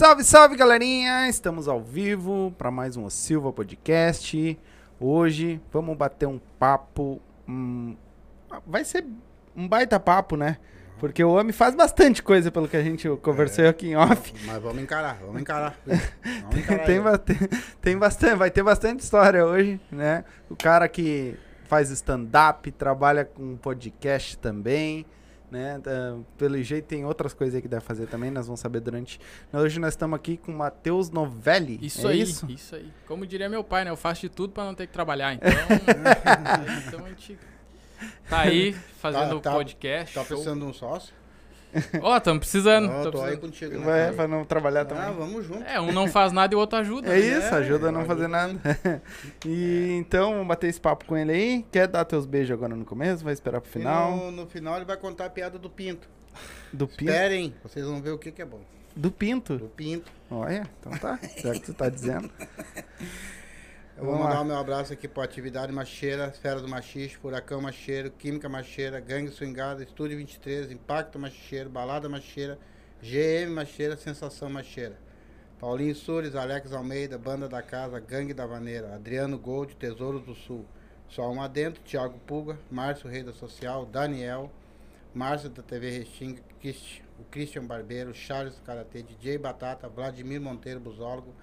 Salve, salve, galerinha! Estamos ao vivo para mais um Silva Podcast. Hoje vamos bater um papo. hum, vai ser um baita papo, né? Porque o homem faz bastante coisa pelo que a gente conversou aqui em off. Mas vamos encarar, vamos encarar. Vamos encarar tem, bastante, tem bastante, vai ter bastante história hoje, né? O cara que faz stand-up, trabalha com podcast também, né? Tá, Pelo jeito tem outras coisas aí que deve fazer também, nós vamos saber durante. Hoje nós estamos aqui com o Matheus Novelli. Isso é aí, isso? isso? aí. Como diria meu pai, né? Eu faço de tudo pra não ter que trabalhar. Então, então a gente tá aí fazendo Tá- tá- podcast. Tá show. precisando de um sócio? Ó, estamos precisando. Não, tô tô aí precisando. contigo. né, Vai para não trabalhar também. Ah, vamos junto. É, um não faz nada e o outro ajuda. É né? isso, É, ajuda a não ajuda fazer nada. e então, vamos bater esse papo com ele aí. Quer dar teus beijos agora no começo? Vai esperar pro final? No, no final ele vai contar a piada do Pinto. Do Pinto? Esperem, vocês vão ver o que, que é bom. Do Pinto? Do Pinto. Olha, então tá. Já que tu tá dizendo. Eu vou Vamos mandar lá. o meu abraço aqui para Atividade Macheira, Esfera do Machiste, Furacão Macheiro, Química Macheira, Gangue Swingada, Estúdio 23, Impacto Macheiro, Balada Macheira, GM Macheira, Sensação Macheira. Paulinho Sures, Alex Almeida, Banda da Casa, Gangue da Vaneira, Adriano Gold, Tesouros do Sul, Só Um Adentro, Thiago Pulga, Márcio Rei da Social, Daniel, Márcio da TV Restinga, Christ- o Christian Barbeiro, Charles Karatê, DJ Batata, Vladimir Monteiro Busólogo,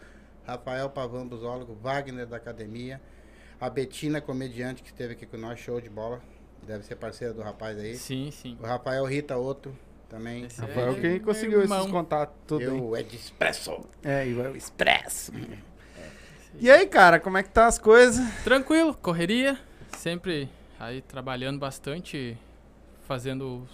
Rafael Pavan Busólogo, Wagner da Academia, a Betina Comediante que esteve aqui com nós, show de bola, deve ser parceira do rapaz aí. Sim, sim. O Rafael Rita Outro também. Esse Rafael é que meu conseguiu esses irmão. contatos tudo. Eu, Ed Expresso. É, e o Expresso. E aí, cara, como é que tá as coisas? Tranquilo, correria. Sempre aí trabalhando bastante, fazendo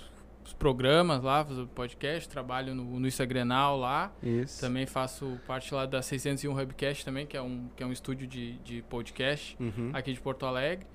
programas lá, fazendo podcast. Trabalho no, no Instagrenal lá. Isso. Também faço parte lá da 601 Hubcast também, que é um, que é um estúdio de, de podcast. Uhum. aqui de Porto Alegre.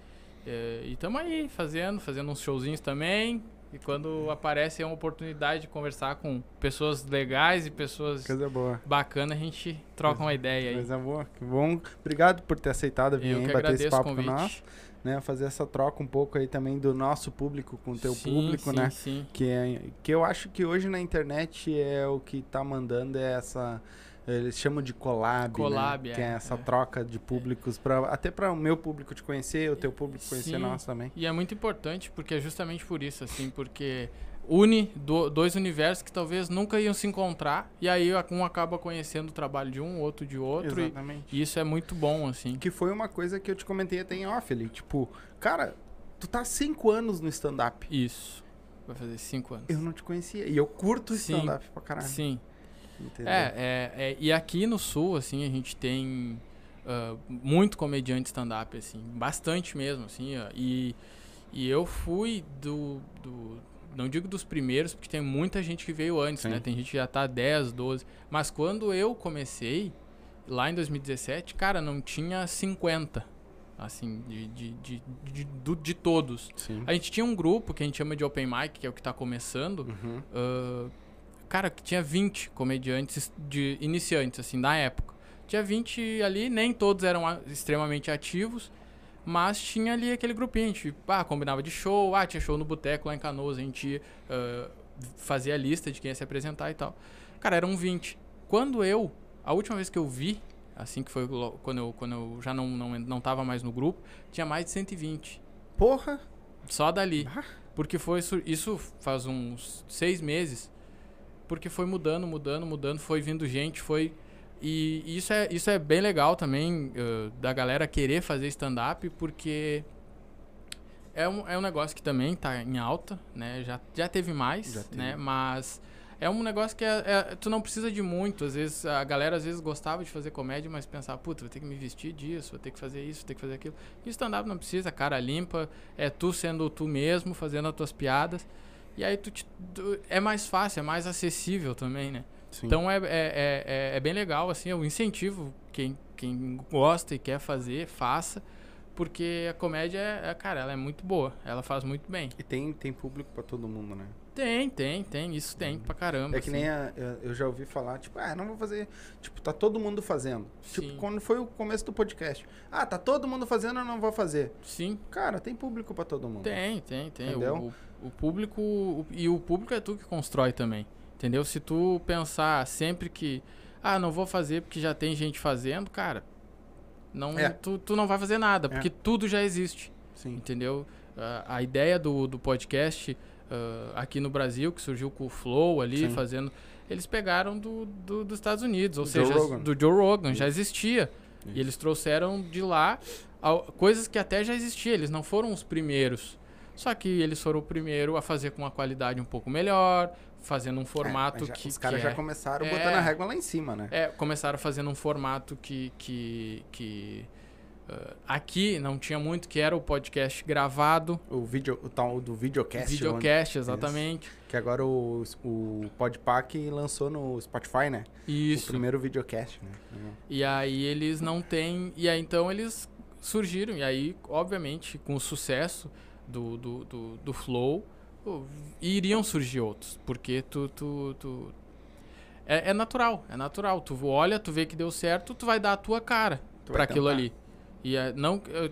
É, e estamos aí fazendo, fazendo uns showzinhos também. E quando aparece uma oportunidade de conversar com pessoas legais e pessoas Coisa boa. bacanas, a gente troca uma ideia aí. Coisa boa. Que bom. Obrigado por ter aceitado vir Eu que bater esse agradeço o papo com convite. nós. Né? Fazer essa troca um pouco aí também do nosso público com o teu Sim, público, sim, né? Sim, Que, é, que eu acho que hoje na internet é o que tá mandando é essa. Eles chamam de collab, Collab, né? é, que é essa é. troca de públicos, pra, até para o meu público te conhecer, o teu público conhecer Sim. nós também. E é muito importante porque é justamente por isso, assim, porque une do- dois universos que talvez nunca iam se encontrar. E aí um acaba conhecendo o trabalho de um, outro de outro. E, Exatamente. e isso é muito bom, assim. Que foi uma coisa que eu te comentei até em off ali. Tipo, cara, tu tá há cinco anos no stand-up. Isso. Vai fazer cinco anos. Eu não te conhecia. E eu curto stand-up pra caralho. Sim. Entendeu? É, é, é, e aqui no sul, assim, a gente tem ah, muito comediante stand-up, assim, bastante mesmo, assim, ó, e, e eu fui do, do, não digo dos primeiros, porque tem muita gente que veio antes, Sim. né, tem gente que já tá 10, 12, mas quando eu comecei, lá em 2017, cara, não tinha 50, assim, de, de, de, de, do- de todos. Sim. A gente tinha um grupo que a gente chama de Open Mic, que é o que tá começando, Uhum. ah, cara, que tinha 20 comediantes de iniciantes, assim, da época. Tinha 20 ali, nem todos eram extremamente ativos, mas tinha ali aquele grupinho, a gente ah, combinava de show, ah, tinha show no boteco lá em Canoas, a gente ah, fazia a lista de quem ia se apresentar e tal. Cara, eram 20. Quando eu, a última vez que eu vi, assim que foi quando eu, quando eu já não, não, não tava mais no grupo, tinha mais de 120. Porra! Só dali. Ah. Porque foi isso faz uns seis meses. Porque foi mudando, mudando, mudando, foi vindo gente, foi. E isso é, isso é bem legal também eh, da galera querer fazer stand-up, porque é um, é um negócio que também tá em alta, né? Já, já teve mais, Já teve. né? Mas é um negócio que é, é- tu não precisa de muito. Às vezes a galera às vezes gostava de fazer comédia, mas pensava, puta, vou ter que me vestir disso, vou ter que fazer isso, vou ter que fazer aquilo. E stand-up não precisa, cara limpa, é tu sendo tu mesmo, fazendo as tuas piadas. E aí tu, te- tu- é mais fácil, é mais acessível também, né? Sim. Então é, é, é, é- é bem legal, assim, eu incentivo quem, quem gosta e quer fazer, faça. Porque a comédia, é, é, cara, ela é muito boa, ela faz muito bem. E tem, tem público pra todo mundo, né? Tem, tem, tem, isso tem pra caramba. É que assim. nem a- eu- já ouvi falar, tipo, ah, não vou fazer. Tipo, tá todo mundo fazendo. Sim. Tipo, quando foi o começo do podcast. Ah, tá todo mundo fazendo, eu não vou fazer. Sim, Cara, tem público pra todo mundo. tem, tem, tem. Entendeu? O, o, o público. o- e o público é tu que constrói também. Entendeu? Se tu pensar sempre que. ah, não vou fazer porque já tem gente fazendo, cara, não, É. tu, tu não vai fazer nada, porque tudo já existe, Sim. entendeu? A, a ideia do, do podcast ah, aqui no Brasil, que surgiu com o Flow ali, Sim. fazendo, eles pegaram do, do- dos Estados Unidos, ou Joe seja, Rogan. do Joe Rogan, já Isso. existia. Isso. E eles trouxeram de lá al- coisas que até já existiam, eles não foram os primeiros. Só que eles foram o primeiro a fazer com uma qualidade um pouco melhor, fazendo um formato É, já- que. Os caras já é- começaram é. botando a régua lá em cima, né? é, começaram fazendo um formato que. que, que ah, aqui não tinha muito, que era o podcast gravado. O vídeo, o tal do videocast. videocast, exatamente. onde- que agora o, o Podpack lançou no Spotify, né? O Isso. primeiro videocast, né? E aí eles não têm. E aí então eles surgiram. E aí, obviamente, com o sucesso do, do, do, do Flow, pô, iriam surgir outros. Porque tu. tu, tu é, é natural, é natural. Tu olha, tu vê que deu certo, tu vai dar a tua cara Tu pra vai aquilo ali. E é, não. é,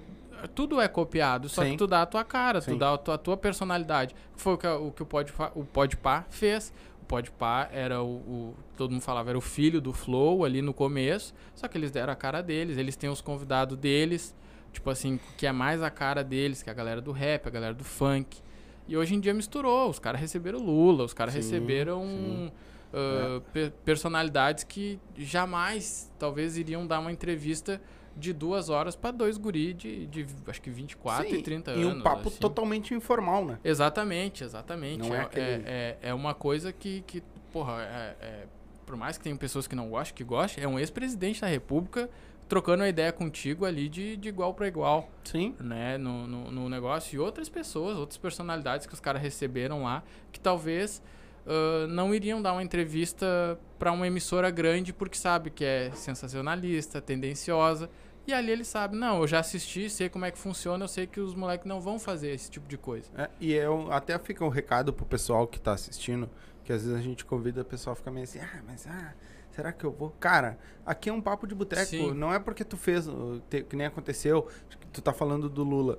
tudo é copiado, só Sim. que tu dá a tua cara, tu Sim. dá a tua, a tua personalidade. Foi o que, o, que o, Podpah, o Podpah fez. O Podpah era o, o- Todo mundo falava, era o filho do Flow ali no começo. Só que eles deram a cara deles. Eles têm os convidados deles. Tipo assim, que é mais a cara deles, que é a galera do rap, a galera do funk. E hoje em dia misturou. Os caras receberam Lula, os caras receberam sim. ah, pe- personalidades que jamais, talvez, iriam dar uma entrevista de duas horas pra dois guri de, de acho que 24 Sim, e 30 e anos. um papo assim. totalmente informal, né? Exatamente, exatamente. Não é é, aquele- é, é, é uma coisa que, que porra, é, é- por mais que tenham pessoas que não gostem, que gostem, é um ex-presidente da república trocando uma ideia contigo ali de, de igual para igual, Sim. né, no, no, no negócio. E outras pessoas, outras personalidades que os caras receberam lá, que talvez ah, não iriam dar uma entrevista para uma emissora grande porque sabe que é sensacionalista, tendenciosa. E ali ele sabe, não, eu já assisti, sei como é que funciona, eu sei que os moleques não vão fazer esse tipo de coisa. É, e eu até fica um recado pro pessoal que tá assistindo, que às vezes a gente convida o pessoal a ficar meio assim, ah, mas ah, será que eu vou? Cara, aqui é um papo de boteco, não é porque tu fez, uh, que nem aconteceu, que tu tá falando do Lula.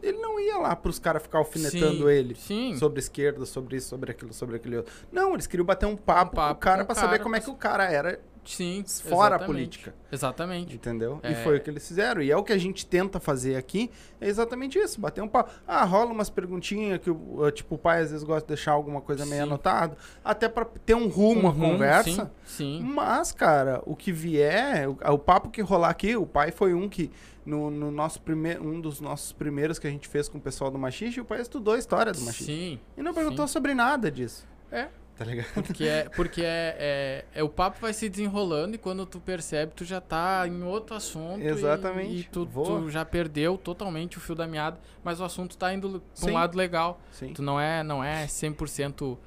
Ele não ia lá pros caras ficar alfinetando Sim, ele. Sim. Sobre esquerda, sobre isso, sobre aquilo, sobre aquele outro. Não, eles queriam bater um papo, com o papo cara com pra o saber cara, como é que o cara era Sim. fora a política. Exatamente. Entendeu? E É. foi o que eles fizeram. E é o que a gente tenta fazer aqui. É exatamente isso. Bater um papo. Ah, rola umas perguntinhas que o, uh, tipo, o pai às vezes gosta de deixar alguma coisa meio Sim. anotado. Até pra ter um rumo à Uhum, conversa. Sim. sim. Mas, cara, o que vier, o, o papo que rolar aqui, o pai foi um que, no, no nosso primeiro, um dos nossos primeiros que a gente fez com o pessoal do Machixe, o pai estudou a história do Machixe. Sim. E não perguntou sim. sobre nada disso. É. Tá ligado? Porque, é, porque é, é, é- o papo vai se desenrolando e quando tu percebe, tu já tá em outro assunto. e- Exatamente. E, tu, Voa. tu já perdeu totalmente o fio da meada, mas o assunto tá indo pra um lado legal. Sim. Tu não é, não é 100% uh,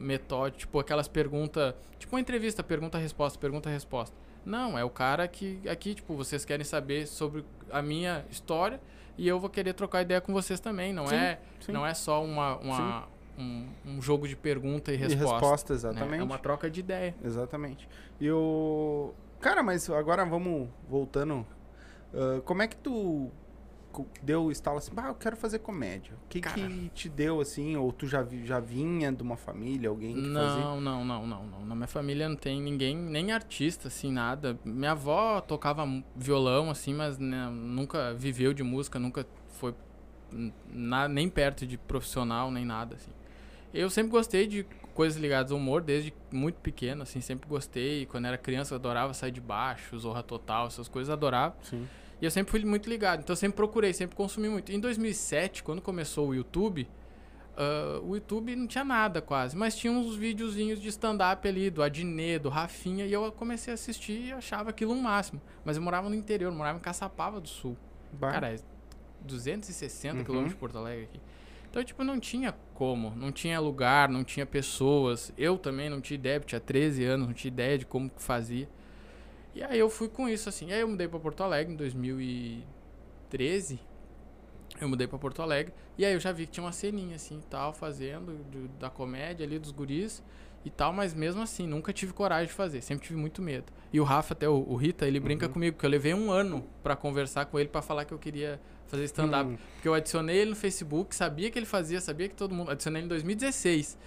metódico, tipo aquelas perguntas, tipo uma entrevista, pergunta-resposta, pergunta-resposta. Não, é o cara que aqui, tipo, vocês querem saber sobre a minha história e eu vou querer trocar ideia com vocês também. Não Sim, é, sim. não é só uma, uma um, um jogo de pergunta e E resposta. resposta, né? exatamente. É uma troca de ideia. Exatamente. E o. Cara, mas agora vamos voltando. Ah, como é que tu deu o estalo assim, ah, eu quero fazer comédia? O que Cara. que te deu assim? Ou tu já, já vinha de uma família, alguém que fazia? Não, não, não, não, não. Na minha família não tem ninguém, nem artista, assim, nada. Minha avó tocava violão, assim, mas né, nunca viveu de música, nunca foi na- nem perto de profissional, nem nada, assim. Eu sempre gostei de coisas ligadas ao humor, desde muito pequeno, assim, sempre gostei. Quando era criança, eu adorava sair de baixo, Zorra Total, essas coisas, adorava. Sim. E eu sempre fui muito ligado, então eu sempre procurei, sempre consumi muito. Em 2007, quando começou o YouTube, ah, o YouTube não tinha nada quase, mas tinha uns videozinhos de stand-up ali, do Adnet, do Rafinha, e eu comecei a assistir e achava aquilo um máximo. Mas eu morava no interior, eu morava em Caçapava do Sul. Bah, Cara, é 260 Uhum. quilômetros de Porto Alegre aqui. Então, tipo, não tinha como, não tinha lugar, não tinha pessoas. Eu também não tinha ideia, tinha 13 anos, não tinha ideia de como que fazia. E aí eu fui com isso, assim. E aí eu mudei pra Porto Alegre em 2013. Eu mudei pra Porto Alegre. E aí eu já vi que tinha uma ceninha, assim, tal, fazendo, do- da comédia ali, dos guris e tal. Mas mesmo assim, nunca tive coragem de fazer. Sempre tive muito medo. E o Rafa, até o, o Rita, ele brinca Uhum. comigo, porque eu levei um ano pra conversar com ele pra falar que eu queria fazer stand-up. Hum. Porque eu adicionei ele no Facebook, sabia que ele fazia, sabia que todo mundo. Adicionei ele em 2016.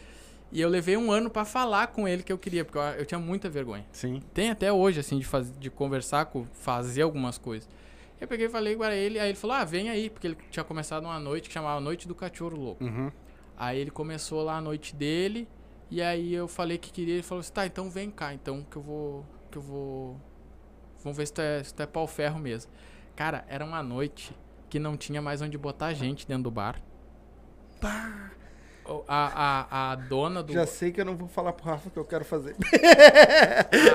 E eu levei um ano pra falar com ele que eu queria, porque eu, eu tinha muita vergonha. Sim. Tem até hoje, assim, de, faz, de conversar com, fazer algumas coisas. Eu peguei e falei para ele, aí ele falou, ah, vem aí, porque ele tinha começado uma noite que chamava Noite do Cachorro Louco. Uhum. Aí ele começou lá a noite dele, e aí eu falei que queria, ele falou assim, tá, então vem cá, então que eu vou. que eu vou. Vamos ver se tu é, se tu é pau ferro mesmo. Cara, era uma noite que não tinha mais onde botar gente dentro do bar. A, a, a dona do. Já sei que eu não vou falar pro Rafa que eu quero fazer.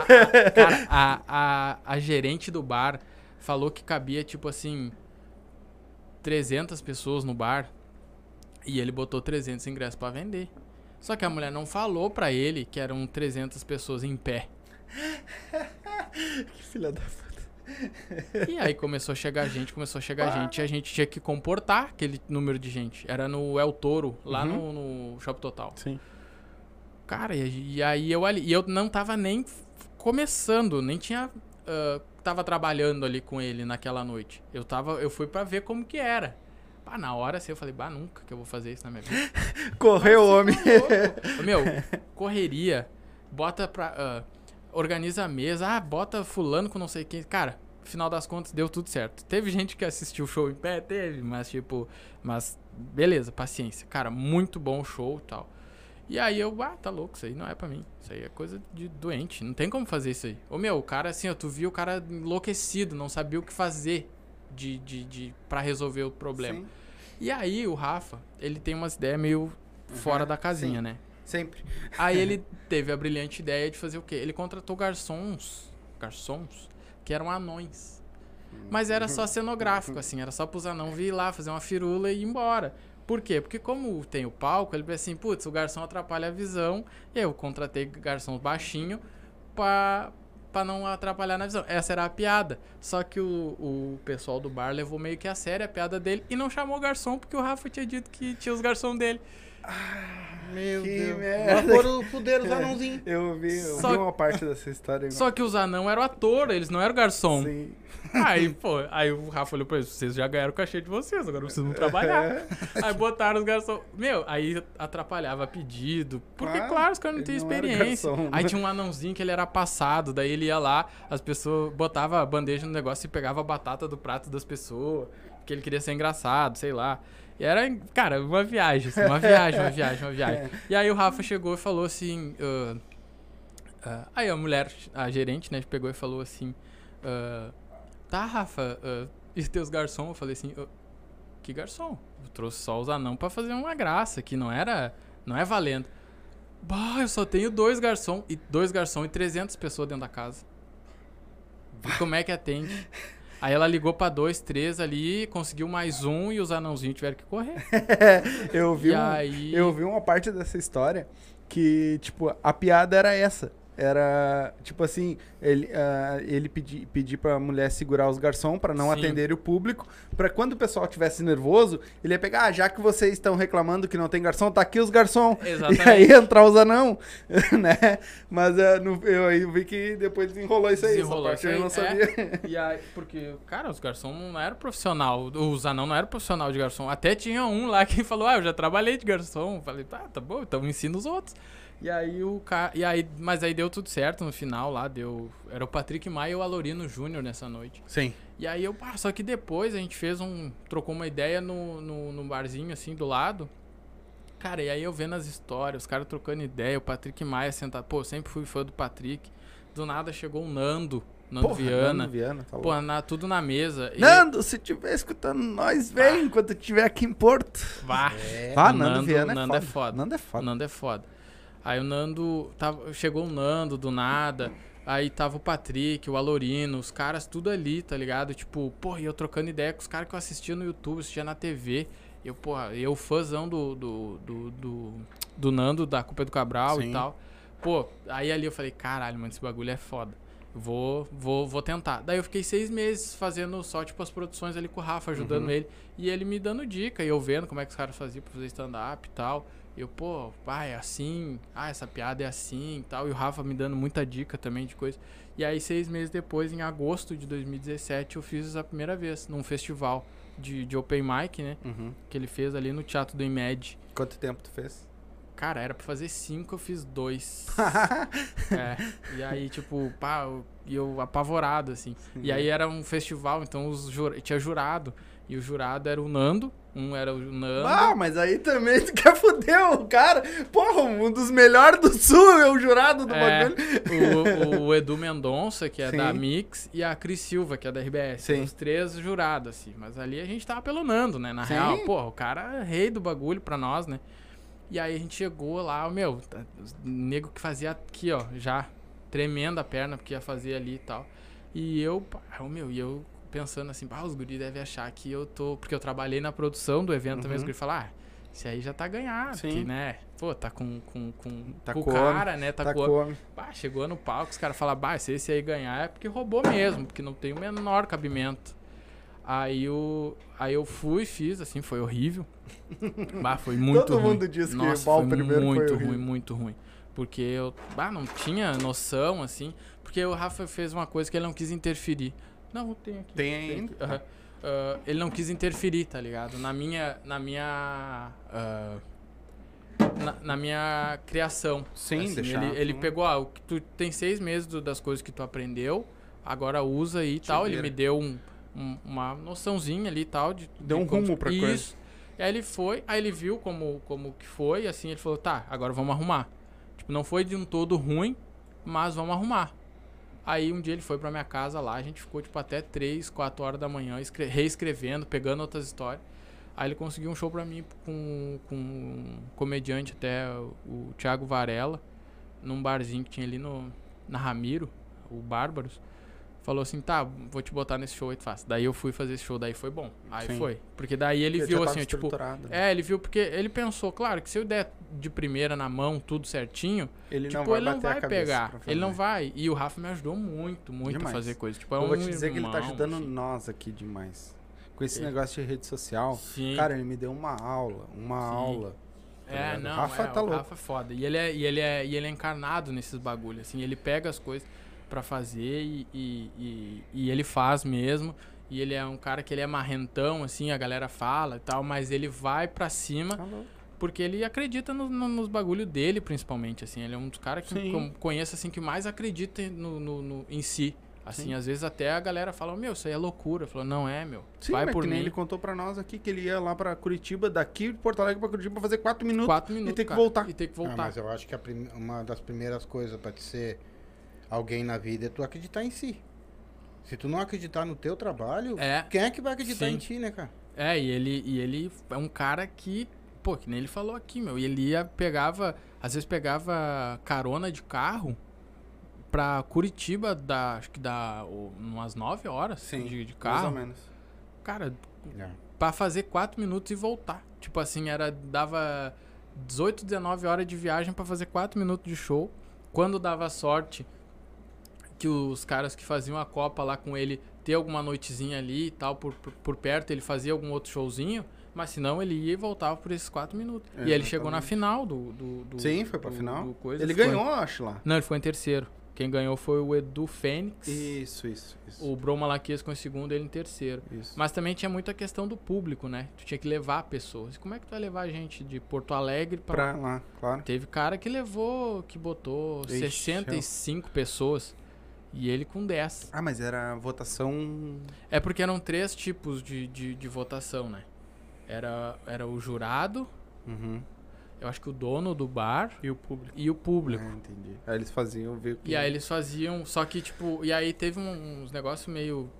a, a- cara, a, a, a gerente do bar falou que cabia, tipo assim, 300 pessoas no bar. E ele botou 300 ingressos pra vender. Só que a mulher não falou pra ele que eram 300 pessoas em pé. que filha da puta. E aí começou a chegar gente, começou a chegar gente. E a gente tinha que comportar aquele número de gente. Era no El Toro, lá no, no Shop Total. Sim. Cara, e, e aí eu ali. E eu não tava nem começando, nem tinha. ah, tava trabalhando ali com ele naquela noite. Eu tava. Eu fui pra ver como que era. Pá, na hora assim eu falei, bah, nunca que eu vou fazer isso na minha vida. Correu, homem. Tá. Meu, correria. Bota pra. ah, organiza a mesa. Ah, bota fulano com não sei quem. Cara, final das contas deu tudo certo. Teve gente que assistiu o show em pé, teve, mas tipo. Mas beleza, paciência. Cara, muito bom o show e tal. E aí eu, ah, tá louco, isso aí não é pra mim. Isso aí é coisa de doente. Não tem como fazer isso aí. Ô meu, o cara assim, ó, tu viu o cara enlouquecido, não sabia o que fazer de, de, de, pra resolver o problema. Sim. E aí o Rafa, ele tem umas ideias meio fora Uhum, da casinha, sim. né? Sempre. Aí ele teve a brilhante ideia de fazer o quê? Ele contratou garçons, garçons, que eram anões. Mas era só cenográfico, assim, era só pros anão vir lá, fazer uma firula e ir embora. Por quê? Porque como tem o palco, ele pensa assim, putz, o garçom atrapalha a visão, e eu contratei garçons baixinho pra, pra não atrapalhar na visão. Essa era a piada. Só que o, o pessoal do bar levou meio que a sério a piada dele e não chamou o garçom, porque o Rafa tinha dito que tinha os garçons dele. Meu Que Deus. merda. Foram fuderam os anãozinhos. Eu vi, eu Só- vi uma parte dessa história. Só que os anão eram ator, eles não eram garçom. Sim. Aí, pô, aí o Rafa olhou pra eles, vocês já ganharam o cachê de vocês, agora vocês vão trabalhar. aí botaram os garçons. Meu, aí atrapalhava pedido. Porque, Claro, claro, os caras não ele têm não era experiência. garçom, Aí né? tinha um anãozinho que ele era passado, daí ele ia lá, as pessoas botava a bandeja no negócio e pegava a batata do prato das pessoas, porque ele queria ser engraçado, sei lá. E era, cara, uma viagem, assim, uma viagem, uma viagem, uma viagem. E aí o Rafa chegou e falou assim. ah, ah, aí a mulher, a gerente, né, pegou e falou assim. ah, tá, Rafa, e teus garçons? Eu falei assim, "Ah, que garçom? Eu trouxe só os anão pra fazer uma graça, que não era, não é valendo. Bah, eu só tenho dois garçons, e dois garçons e 300 pessoas dentro da casa. E como é que atende? Aí ela ligou pra dois, três ali, conseguiu mais um e os anãozinhos tiveram que correr. eu vi um, aí... Eu vi uma parte dessa história que, tipo, a piada era essa. Era, tipo assim, ele, ah, ele pedir pedi pra mulher segurar os garçons pra não Sim. atender o público, pra quando o pessoal tivesse nervoso, ele ia pegar, ah, já que vocês estão reclamando que não tem garçom, tá aqui os garçons. Exatamente. E aí entrar os anão, né? Mas ah, no- eu aí vi que depois desenrolou isso aí, Desenrolou essa parte isso eu não aí, sabia. E aí, porque, cara, os garçons não eram profissional. Os anão não eram profissional de garçom. Até tinha um lá que falou, ah, eu já trabalhei de garçom. Falei, tá, tá bom, então ensina os outros. E aí o cara. E aí, mas aí deu tudo certo no final lá, deu. Era o Patrick Maia e o Alorino Júnior nessa noite. Sim. E aí eu, pá, só que depois a gente fez um. trocou uma ideia no, no, no barzinho assim do lado. Cara, e aí eu vendo as histórias, os caras trocando ideia, o Patrick Maia sentado. Pô, eu sempre fui fã do Patrick. Do nada chegou o Nando, Nando Porra, Viana. Nando Viana, tá Pô, na, tudo na mesa. E- Nando, se tiver escutando nós, vem enquanto estiver aqui em Porto. Vá. É. Ah, O Nando, Nando- Viana é, Nando foda. é foda. Nando é foda. Nando é foda. Aí o Nando. Tava, chegou o Nando do nada. Aí tava o Patrick, o Alorino, os caras tudo ali, tá ligado? Tipo, porra, e eu trocando ideia com os caras que eu assistia no YouTube, assistia na TV. Eu, porra, eu fãzão do, do, do, do, do Nando, da Culpa é do Cabral Sim. e tal. Pô, aí ali eu falei, caralho, mano, esse bagulho é foda. Vou, vou, vou tentar. Daí eu fiquei seis meses fazendo só, tipo, as produções ali com o Rafa, ajudando Uhum. ele. E ele me dando dica, e eu vendo como é que os caras faziam pra fazer stand-up e tal. E eu, pô, pai, é assim. Ah, essa piada é assim e tal. E o Rafa me dando muita dica também de coisa. E aí, seis meses depois, em agosto de 2017, eu fiz a primeira vez num festival de, de Open Mic, né? Uhum. Que ele fez ali no Teatro do IMED. Quanto tempo tu fez? Cara, era pra fazer cinco, eu fiz dois. é. E aí, tipo, pá, eu, e eu apavorado, assim. E aí era um festival, então os tinha jurado. E o jurado era o Nando. Um era o Nando. Ah, mas aí também tu quer foder o cara. Porra, um dos melhores do sul é o jurado do É, bagulho. o, o Edu Mendonça, que é Sim. da Mix, e a Cris Silva, que é da RBS. Sim. Os três jurados, assim. Mas ali a gente tava pelo Nando, né? Na Sim. real, porra, o cara é rei do bagulho pra nós, né? E aí a gente chegou lá, meu, tá- os nego que fazia aqui, ó, já tremendo a perna, porque ia fazer ali e tal. E eu, meu, e eu pensando assim, os guris devem achar que eu tô. Porque eu trabalhei na produção do evento também, os Uhum. guris falaram, ah, esse aí já tá ganhado, que, né? Pô, tá com, com, com, Tá com o cara, né? Tá, Tá com como? Bah, chegou no palco, os caras falaram, bah, se esse aí ganhar é porque roubou mesmo, porque não tem o menor cabimento. Aí eu, aí eu fui, fiz, assim, foi horrível. Bah, foi muito Todo ruim. mundo diz que o foi primeiro foi muito horrível. ruim, muito ruim. Porque eu, bah, não tinha noção, assim. Porque o Rafa fez uma coisa que ele não quis interferir. Não, tem aqui. Tem ainda? aqui. Ah, ele não quis interferir, tá ligado? Na minha, na minha, ah, na, na minha criação. Sim, Assim, deixar. Ele, ele pegou, ah, tu tem seis meses do- das coisas que tu aprendeu, agora usa aí e tal. Ele me deu um- um- uma noçãozinha ali e tal. De, Deu de um como- rumo pra coisa. Isso. E aí ele foi, aí ele viu como, como que foi, e assim ele falou, tá, agora vamos arrumar. Tipo, não foi de um todo ruim, mas vamos arrumar. Aí um dia ele foi pra minha casa lá, a gente ficou tipo até 3, 4 horas da manhã escre- reescrevendo, pegando outras histórias. Aí ele conseguiu um show pra mim com, com um comediante até, o, o Thiago Varela, num barzinho que tinha ali no, na Ramiro, o Bárbaros. Falou assim, tá, vou te botar nesse show aí tu faz. Daí eu fui fazer esse show, daí foi bom. Aí Sim. foi. Porque daí ele viu assim, tipo, né? é, ele viu porque ele pensou, claro, que se eu der de primeira na mão tudo certinho, Ele tipo, não vai ele não vai pegar. Ele não vai. E o Rafa me ajudou muito, muito Demais. a fazer coisa. Tipo, é Eu um vou te dizer que ele tá irmão, ajudando assim. nós aqui demais. Com esse negócio de rede social. Sim. Cara, ele me deu uma aula. Uma Sim. aula. tá é, não, Rafa é, tá o louco. Rafa é foda. E ele é, e ele é, e ele é encarnado nesses bagulhos, assim. Ele pega as coisas pra fazer e, e, e, e ele faz mesmo. E ele é um cara que ele é marrentão, assim, a galera fala e tal, mas ele vai pra cima Tá porque ele acredita no- no- nos bagulho dele, principalmente, assim. Ele é um dos caras que Sim. eu conheço, assim, que mais acredita no, no- no- em si. Assim, Sim. às vezes até a galera fala, meu, isso aí é loucura. Falou, não é, meu. Sim, vai mas por que nem mim. ele contou pra nós aqui que ele ia lá pra Curitiba, daqui de Porto Alegre pra Curitiba pra fazer quatro minutos. Quatro minutos, ter que voltar. E ter que Ah, voltar. mas eu acho que a prim- uma das primeiras coisas pra te ser alguém na vida é tu acreditar em si. Se tu não acreditar no teu trabalho, É. quem é que vai acreditar Sim. em ti, né, cara? É, e ele, e ele é um cara que, pô, que nem ele falou aqui, meu. E ele ia, pegava, às vezes pegava carona de carro pra Curitiba, da, acho que dá umas 9 horas Sim, de, de mais ou carro. menos. Cara, É. pra fazer 4 minutos e voltar. Tipo assim, era dava 18, 19 horas de viagem pra fazer 4 minutos de show. Quando dava sorte que os caras que faziam a Copa lá com ele ter alguma noitezinha ali e tal, por, por, por perto, ele fazia algum outro showzinho. Mas senão ele ia e voltava por esses 4 minutos. E ele chegou na final do. do, do Sim, foi pra do- final. do coisa. Ele ganhou, acho lá. Não, ele foi em terceiro. Quem ganhou foi o Edu Fênix. Isso, isso, isso. O Bro Malaquias com em segundo, ele em terceiro. isso. Mas também tinha muita questão do público, né? Tu tinha que levar pessoas. Como é que tu vai levar gente de Porto Alegre pra... Pra lá, claro. Teve cara que levou, que botou Ixi, 65 pessoas e ele com 10. Ah, mas era votação. É porque eram três tipos de, de, de votação, né? Era, era o jurado, Uhum. eu acho que o dono do bar E o público. e o público. Ah, entendi. Aí eles faziam ver o que. E aí eles faziam, só que tipo, e aí teve um- uns negócios meio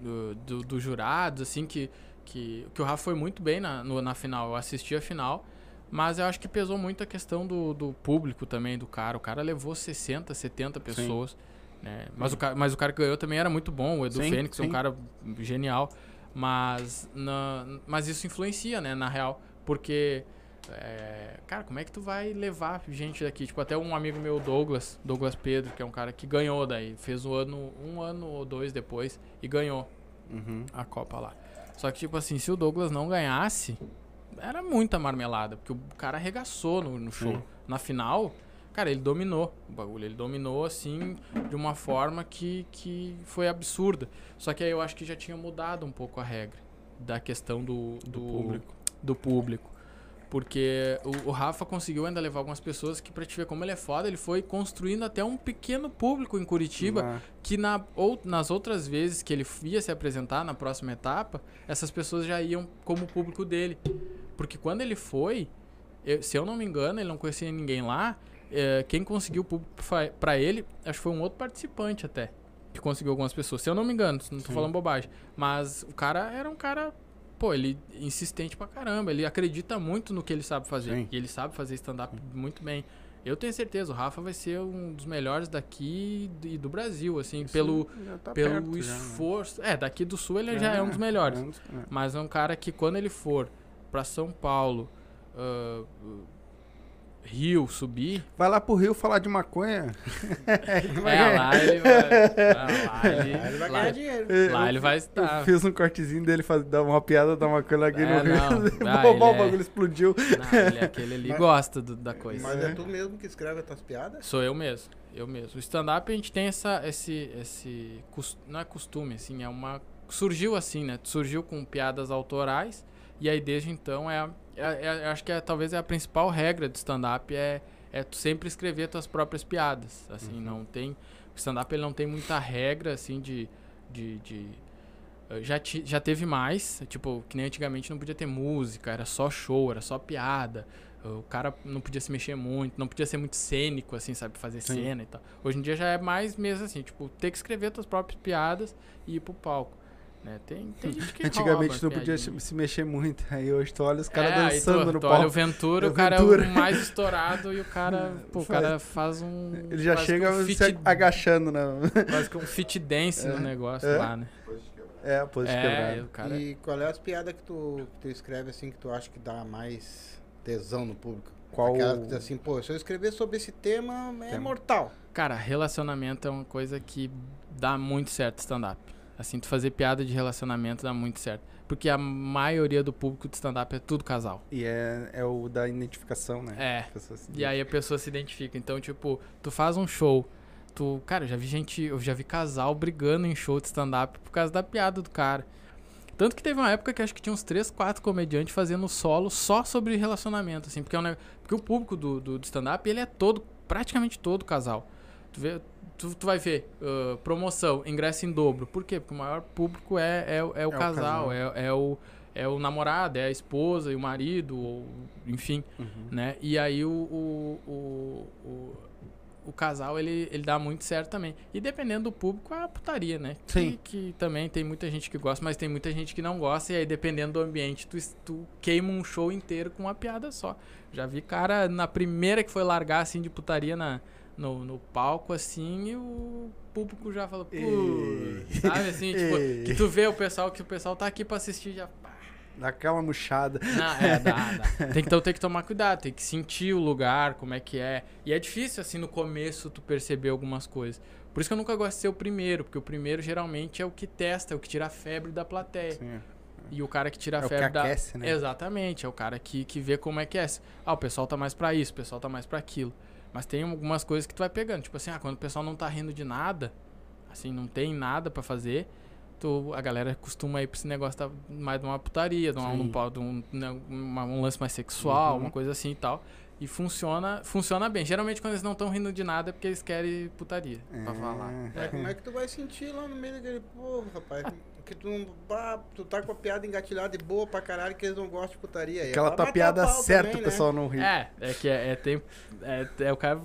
do, do, do jurados, assim, que, que, que o Rafa foi muito bem na, no- na final, eu assisti a final, mas eu acho que pesou muito a questão do, do público também, do cara, o cara levou 60, 70 pessoas, né, mas, o, mas o cara que ganhou também era muito bom, o Edu Sim, Fênix é um sim. cara genial, mas, na, mas isso influencia, né, na real, porque... É, cara, como é que tu vai levar gente daqui? Tipo, até um amigo meu, Douglas, Douglas Pedro, que é um cara que ganhou daí, fez um ano, um ano ou dois depois e ganhou Uhum. a Copa lá. Só que, tipo assim, se o Douglas não ganhasse, era muita marmelada, porque o cara arregaçou no, no show. Sim. Na final, cara, ele dominou o bagulho. Ele dominou, assim, de uma forma que, que foi absurda. Só que aí eu acho que já tinha mudado um pouco a regra da questão do, do, público. do público. Porque o, o Rafa conseguiu ainda levar algumas pessoas que, pra te ver como ele é foda, ele foi construindo até um pequeno público em Curitiba Ah, que na, ou, nas outras vezes que ele ia se apresentar na próxima etapa, essas pessoas já iam como público dele. Porque quando ele foi, eu- se eu não me engano, ele não conhecia ninguém lá. Eh, quem conseguiu o público pra ele, acho que foi um outro participante até. Que conseguiu algumas pessoas. Se eu não me engano, não tô Sim. falando bobagem. Mas o cara era um cara. Pô, ele insistente pra caramba. Ele acredita muito no que ele sabe fazer. Sim. E ele sabe fazer stand-up muito bem. Eu tenho certeza, o Rafa vai ser um dos melhores daqui e do Brasil, assim, isso pelo, tá pelo perto já, né? esforço. É, daqui do sul ele já é um dos melhores. é um dos- é. Mas é um cara que quando ele for pra São Paulo, ah, Rio, subir, Vai lá pro Rio falar de maconha. é, lá ele vai. Lá ele, Aí ele vai lá- ganhar dinheiro. lá ele vai Eu estar. fiz um cortezinho dele faz, dar uma piada da maconha aqui É, no Rio. não. Ah, Bom, ele o é- bagulho explodiu. Não, ele é aquele ali Mas- gosta do- da coisa. Mas É. é tu mesmo que escreve as tuas piadas? Sou eu mesmo, eu mesmo. O stand-up a gente tem essa, esse, esse, não é costume, assim, é uma, surgiu assim, né? Surgiu com piadas autorais e aí desde então é, é, é- eu acho que é, talvez é a principal regra do stand-up é, é tu sempre escrever tuas próprias piadas, assim, Uhum. não tem, o stand-up ele não tem muita regra, assim, de, de, de eh, já, ti- já teve mais, tipo, que nem antigamente não podia ter música, era só show, era só piada. O cara não podia se mexer muito, não podia ser muito cênico, assim, sabe? Fazer Sim. cena e tal. Hoje em dia já é mais mesmo assim, tipo, ter que escrever suas próprias piadas e ir pro palco. Né? Tem, tem gente que Antigamente rouba não podia piadinha. se mexer muito. Aí hoje tu olha os caras É, dançando tu, no tu olha o palco. Ventura, É o cara Ventura. é o mais estourado e o cara, pô, o Faz- cara faz um. Ele já chega um se fit, agachando, né? quase que um fit dance no negócio É. lá, né? É, pose de É, cara. E qual é as piadas que tu, que tu escreve assim que tu acha que dá mais tesão no público? Qual Aquela que diz assim, pô, se eu escrever sobre esse tema, é Tema. mortal. Cara, relacionamento é uma coisa que dá muito certo stand-up. Assim, tu fazer piada de relacionamento dá muito certo. Porque a maioria do público de stand-up é tudo casal. E é, é o da identificação, né? É. E aí a pessoa se identifica. Então, tipo, tu faz um show. Tu, cara, eu já vi gente, eu já vi casal brigando em show de stand-up por causa da piada do cara. Tanto que teve uma época que acho que tinha uns 3, 4 comediantes fazendo solo só sobre relacionamento, assim, porque, é um porque o público do, do, do stand-up, ele é todo, praticamente todo casal. Tu, vê, tu, tu vai ver, ah, promoção, ingresso em dobro. Por quê? Porque o maior público é, é, o- é o o casal, casal. É, é o, é o namorado, é a esposa e o marido, ou, enfim Uhum. né? E aí o, o, o, o, o casal, ele, ele dá muito certo também. E dependendo do público, é a putaria, né? Sim. Que, que também tem muita gente que gosta, mas tem muita gente que não gosta. E aí, dependendo do ambiente, tu, tu queima um show inteiro com uma piada só. Já vi cara, na primeira que foi largar, assim, de putaria na, no, no palco, assim, e o público já falou, Ei. pô, sabe assim, tipo, que tu vê o pessoal, que o pessoal tá aqui pra assistir já, pá, Dá aquela murchada. não, é, dá, dá. Tem que, então tem que tomar cuidado, tem que sentir o lugar, como é que é. E é difícil, assim, no começo, tu perceber algumas coisas. Por isso que eu nunca gosto de ser o primeiro, porque o primeiro geralmente é o que testa, é o que tira a febre da plateia. Sim. E o cara que tira a É o que febre da. aquece, né? Exatamente, é o cara que, que vê como é que é. Ah, o pessoal tá mais pra isso, o pessoal tá mais pra aquilo. Mas tem algumas coisas que tu vai pegando. Tipo assim, ah, quando o pessoal não tá rindo de nada, assim, não tem nada pra fazer, tu, a galera costuma ir pra esse negócio da, mais de uma putaria, de, uma, um, de um, né, uma- um lance mais sexual, Uhum. uma coisa assim e tal. E funciona, funciona bem. Geralmente quando eles não estão rindo de nada é porque eles querem putaria pra falar. É, como é que tu vai sentir lá no meio daquele povo, rapaz? Que tu não. bah, tu tá com a piada engatilhada e boa pra caralho que eles não gostam de putaria. É Aquela pra tua piada certa, também, o né? pessoal não ri. É, é que é, é, tem, é, é o cara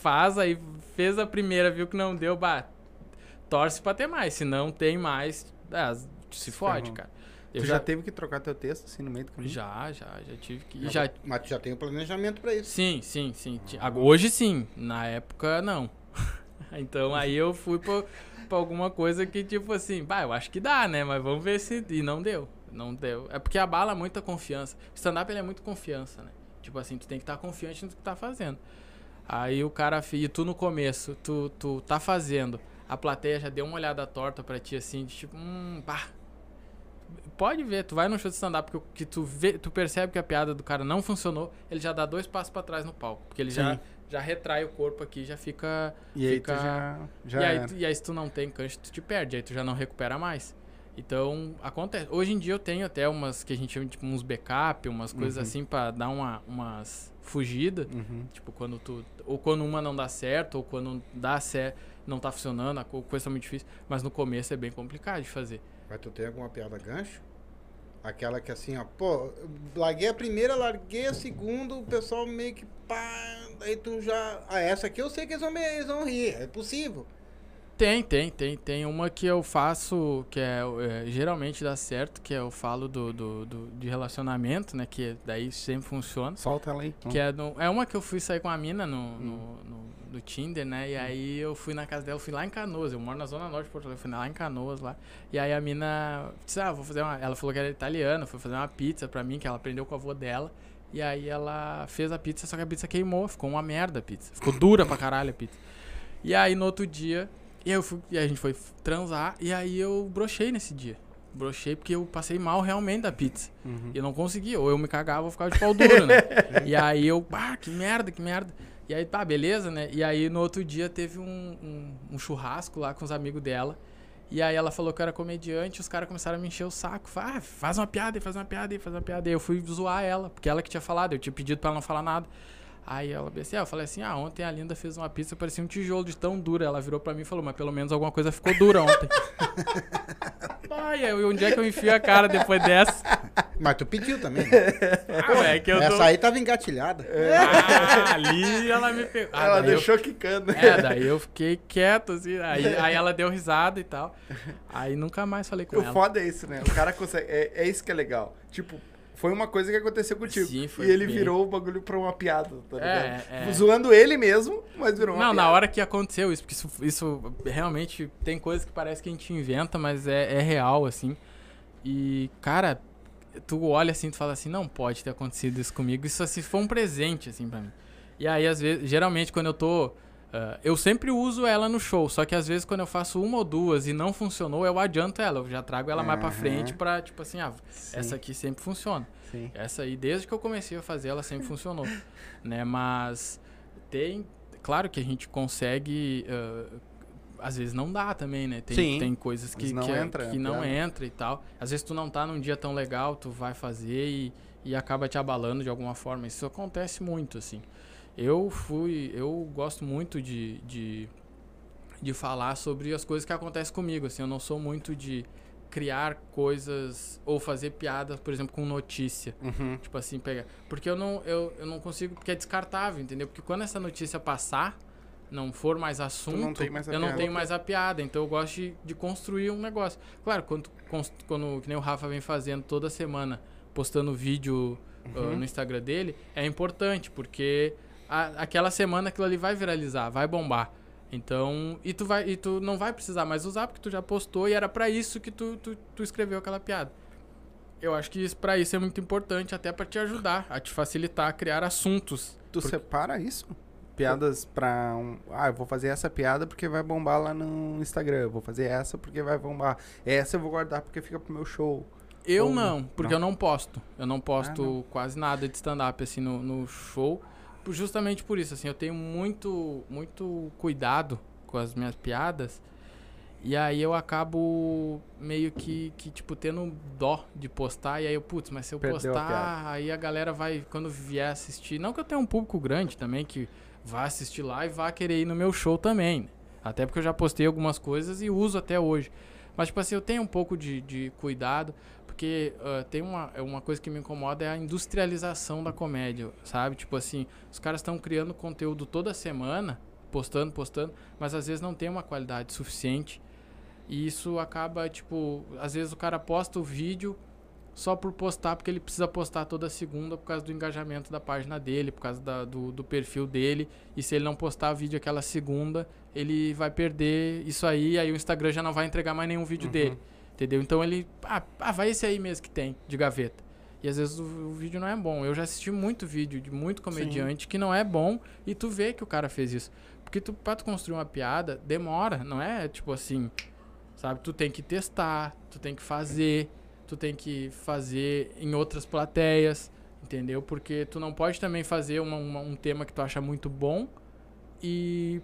faz aí, fez a primeira, viu que não deu, bah, torce pra ter mais. Se não tem mais, é, se fode, cara. Tu Eu já já, teve que trocar teu texto assim no meio do caminho? já, já, já tive que. Mas, Já, mas tu já tem o planejamento pra isso. sim, sim, sim. Agora- Hoje sim, na época não. então aí eu fui pra, pra alguma coisa que, tipo assim, bah, eu acho que dá, né? Mas vamos ver se. E não deu. Não deu. É porque abala muita confiança. Stand-up ele é muito confiança, né? Tipo assim, tu tem que estar confiante no que tá fazendo. Aí o cara, e tu no começo, tu, tu tá fazendo, a plateia já deu uma olhada torta pra ti, assim, de tipo, hum, pá. Pode ver, tu vai no show de stand-up que, que tu, vê, tu percebe que a piada do cara não funcionou, ele já dá dois passos pra trás no palco. Porque ele Sim. já retrai o corpo aqui, já fica. E aí fica... tu já, já e, aí, tu- e aí, se tu não tem cancha, tu te perde, aí tu já não recupera mais. Então, acontece. Hoje em dia eu tenho até umas que a gente chama tipo uns backup, umas coisas Uhum. assim pra dar uma, umas fugidas. Uhum. Tipo, quando tu. Ou quando uma não dá certo, ou quando dá certo, não tá funcionando, a co- coisa tá muito difícil. Mas no começo é bem complicado de fazer. Mas tu tem alguma piada gancho? Aquela que assim, ó, pô, larguei a primeira, larguei a segunda, o pessoal meio que pá, aí tu já. Ah, essa aqui eu sei que eles vão, eles vão rir, é possível. Tem, tem, tem. Tem uma que eu faço, que é, é, geralmente dá certo, que eu falo do, do, do- de relacionamento, né? Que daí sempre funciona. Solta ela aí. Que é, no- é uma que eu fui sair com a mina no, no, no- no Tinder, né? E aí eu fui na casa dela, eu fui lá em Canoas, eu moro na zona norte de Porto Alegre, eu fui lá em Canoas lá. E aí a mina disse, ah, vou fazer uma. Ela falou que era italiana, foi fazer uma pizza pra mim, que ela aprendeu com a avó dela. E aí ela fez a pizza, só que a pizza queimou, ficou uma merda a pizza. Ficou dura pra caralho a pizza. E aí no outro dia, e eu fui, e a gente foi transar, e aí eu brochei nesse dia. Brochei porque eu passei mal realmente da pizza. Uhum. E eu não conseguia. Ou eu me cagava ou ficava de pau duro, né? e aí eu, pá, que merda, que merda. E aí, tá, beleza, né? E aí no outro dia teve um, um, um churrasco lá com os amigos dela. E aí ela falou que eu era comediante, os caras começaram a me encher o saco. Falaram, ah, faz uma piada aí, faz uma piada aí, faz uma piada aí. Eu fui zoar ela, porque ela que tinha falado, eu tinha pedido pra ela não falar nada. Aí ela disse, ah, eu falei assim, ah, ontem a Linda fez uma pizza, parecia um tijolo de tão dura. Ela virou pra mim e falou, mas pelo menos alguma coisa ficou dura ontem. Ai, aí onde é que eu enfio a cara depois dessa? Mas tu pediu também. né? Ah, é que eu Essa tô... aí tava engatilhada. Ah, ali ela me pegou. Ah, ela daí eu- deixou quicando. É, daí eu fiquei quieto, assim. Aí, aí ela deu risada e tal. Aí nunca mais falei com O ela. foda é isso, né? O cara consegue. É, é isso que é legal. Tipo, foi uma coisa que aconteceu contigo. Sim, foi e ele bem. virou o bagulho pra uma piada, tá ligado? É, é. Zoando ele mesmo, mas virou uma Não, piada. na hora que aconteceu isso, porque isso, isso realmente tem coisas que parece que a gente inventa, mas é, é real, assim. E, cara, tu olha assim, tu fala assim, não pode ter acontecido isso comigo. Isso assim foi um presente, assim, pra mim. E aí, às vezes, geralmente quando eu tô. Ah, eu sempre uso ela no show, só que às vezes quando eu faço uma ou duas e não funcionou, eu adianto ela, eu já trago ela mais pra frente pra, tipo assim, ah, Sim, essa aqui sempre funciona. sim. Essa aí, desde que eu comecei a fazer, ela sempre funcionou, né? Mas tem, claro que a gente consegue, ah, às vezes não dá também, né? Tem, Sim. tem coisas que não que, é- entra, que não piada. entra e tal. Às vezes tu não tá num dia tão legal, tu vai fazer e, e acaba te abalando de alguma forma. Isso acontece muito, assim. Eu fui, eu gosto muito de, de, de falar sobre as coisas que acontecem comigo, assim. Eu não sou muito de criar coisas ou fazer piadas, por exemplo, com notícia. Uhum. Tipo assim, pegar. Porque eu não, eu, eu não consigo, porque é descartável, entendeu? Porque quando essa notícia passar, não for mais assunto, tem mais eu não tenho mais a piada. Então eu gosto de, de construir um negócio. Claro, quando, quando que nem o Rafa vem fazendo toda semana, postando vídeo Uhum. no Instagram dele, é importante, porque a- aquela semana aquilo ali vai viralizar, vai bombar. Então, e tu, vai, e tu não vai precisar mais usar, porque tu já postou e era pra isso que tu, tu, tu escreveu aquela piada. Eu acho que isso, pra isso é muito importante, até pra te ajudar, a te facilitar a criar assuntos. Tu separa isso? Piadas pra um. Ah, eu vou fazer essa piada porque vai bombar lá no Instagram. Eu vou fazer essa porque vai bombar. Essa eu vou guardar porque fica pro meu show. Eu Ou não, porque não? eu não posto. Eu não posto Ah, não. quase nada de stand-up assim no, no show. Justamente por isso, assim, eu tenho muito, muito cuidado com as minhas piadas. E aí eu acabo meio que, que, tipo, tendo dó de postar. E aí eu, putz, mas se eu Perdeu a postar, piada. aí a galera vai, quando vier assistir. Não que eu tenha um público grande também, que vá assistir lá e vá querer ir no meu show também. né? Até porque eu já postei algumas coisas e uso até hoje. Mas, tipo assim, eu tenho um pouco de, de cuidado, porque ah, tem uma, é uma coisa que me incomoda é a industrialização da comédia, sabe? Tipo assim, os caras estão criando conteúdo toda semana, postando, postando, mas às vezes não tem uma qualidade suficiente. E isso acaba, tipo, às vezes o cara posta o vídeo só por postar, porque ele precisa postar toda segunda por causa do engajamento da página dele, por causa da- do, do perfil dele. E se ele não postar vídeo aquela segunda, ele vai perder isso aí, aí o Instagram já não vai entregar mais nenhum vídeo Uhum. dele. Entendeu? Então ele. Ah, ah, vai esse aí mesmo que tem, de gaveta. E às vezes o, o vídeo não é bom. Eu já assisti muito vídeo de muito comediante que não é bom e tu vê que o cara fez isso. Porque tu, pra tu construir uma piada, demora, não é tipo assim. Sabe? Tu tem que testar, tu tem que fazer, tu tem que fazer em outras plateias, entendeu? Porque tu não pode também fazer uma- uma- um tema que tu acha muito bom e,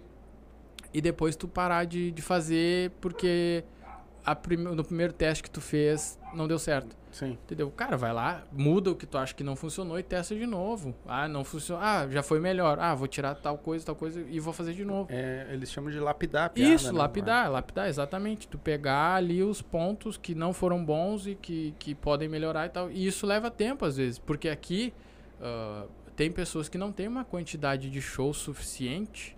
e depois tu parar de, de fazer porque prime- no primeiro teste que tu fez não deu certo. Sim. Entendeu? Cara, vai lá, muda o que tu acha que não funcionou e testa de novo. Ah, não funcionou. Ah, já foi melhor. Ah, vou tirar tal coisa, tal coisa e vou fazer de novo. É, eles chamam de lapidar a piada, Isso, né? lapidar, lapidar, exatamente. Tu pegar ali os pontos que não foram bons e que, que podem melhorar e tal. E isso leva tempo, às vezes, porque aqui ah, tem pessoas que não têm uma quantidade de show suficiente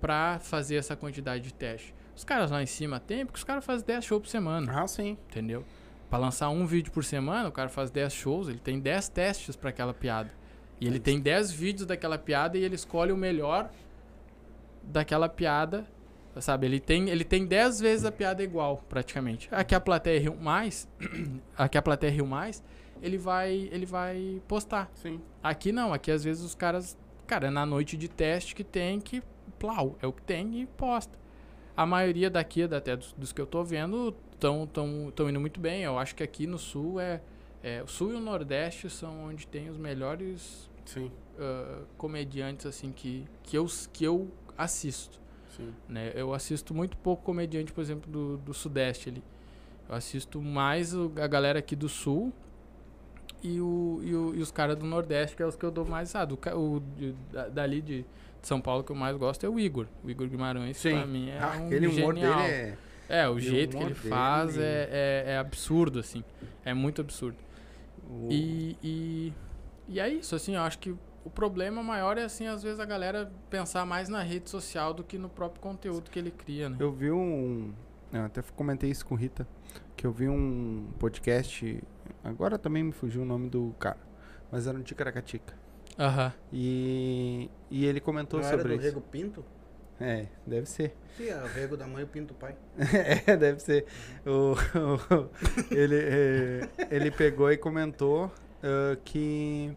pra fazer essa quantidade de teste. Os caras lá em cima tem, porque os caras fazem 10 shows por semana, Ah, sim. entendeu? Pra lançar um vídeo por semana, o cara faz 10 shows, ele tem 10 testes pra aquela piada. E ele tem 10 vídeos daquela piada e ele escolhe o melhor daquela piada, sabe? Ele tem, ele tem 10 vezes a piada igual, praticamente. Aqui a plateia riu mais, aqui a plateia riu mais, ele vai, ele vai postar. Sim. Aqui não, aqui às vezes os caras, cara, é na noite de teste que tem que, plau, é o que tem e posta. A maioria daqui, até dos, dos que eu tô vendo, estão tão, tão indo muito bem. Eu acho que aqui no sul é, é o sul e o nordeste são onde tem os melhores Sim. ah, comediantes assim que, que, eu, que eu assisto. Sim. Né? Eu assisto muito pouco comediante, por exemplo, do, do Sudeste ali. Eu assisto mais o- a galera aqui do Sul e, o, e, o- e os caras do Nordeste, que é os que eu dou mais risada. O, ca- o de- da- dali de, de São Paulo que eu mais gosto é o Igor. O Igor Guimarães, Sim. pra mim, é Ah, um aquele humor genial. dele é. É, o jeito que humor ele dele- faz é, é, é absurdo, assim. É muito absurdo. o- E, e, e é isso, assim, eu acho que o problema maior é, assim, às vezes a galera pensar mais na rede social do que no próprio conteúdo que ele cria, né? Eu vi um. Eu até comentei isso com Rita. Que eu vi um podcast. Agora também me fugiu o nome do cara. Mas era um Ticaracatica. Aham. E, e ele comentou Não era sobre do isso. Rego Pinto? É, deve ser. Sim, é o Rego da mãe e o Pinto do pai. é, deve ser. O, o- ele, é, ele pegou e comentou ah, que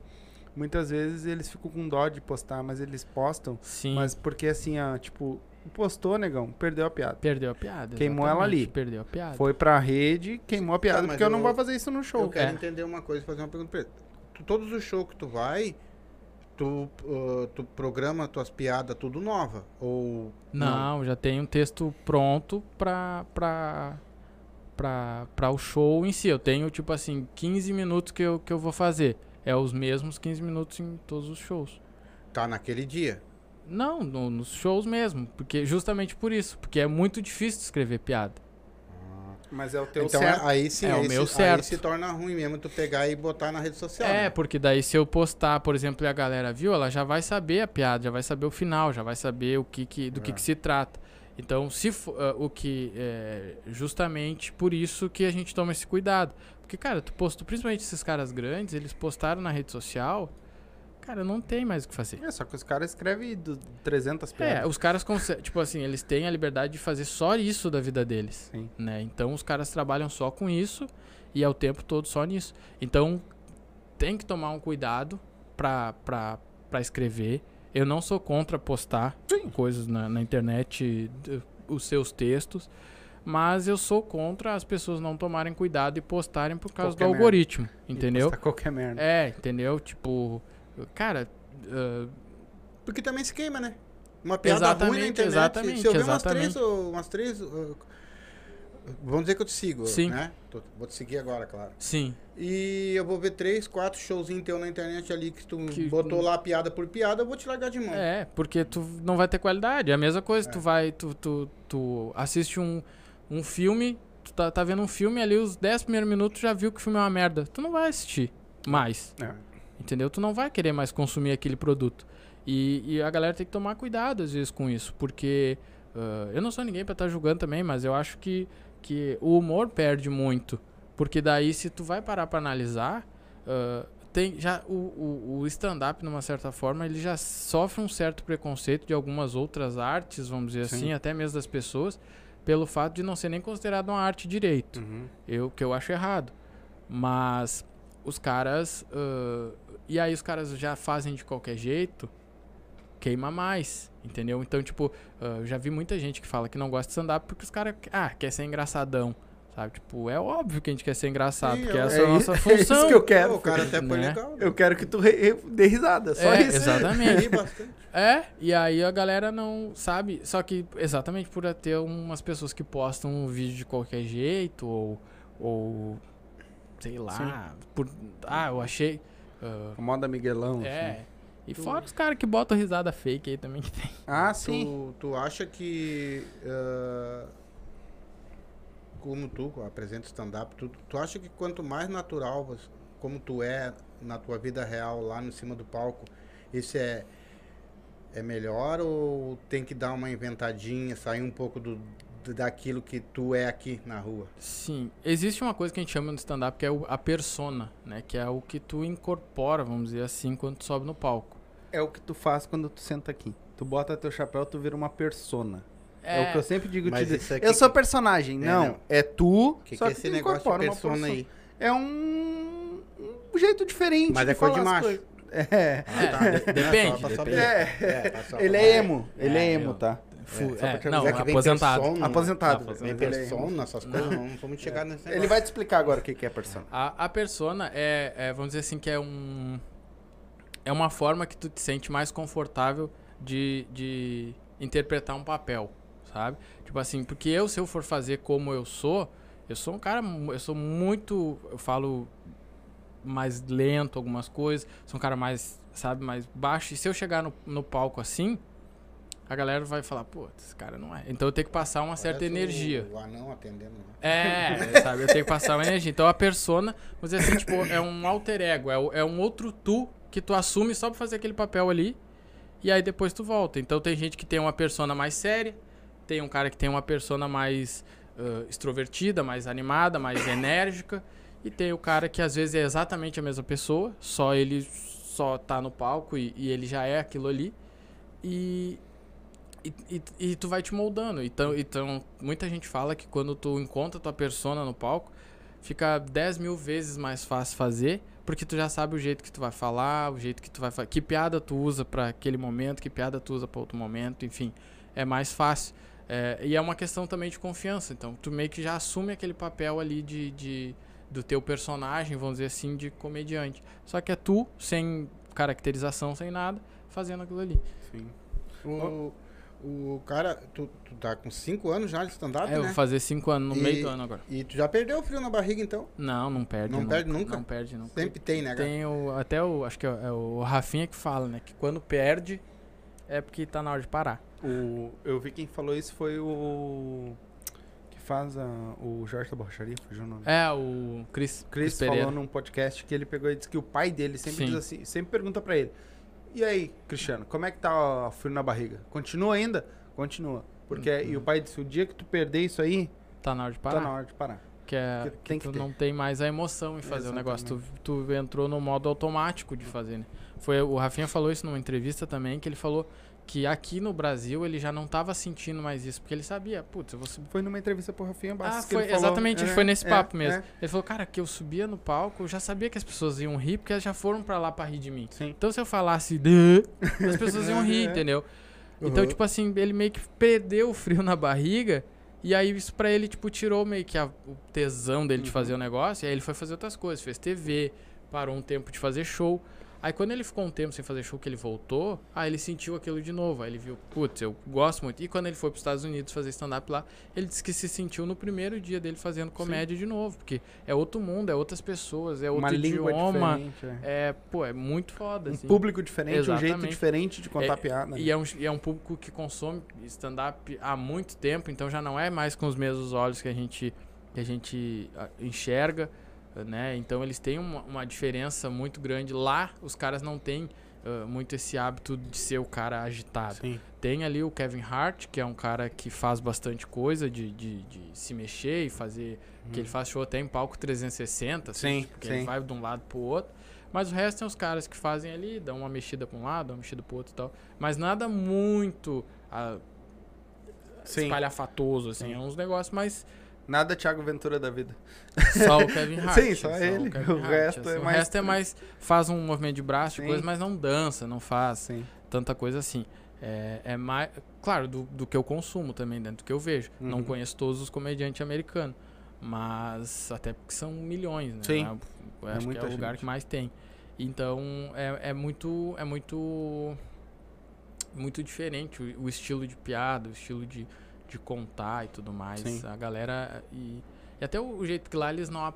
muitas vezes eles ficam com dó de postar, mas eles postam. Sim. Mas porque assim, ó, tipo, postou, negão, perdeu a piada. Perdeu a piada. Queimou ela exatamente, ali. Perdeu a piada. Foi pra rede, queimou a piada, Tá, mas porque eu não eu- vou fazer isso no Eu show. quero É. entender uma coisa e fazer uma pergunta pra ele. Tu- todos os shows que tu vai, tu, ah, tu programa tuas piadas tudo nova? Ou. Não, já tem um texto pronto pra, pra, pra, pra o show em si. Eu tenho, tipo assim, 15 minutos que eu, que eu vou fazer. É os mesmos 15 minutos em todos os shows. Tá naquele dia. Não, no- nos shows mesmo. Porque justamente por isso. Porque é muito difícil escrever piada. Mas é o teu então certo. aí sim, É o aí, meu se, certo. aí se torna ruim mesmo tu pegar e botar na rede social. É, né? porque daí se eu postar, por exemplo, e a galera viu, ela já vai saber a piada, já vai saber o final, já vai saber o que, que do que, É. que se trata. Então, se ah, o que é justamente por isso que a gente toma esse cuidado. Porque, cara, tu postou, principalmente esses caras grandes, eles postaram na rede social, cara, não tem mais o que fazer. É, só que os caras escrevem do- 300 É, piadas. os caras tipo assim, eles têm a liberdade de fazer só isso da vida deles, Sim. né? Então os caras trabalham só com isso e é o tempo todo só nisso. Então tem que tomar um cuidado pra, pra, pra escrever. Eu não sou contra postar coisas na, na internet, os seus textos, mas eu sou contra as pessoas não tomarem cuidado e postarem por causa Qualquer do merda. algoritmo, E entendeu? qualquer merda. É, entendeu? Tipo, cara, ah, Porque também se queima, né? Uma piada ruim na Exatamente, internet. exatamente, se eu ver umas exatamente. três, ou umas três. uh, vamos dizer que eu te sigo, Sim. né? Tô- vou te seguir agora, claro. sim. E eu vou ver três, quatro showzinhos teu na internet ali que tu Que- botou lá piada por piada, eu vou te largar de mão. É, porque tu não vai ter qualidade. É a mesma coisa, É. tu vai, tu, tu, tu assiste um, um filme, tu tá, tá vendo um filme ali, os 10 primeiros minutos já viu que o filme é uma merda. Tu não vai assistir mais, É. entendeu? Tu não vai querer mais consumir aquele produto. E, e a galera tem que tomar cuidado às vezes com isso, porque ah, eu não sou ninguém pra estar julgando também, mas eu acho que, que o humor perde muito. Porque daí, se tu vai parar pra analisar, ah, tem já o, o, o stand-up, numa certa forma, ele já sofre um certo preconceito de algumas outras artes, vamos dizer Sim. assim, até mesmo das pessoas, pelo fato de não ser nem considerado uma arte direito. Uhum. Eu que eu acho errado. Mas os caras. ãh, e aí os caras já fazem de qualquer jeito, queima mais. Entendeu? Então, tipo, ãh, eu já vi muita gente que fala que não gosta de stand-up porque os caras. Ah, quer ser engraçadão. Sabe? Tipo, é óbvio que a gente quer ser engraçado, Sim, porque é- essa é é a nossa isso- é isso função. que eu quero. Pô, o cara até foi né? legal. Eu quero que tu re- re- dê risada, só É, isso. exatamente. É, e aí a galera não sabe. Só que exatamente por ter umas pessoas que postam um vídeo de qualquer jeito, ou. ou sei lá. Por, ah, eu achei. Ah, A moda Miguelão. assim. é. E fora os caras que botam risada fake aí também que tem. Ah, sim. Tu, tu acha que. ah, como tu apresenta stand-up, tu, tu acha que quanto mais natural, como tu é na tua vida real, lá no cima do palco, isso é, é melhor ou tem que dar uma inventadinha, sair um pouco do- daquilo que tu é aqui na rua? Sim, existe uma coisa que a gente chama no stand-up que é a persona, né? Que é o que tu incorpora, vamos dizer assim, quando tu sobe no palco. É o que tu faz quando tu senta aqui. Tu bota teu chapéu, tu vira uma persona. É, o que eu sempre digo Mas te isso dizer. aqui Eu sou personagem. É, não, não. é tu, O que, só que é que esse negócio de persona persona. aí? É um, um jeito diferente Mas de é coisa de macho. coisas. É. Ah, tá. de- depende, depende. É. só Ele é emo. Ele é, É, emo, tá? Fu- É, é, não, vem aposentado. persona. Aposentado. Vem Ele é emo. persona, essas coisas, não, não vamos chegar nesse Ele vai te explicar agora o que que é persona. A, a persona é, é, vamos dizer assim, que é um. É uma forma que tu te sente mais confortável de, de interpretar um papel, sabe? Tipo assim, porque eu, se eu for fazer como eu sou, eu sou um cara. Eu sou muito. Eu falo mais lento algumas coisas, sou um cara mais, sabe, mais baixo. E se eu chegar no, no palco assim, a galera vai falar, pô, esse cara não é. Então eu tenho que passar uma certa Parece energia. O anão atendendo. né? É, sabe? Eu tenho que passar uma energia. Então a persona, dizer assim, tipo, é um alter ego, é, o- é um outro tu que tu assume só pra fazer aquele papel ali. E aí depois tu volta. Então tem gente que tem uma persona mais séria, tem um cara que tem uma persona mais ah, extrovertida, mais animada, mais enérgica. E tem o cara que às vezes é exatamente a mesma pessoa, só ele só tá no palco e, e ele já é aquilo ali. E, e, e, e tu vai te moldando. Então, então, muita gente fala que quando tu encontra tua persona no palco, fica 10 mil vezes mais fácil fazer, porque tu já sabe o jeito que tu vai falar, o jeito que tu vai falar, que piada tu usa pra aquele momento, que piada tu usa pra outro momento, enfim, é mais fácil. É, e é uma questão também de confiança. Então, tu meio que já assume aquele papel ali de, de do teu personagem, vamos dizer assim, de comediante. Só que é tu, sem caracterização, sem nada, fazendo aquilo ali. Sim. O, o cara, tu, tu tá com 5 anos já de stand-up, É, eu né? vou fazer cinco anos no E- meio do ano agora. E tu já perdeu o frio na barriga, então? Não, não perde. Não nunca. perde nunca? Não perde nunca. Sempre tem, né, cara? Tem o, até o, acho que é, é o Rafinha que fala, né? Que quando perde é porque tá na hora de parar. O, eu vi quem falou isso foi o. Que faz a, o Jorge da Borracharia, fugiu o nome. É, o Cris, Chris Pereira. falou num podcast que ele pegou e disse que o pai dele sempre Sim. diz assim, sempre pergunta pra ele: "E aí, Cristiano, como é que tá o frio na barriga? Continua ainda?" Continua. Porque e o pai disse: "O dia que tu perder isso aí, Tá na hora de parar. tá na hora de parar." Que, é, que que tu ter. não tem mais a emoção em fazer o negócio. Tu, Exatamente. tu entrou no modo automático de fazer, né? Foi, o Rafinha falou isso numa entrevista também, que ele falou que aqui no Brasil ele já não tava sentindo mais isso, porque ele sabia, putz, eu vou subir. Foi numa entrevista pro Rafinha Bastos Ah, foi, falou. exatamente, É, foi nesse é, papo mesmo. é. Ele falou, cara, que eu subia no palco, eu já sabia que as pessoas iam rir, porque elas já foram pra lá pra rir de mim. Sim. Então se eu falasse, as pessoas iam rir, É. entendeu? Então, Uhum. tipo assim, ele meio que perdeu o frio na barriga. E aí isso pra ele, tipo, tirou meio que a- o tesão dele de Uhum. fazer o negócio. E aí ele foi fazer outras coisas. Fez TV, parou um tempo de fazer show. Aí quando ele ficou um tempo sem fazer show, que ele voltou, aí ele sentiu aquilo de novo. Aí ele viu, putz, eu gosto muito. E quando ele foi pros Estados Unidos fazer stand-up lá, ele disse que se sentiu no primeiro dia dele fazendo comédia de novo. Porque é outro mundo, é outras pessoas, é outro Uma idioma. é. É, pô, é muito foda, Um assim. público diferente, um jeito Exatamente. diferente de contar É, piada. E né? é, um, e é um público que consome stand-up há muito tempo, então já não é mais com os mesmos olhos que a gente, que a gente ah, enxerga, né? Então eles têm uma, uma diferença muito grande. Lá, os caras não têm ah, muito esse hábito de ser o cara agitado. Sim. Tem ali o Kevin Hart, que é um cara que faz bastante coisa de, de, de se mexer e fazer. Que ele faz show até em palco 360, assim, Sim, tipo, que sim. ele vai de um lado pro outro. Mas o resto tem os caras que fazem ali, dão uma mexida pra um lado, dão uma mexida pro outro e tal. Mas nada muito Sim. espalhafatoso, assim. Sim. É uns negócios mais. Nada Thiago Ventura da vida. Só o Kevin Hart. Sim, só ele. Kevin O resto é O mais- resto é mais. Faz um movimento de braço, Sim. coisa, mas não dança, não faz Sim. tanta coisa assim. É, é mais. Claro, do, do que eu consumo também, dentro do que eu vejo. Não Uhum. conheço todos os comediantes americanos. Mas até porque são milhões, né? Sim. Eu É acho que é o lugar gente. que mais tem. Então é, é muito. É muito. Muito diferente o, o estilo de piada, o estilo de, de contar e tudo mais. Sim. A galera. E, e até o, o jeito que lá eles não.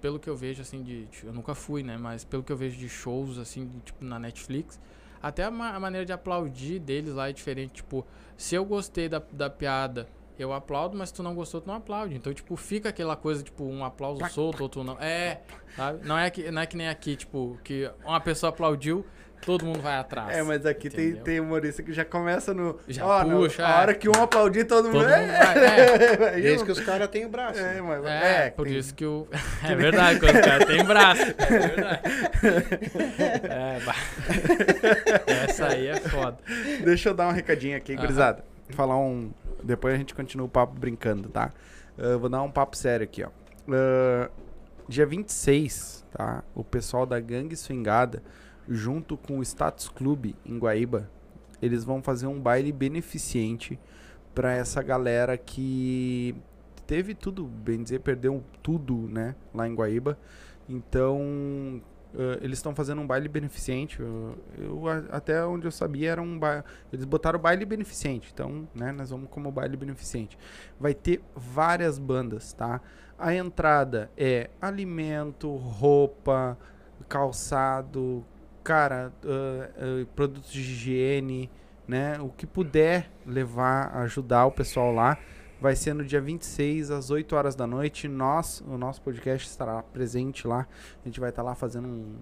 Pelo que eu vejo, assim, de. de- Eu nunca fui, né? Mas pelo que eu vejo de shows, assim, de, tipo, na Netflix. Até a, ma- a maneira de aplaudir deles lá é diferente. Tipo, se eu gostei da, da piada, eu aplaudo, mas se tu não gostou, tu não aplaude. Então, tipo, fica aquela coisa, tipo, um aplauso solto, outro não. É, sabe? Não é, que, não é que nem aqui, tipo, que uma pessoa aplaudiu, todo mundo vai atrás. É, mas aqui tem, entendeu? tem humorista que já começa no. Já ó, no- puxa, A é. hora que um aplaudir, todo mundo. Todo mundo vai, é. Aí Desde eu- que os caras têm o braço. É, mas, É, é, por tem- isso que o. É verdade, quando o cara tem braço. É verdade. É, bah. Essa aí é foda. Deixa eu dar um recadinho aqui, Aham. gurizada. Falar um. Depois a gente continua o papo brincando, tá? Eu vou dar um papo sério aqui, ó. Ah, dia 26, tá? O pessoal da Gangue Swingada, junto com o Status Club em Guaíba, eles vão fazer um baile beneficente pra essa galera que teve tudo, bem dizer, perdeu tudo, né? Lá em Guaíba. Então, eh, eles estão fazendo um baile beneficente. Eu, eu até onde eu sabia era um baile. Eles botaram baile beneficente. Então, né, nós vamos como baile beneficente. Vai ter várias bandas, tá? A entrada é alimento, roupa, calçado, cara, ah, ah, produtos de higiene, né? O que puder levar, ajudar o pessoal lá. Vai ser no dia 26, às 8 horas da noite. Nós, o nosso podcast estará presente lá. A gente vai estar lá fazendo um,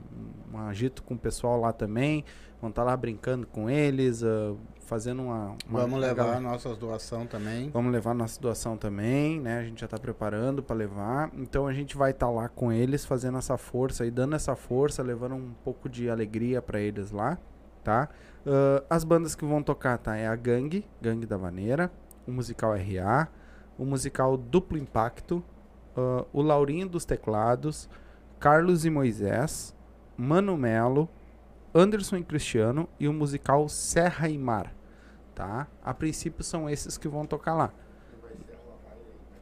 um agito com o pessoal lá também. Vão estar lá brincando com eles, ah, fazendo uma. uma Vamos levar galera- nossas doações também. Vamos levar nossa doação também, né? A gente já tá preparando para levar. Então a gente vai estar lá com eles, fazendo essa força e dando essa força, levando um pouco de alegria para eles lá, tá? Ah, as bandas que vão tocar, tá? É a Gangue, Gangue da Vaneira, o musical RA, o musical Duplo Impacto, ah, o Laurinho dos Teclados, Carlos e Moisés, Mano Melo, Anderson e Cristiano e o musical Serra e Mar tá? A princípio são esses que vão tocar lá.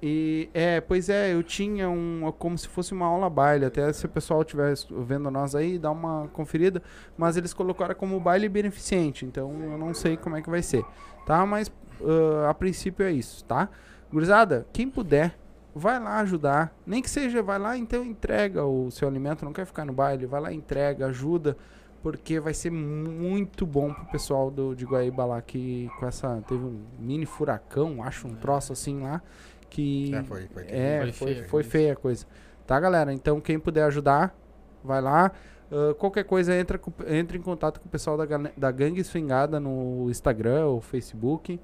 E é, pois é, eu tinha um como se fosse uma aula baile, até se o pessoal estiver es- vendo nós aí, dá uma conferida, mas eles colocaram como baile beneficente, então eu não sei como é que vai ser, tá? Mas ah, a princípio é isso, tá? Gurizada, quem puder, vai lá ajudar, nem que seja, vai lá então entrega o seu alimento, não quer ficar no baile, vai lá entrega, ajuda, porque vai ser muito bom pro pessoal do, de Guaíba lá que com essa teve um mini furacão, acho um troço assim lá que É, foi- foi é, Foi foi, feia a foi coisa. feia a coisa. Tá, galera? Então quem puder ajudar, vai lá. Ah, qualquer coisa entra com, entra em contato com o pessoal da, da Gangue Swingada no Instagram ou Facebook.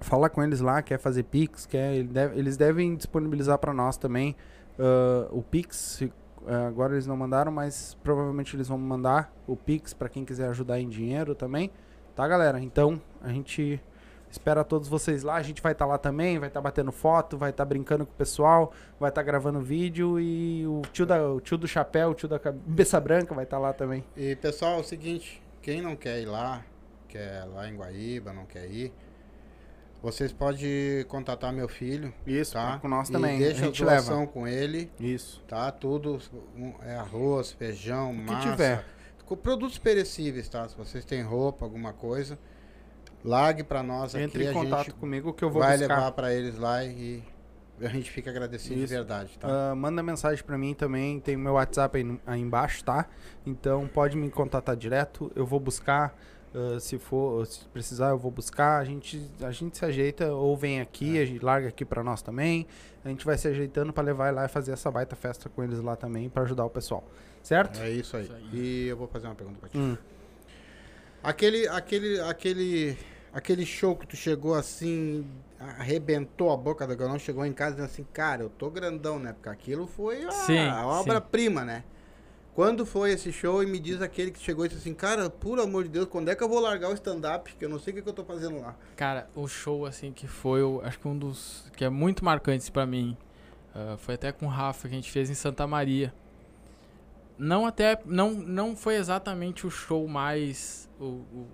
Fala com eles lá, quer fazer Pix, quer, ele deve- eles devem disponibilizar para nós também ah, o Pix. Ah, agora eles não mandaram, mas provavelmente eles vão mandar o Pix para quem quiser ajudar em dinheiro também. Tá, galera? Então a gente espera todos vocês lá. A gente vai estar lá também, vai estar batendo foto, vai estar brincando com o pessoal, vai estar gravando vídeo e o tio, da, o tio do chapéu, o tio da cabeça branca vai estar lá também. E pessoal, é o seguinte, quem não quer ir lá, quer lá em Guaíba, não quer ir, vocês podem contatar meu filho, Isso, tá? com nós E também. deixa a a, doação leva. com ele, Isso. tá? Tudo um, é arroz, feijão, que massa. tiver. Com produtos perecíveis, tá? Se vocês têm roupa, alguma coisa, largue pra nós Entre aqui, em a contato comigo que eu vou vai buscar. levar pra eles lá e a gente fica agradecido Isso. de verdade, tá? Ah, manda mensagem pra mim também, tem o meu WhatsApp aí, aí embaixo, tá? Então pode me contatar direto, eu vou buscar. Ah, se for, se precisar, eu vou buscar. A gente, a gente se ajeita ou vem aqui, a gente larga aqui pra nós também. A gente vai se ajeitando pra levar lá e fazer essa baita festa com eles lá também pra ajudar o pessoal, certo? É isso aí. Isso aí. E eu vou fazer uma pergunta pra ti. Hum. Aquele, aquele, aquele, aquele show que tu chegou assim, arrebentou a boca do galão, chegou em casa dizendo assim, cara, eu tô grandão, né? Porque aquilo foi a, obra-prima, né? Quando foi esse show e me diz aquele que chegou e disse assim, cara, por amor de Deus, quando é que eu vou largar o stand-up? Que eu não sei o que, que eu tô fazendo lá. Cara, o show, assim, que foi, o- acho que um dos que é muito marcantes pra mim, ah, foi até com o Rafa que a gente fez em Santa Maria. Não até, não, não foi exatamente o show mais, o, o-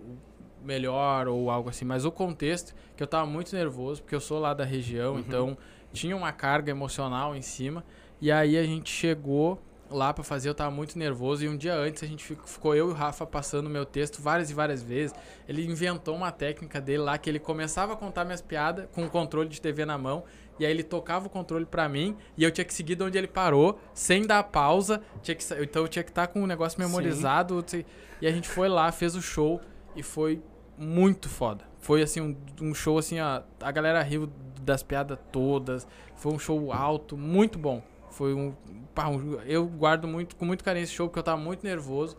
o melhor ou algo assim, mas o contexto que eu tava muito nervoso, porque eu sou lá da região, então tinha uma carga emocional em cima. E aí a gente chegou lá pra fazer, eu tava muito nervoso. E um dia antes a gente fico- ficou eu e o Rafa passando o meu texto várias e várias vezes. Ele inventou uma técnica dele lá que ele começava a contar minhas piadas com o controle de TV na mão. E aí ele tocava o controle pra mim e eu tinha que seguir de onde ele parou, sem dar pausa. Tinha que, então eu tinha que estar com o negócio memorizado. sei- E a gente foi lá, fez o show e foi muito foda. Foi assim, um, um show assim, ó, a galera riu das piadas todas. Foi um show alto, muito bom. Foi um, pá, um- Eu guardo muito, com muito carinho esse show, porque eu tava muito nervoso.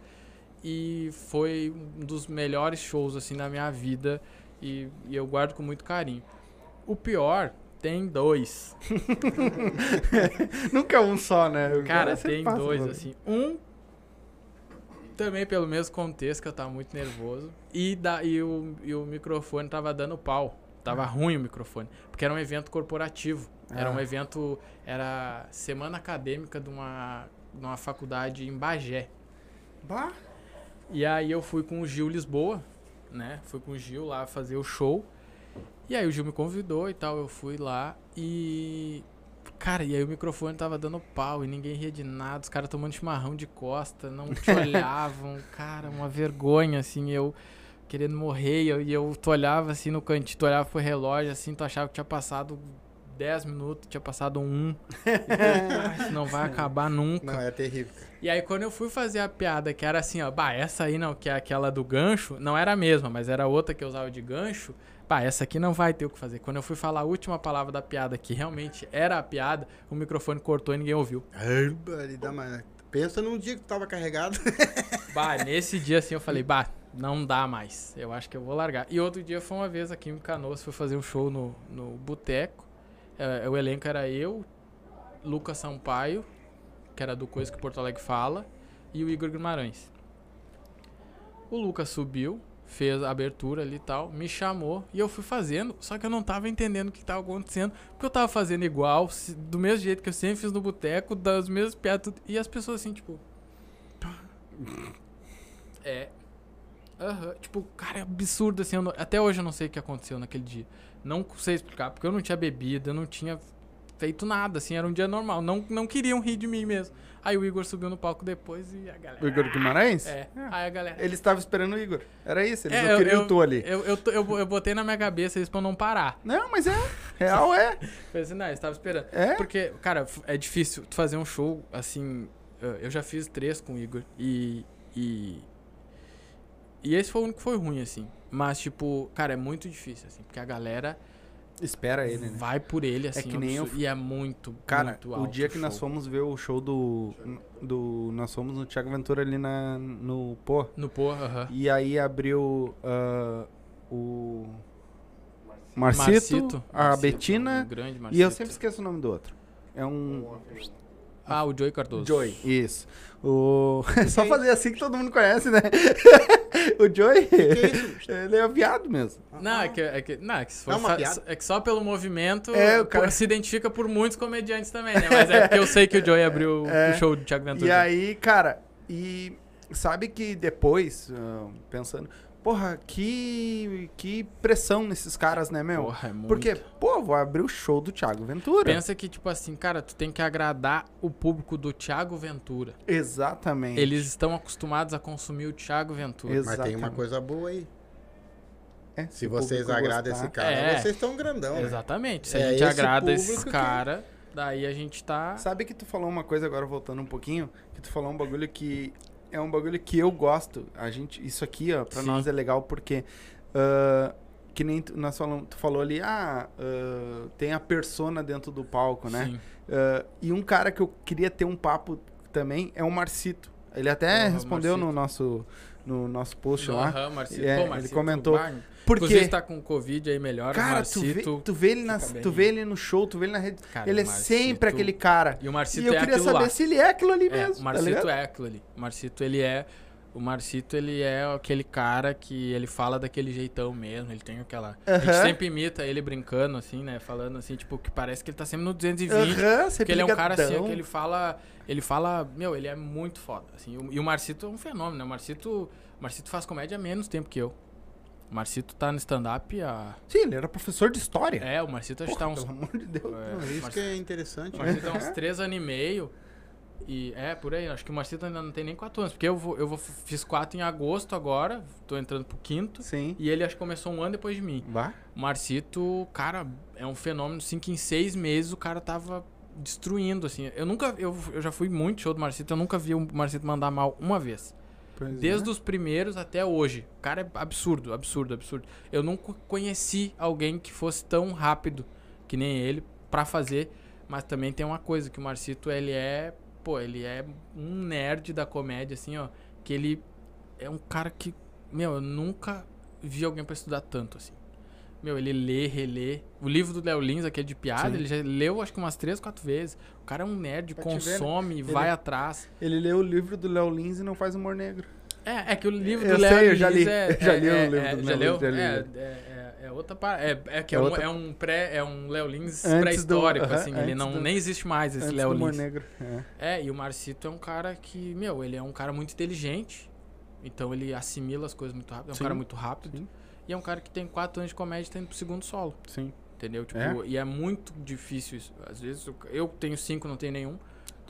E foi um dos melhores shows, assim, da minha vida. E, e eu guardo com muito carinho. O pior, tem dois. Nunca um só, né? O Cara, tem passa dois, por- assim. Um, também pelo mesmo contexto, que eu tava muito nervoso. E, da, e, o, e o microfone tava dando pau. Tava ruim o microfone. Porque era um evento corporativo. Era Ah. um evento. Era semana acadêmica de uma, de uma faculdade em Bagé. Bah. E aí eu fui com o Gil Lisboa, né? Fui com o Gil lá fazer o show. E aí o Gil me convidou e tal, eu fui lá e. Cara, e aí o microfone tava dando pau e ninguém ria de nada, os caras tomando chimarrão de costa, não te olhavam, cara, uma vergonha, assim, eu querendo morrer, e eu, e eu tu olhava assim no cantinho, tu olhava pro relógio, assim, tu achava que tinha passado 10 minutos, tinha passado um. E tu, "Ah, isso não vai acabar nunca. Não, é terrível. E aí quando eu fui fazer a piada, que era assim, ó, bah, essa aí não, que é aquela do gancho, não era a mesma, mas era outra que eu usava de gancho, bah, essa aqui não vai ter o que fazer. Quando eu fui falar a última palavra da piada, que realmente era a piada, o microfone cortou e ninguém ouviu. Ai, dá mais. Pensa num dia que tu tava carregado. Bah, nesse dia assim eu falei, bah, não dá mais, eu acho que eu vou largar. E outro dia foi uma vez aqui em Canoas, fui fazer um show no, no Boteco, É, o elenco era eu, Lucas Sampaio, que era do Coisa que Porto Alegre Fala, e o Igor Guimarães. O Lucas subiu, fez a abertura ali e tal, me chamou e eu fui fazendo, só que eu não tava entendendo o que tava acontecendo, porque eu tava fazendo igual, do mesmo jeito que eu sempre fiz no boteco, das mesmas piadas, e as pessoas assim, tipo. É. Aham. Tipo, cara, é absurdo assim. eu não- até hoje eu não sei o que aconteceu naquele dia. Não sei explicar, porque eu não tinha bebido, eu não tinha feito nada, assim, era um dia normal. Não, não queriam rir de mim mesmo. Aí o Igor subiu no palco depois e a galera. O Igor Guimarães? É. Aí a galera. Ele estava esperando o Igor. Era isso, eles É, não eu- queriam eu- tu ali. Eu, eu, eu, eu botei na minha cabeça isso pra eu não parar. Não, mas é. Real é. Falei assim, não, eu estava esperando. É? Porque, cara, é difícil tu fazer um show assim. Eu já fiz três com o Igor e. E, e esse foi o único que foi ruim, assim. Mas, tipo, cara, é muito difícil, assim. Porque a galera Espera ele, né? vai por ele, assim. que nem eu E é muito, Cara, muito o dia que nós fomos ver o show do. do nós fomos no Thiago Ventura ali na, no Pô. No porra, aham. E aí abriu ah, o. Marcito, a Marcito, Betina. um grande E eu Marcito. sempre esqueço o nome do outro. É um. Ah, o Joey Cardoso. Joy. Isso. O... É só fazer assim que todo mundo conhece, né? o Joy, ele é viado mesmo. Não, é que, é que, não, é que, se for É uma fa- piada. é que só pelo movimento É, o cara- se identifica por muitos comediantes também, né? Mas é porque eu sei que o Joey abriu É. o show do Thiago Ventura. E aí, cara, e sabe que depois, ah, pensando, porra, que, que pressão nesses caras, né, meu? Porra, é muito. Porque, pô, vou abrir o show do Thiago Ventura. Pensa que, tipo assim, cara, tu tem que agradar o público do Thiago Ventura. Exatamente. Eles estão acostumados a consumir o Thiago Ventura. Ex- Mas tem uma Exatamente. coisa boa aí. É, Se o vocês agradam gostar. esse cara, É. vocês estão grandão, né? Exatamente. Se É a gente esse agrada esses público que- caras, daí a gente tá. Sabe que tu falou uma coisa agora, voltando um pouquinho, que tu falou um bagulho que é um bagulho que eu gosto. A gente, isso aqui, ó, pra Sim. nós é legal porque ah, que nem tu, nós falamos, tu falou ali, ah, ah, tem a persona dentro do palco, né? Ah, e um cara que eu queria ter um papo também é o Marcito. Ele até respondeu no Marcito. nosso no nosso post lá. Aham, Marcito. É, Pô, ele Marcito, comentou, Porque Inclusive tá com Covid aí melhor. cara, tu vê, Marcito. tu vê ele fica tu vê ele no show, tu vê ele na rede. Cara, ele é Marcito- sempre aquele cara. E o Marcito e eu é queria saber lá. se ele é aquilo ali É, mesmo. o tá Marcito ligado? é aquilo ali. O Marcito, ele é. O Marcito, ele é aquele cara que ele fala daquele jeitão mesmo. Ele tem aquela. A gente sempre imita ele brincando, assim, né? Falando assim, tipo, que parece que ele tá sempre no 220. Aham, Porque ele é um cara assim, ligadão. que ele fala. Ele fala. Meu, ele é muito foda. Assim, e o Marcito é um fenômeno, né? O Marcito, o Marcito faz comédia há menos tempo que eu. O Marcito tá no stand-up há. Sim, ele era professor de história. É, o Marcito acho que tá uns. Pelo amor de Deus. É, isso Marci- que é interessante. O? Marcito tá uns 3 anos e meio. E é, por aí. Acho que o Marcito ainda não tem nem 4 anos. Porque eu, vou, eu vou, fiz 4 em agosto agora. Tô entrando pro quinto. Sim. E ele acho que começou um ano depois de mim. Vá. O Marcito, cara, é um fenômeno, assim, que em seis meses o cara tava destruindo, assim. Eu nunca, eu, eu já fui muito show do Marcito, eu nunca vi o Marcito mandar mal uma vez. Pois Desde é. os primeiros até hoje. O cara é absurdo, absurdo, absurdo. Eu nunca conheci alguém que fosse tão rápido que nem ele pra fazer. Mas também tem uma coisa, que o Marcito, ele é... Pô, ele é um nerd da comédia, assim, ó. Que ele é um cara que... Meu, eu nunca vi alguém pra estudar tanto, assim. Meu, ele lê, relê. O livro do Léo Lins, aquele de piada, Sim. ele já leu acho que umas três, quatro vezes. O cara é um nerd, Pra te ver, né? consome, Ele- vai atrás. Ele leu o livro do Léo Lins e não faz humor negro. É, é que o livro Eu do Léo sei, eu já Lins li. é, Eu já é- li o é- livro é- do já Léo leu? Lins, já li. É, é, é, é outra par... é, é que é, É um, outra- é um pré, é um Léo Lins pré-histórico, assim, ele não do- nem existe mais esse Léo Lins. negro. É. É, e o Marcito é um cara que, meu, ele é um cara muito inteligente, então ele assimila as coisas muito rápido, é um Sim, cara muito rápido. sim. E é um cara que tem quatro anos de comédia e tá indo pro segundo solo. Sim. Entendeu? Tipo, É? e é muito difícil isso. Às vezes eu tenho cinco, não tenho nenhum.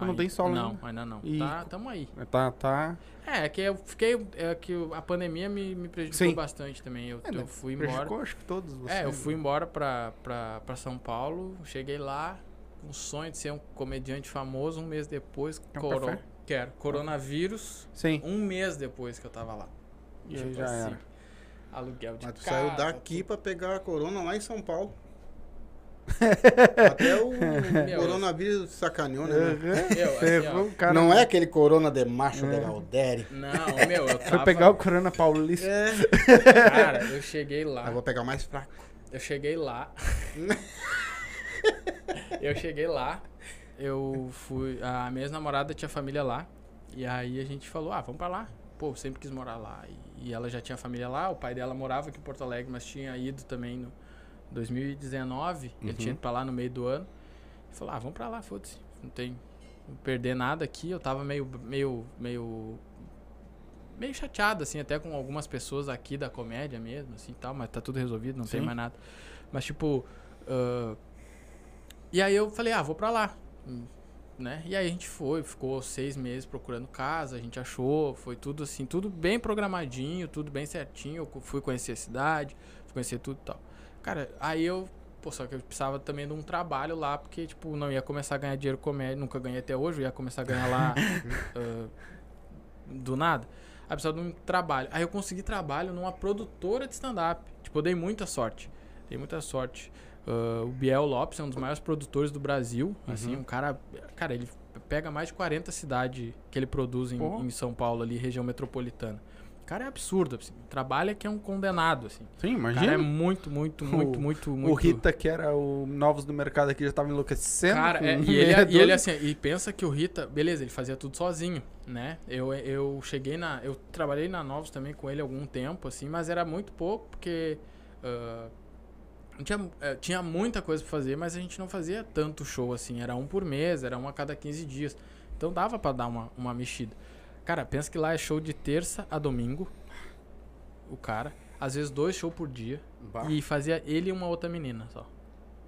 Tu não tem solo Não, ainda não. E- Tá, tamo aí. Tá, tá. É, é que eu fiquei. É que a pandemia me, me prejudicou Sim. bastante também. Eu, É, eu né? fui embora. Prejudicou, acho que todos vocês. É, eu fui embora pra, pra, pra São Paulo, cheguei lá, com o sonho de ser um comediante famoso, um mês depois, Quer um coro... Quero. Coronavírus, Sim. um mês depois que eu tava lá. E aí Tipo já assim, era. Aluguel de Mas tu casa, saiu daqui tudo. pra pegar a corona lá em São Paulo. Até o Meu, coronavírus sacaneou, né? Meu, assim, ó, cara. Não é aquele corona de macho É. de Galdério. Não, meu, eu Foi tava... pegar o Corona Paulista. É. Cara, eu cheguei lá. Eu vou pegar o mais fraco. Eu cheguei lá. eu cheguei lá. Eu fui. A minha ex-namorada tinha família lá. E aí a gente falou: ah, vamos pra lá. Pô, eu sempre quis morar lá. E, e ela já tinha família lá. O pai dela morava aqui em Porto Alegre, mas tinha ido também no 2019. Ele Uhum. tinha ido pra lá no meio do ano. E falou: ah, vamos pra lá, foda-se. Não tem. Não perder nada aqui. Eu tava meio. meio. meio. meio chateado, assim, até com algumas pessoas aqui da comédia mesmo, assim tal, mas tá tudo resolvido, não tem Sim. mais nada. Mas tipo. ah, e aí eu falei, ah, vou pra lá. Né? E aí a gente foi, ficou seis meses procurando casa, a gente achou, foi tudo assim, tudo bem programadinho, tudo bem certinho. Eu fui conhecer a cidade, fui conhecer tudo e tal. Cara, aí eu. Pô, só que eu precisava também de um trabalho lá, porque, tipo, não ia começar a ganhar dinheiro com comédia, nunca ganhei até hoje, eu ia começar a ganhar lá ah, do nada. Aí precisava de um trabalho. Aí eu consegui trabalho numa produtora de stand-up. Tipo, eu dei muita sorte. Dei muita sorte. Ah, o Biel Lopes é um dos maiores produtores do Brasil. Assim, um cara. Cara, ele pega mais de 40 cidades que ele produz em, em São Paulo, ali, região metropolitana. O cara é absurdo, assim. Trabalha que é um condenado, assim. Sim, O cara imagina. é muito, muito, muito, O- muito, O muito. Rita, que era o Novos do Mercado aqui, já tava enlouquecendo. Cara, com é, e, ele, meia e ele assim, e pensa que o Rita, beleza, ele fazia tudo sozinho, né? Eu, eu cheguei na. Eu trabalhei na Novos também com ele há algum tempo, assim, mas era muito pouco, porque. não tinha, tinha muita coisa pra fazer, mas a gente não fazia tanto show assim. Era um por mês, era um a cada 15 dias. Então dava pra dar uma, uma mexida. Cara, pensa que lá é show de terça a domingo. O cara. Às vezes dois shows por dia. Bah, E fazia ele e uma outra menina só.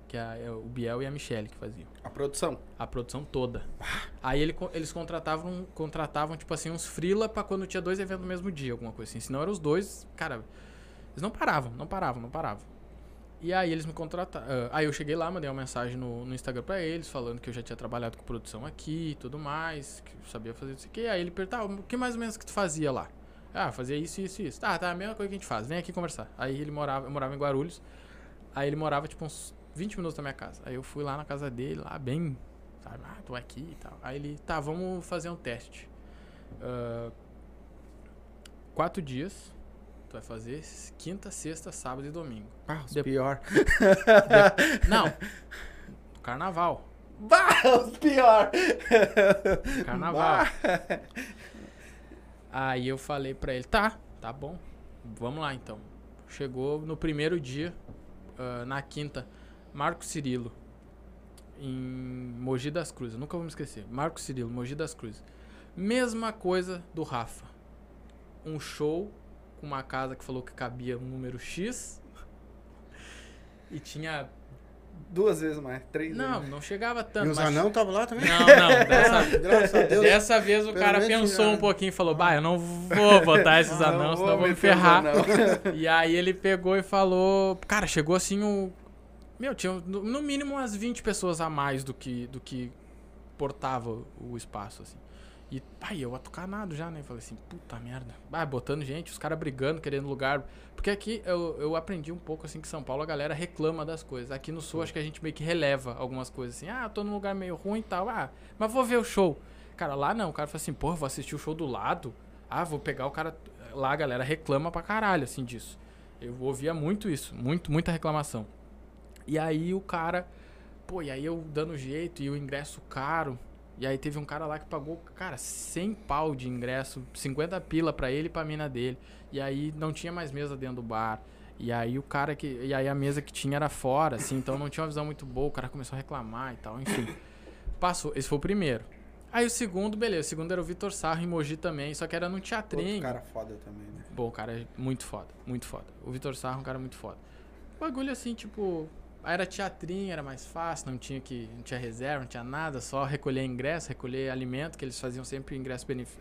Que é, o Biel e a Michelle que faziam. A produção. A produção toda. Aí ele, eles contratavam, contratavam, tipo assim, uns freela pra quando tinha dois eventos no mesmo dia, alguma coisa assim. Senão eram os dois, cara, eles não paravam, não paravam, não paravam. E aí eles me contrataram. aí eu cheguei lá, mandei uma mensagem no, no Instagram pra eles, falando que eu já tinha trabalhado com produção aqui e tudo mais, que eu sabia fazer isso aqui. Aí ele perguntava, o que mais ou menos que tu fazia lá? Ah, fazia isso, isso, isso. Tá, tá, a mesma coisa que a gente faz, vem aqui conversar. Aí ele morava, eu morava em Guarulhos. Aí ele morava, tipo, uns 20 minutos da minha casa. Aí eu fui lá na casa dele, lá bem, sabe, ah, tô aqui e tal. Aí ele, tá, vamos fazer um teste. Ah, quatro dias, tu vai fazer quinta, sexta, sábado e domingo. Ah, os De- pior. Não, carnaval. Bah, os pior. Carnaval. Aí eu falei pra ele, tá, tá bom, vamos lá então. Chegou no primeiro dia, ah, na quinta, Marco Cirilo, em Mogi das Cruzes, eu nunca vou me esquecer. Marco Cirilo, Mogi das Cruzes. Mesma coisa do Rafa. Um show com uma casa que falou que cabia um número X. E tinha. Duas vezes mais, três Não, vezes. não chegava E tanto. os mas- anão estavam lá também? Não, não. Dessa, Graças a Deus. dessa vez o Pelo cara menos pensou um pouquinho e falou: Bah, eu não vou botar esses Ah, anãos, senão eu vou me ferrar. anão. E aí ele pegou e falou. Cara, chegou assim o. Meu, tinha no no mínimo umas 20 pessoas a mais do que, do que portava o espaço, assim. E, pai, eu atucanado já, né? Falei assim, puta merda. Vai, botando gente, os caras brigando, querendo lugar. Porque aqui eu, eu aprendi um pouco, assim, que São Paulo a galera reclama das coisas. Aqui no Sul, acho que a gente meio que releva algumas coisas, assim. Ah, tô num lugar meio ruim e tal. Ah, mas vou ver o show. Cara, lá não. O cara fala assim, pô, vou assistir o show do lado. Ah, vou pegar o cara... Lá a galera reclama pra caralho, assim, disso. Eu ouvia muito isso, muito, muita reclamação. E aí o cara, pô, e aí eu dando jeito e o ingresso caro. E aí teve um cara lá que pagou, cara, 100 pau de ingresso, 50 pila pra ele e pra mina dele. E aí não tinha mais mesa dentro do bar. E aí o cara que. E aí a mesa que tinha era fora, assim, então não tinha uma visão muito boa. O cara começou a reclamar e tal, enfim. Passou. Esse foi o primeiro. Aí o segundo, beleza. O segundo era o Vitor Sarro em Mogi também, só que era no teatrinho. Outro cara foda também, né? Bom, o cara é muito foda, muito foda. O Vitor Sarro é um cara muito foda. Bagulho assim, tipo, era teatrinho, era mais fácil, não tinha que, não tinha reserva, não tinha nada, só recolher ingresso, recolher alimento, que eles faziam sempre ingresso benef,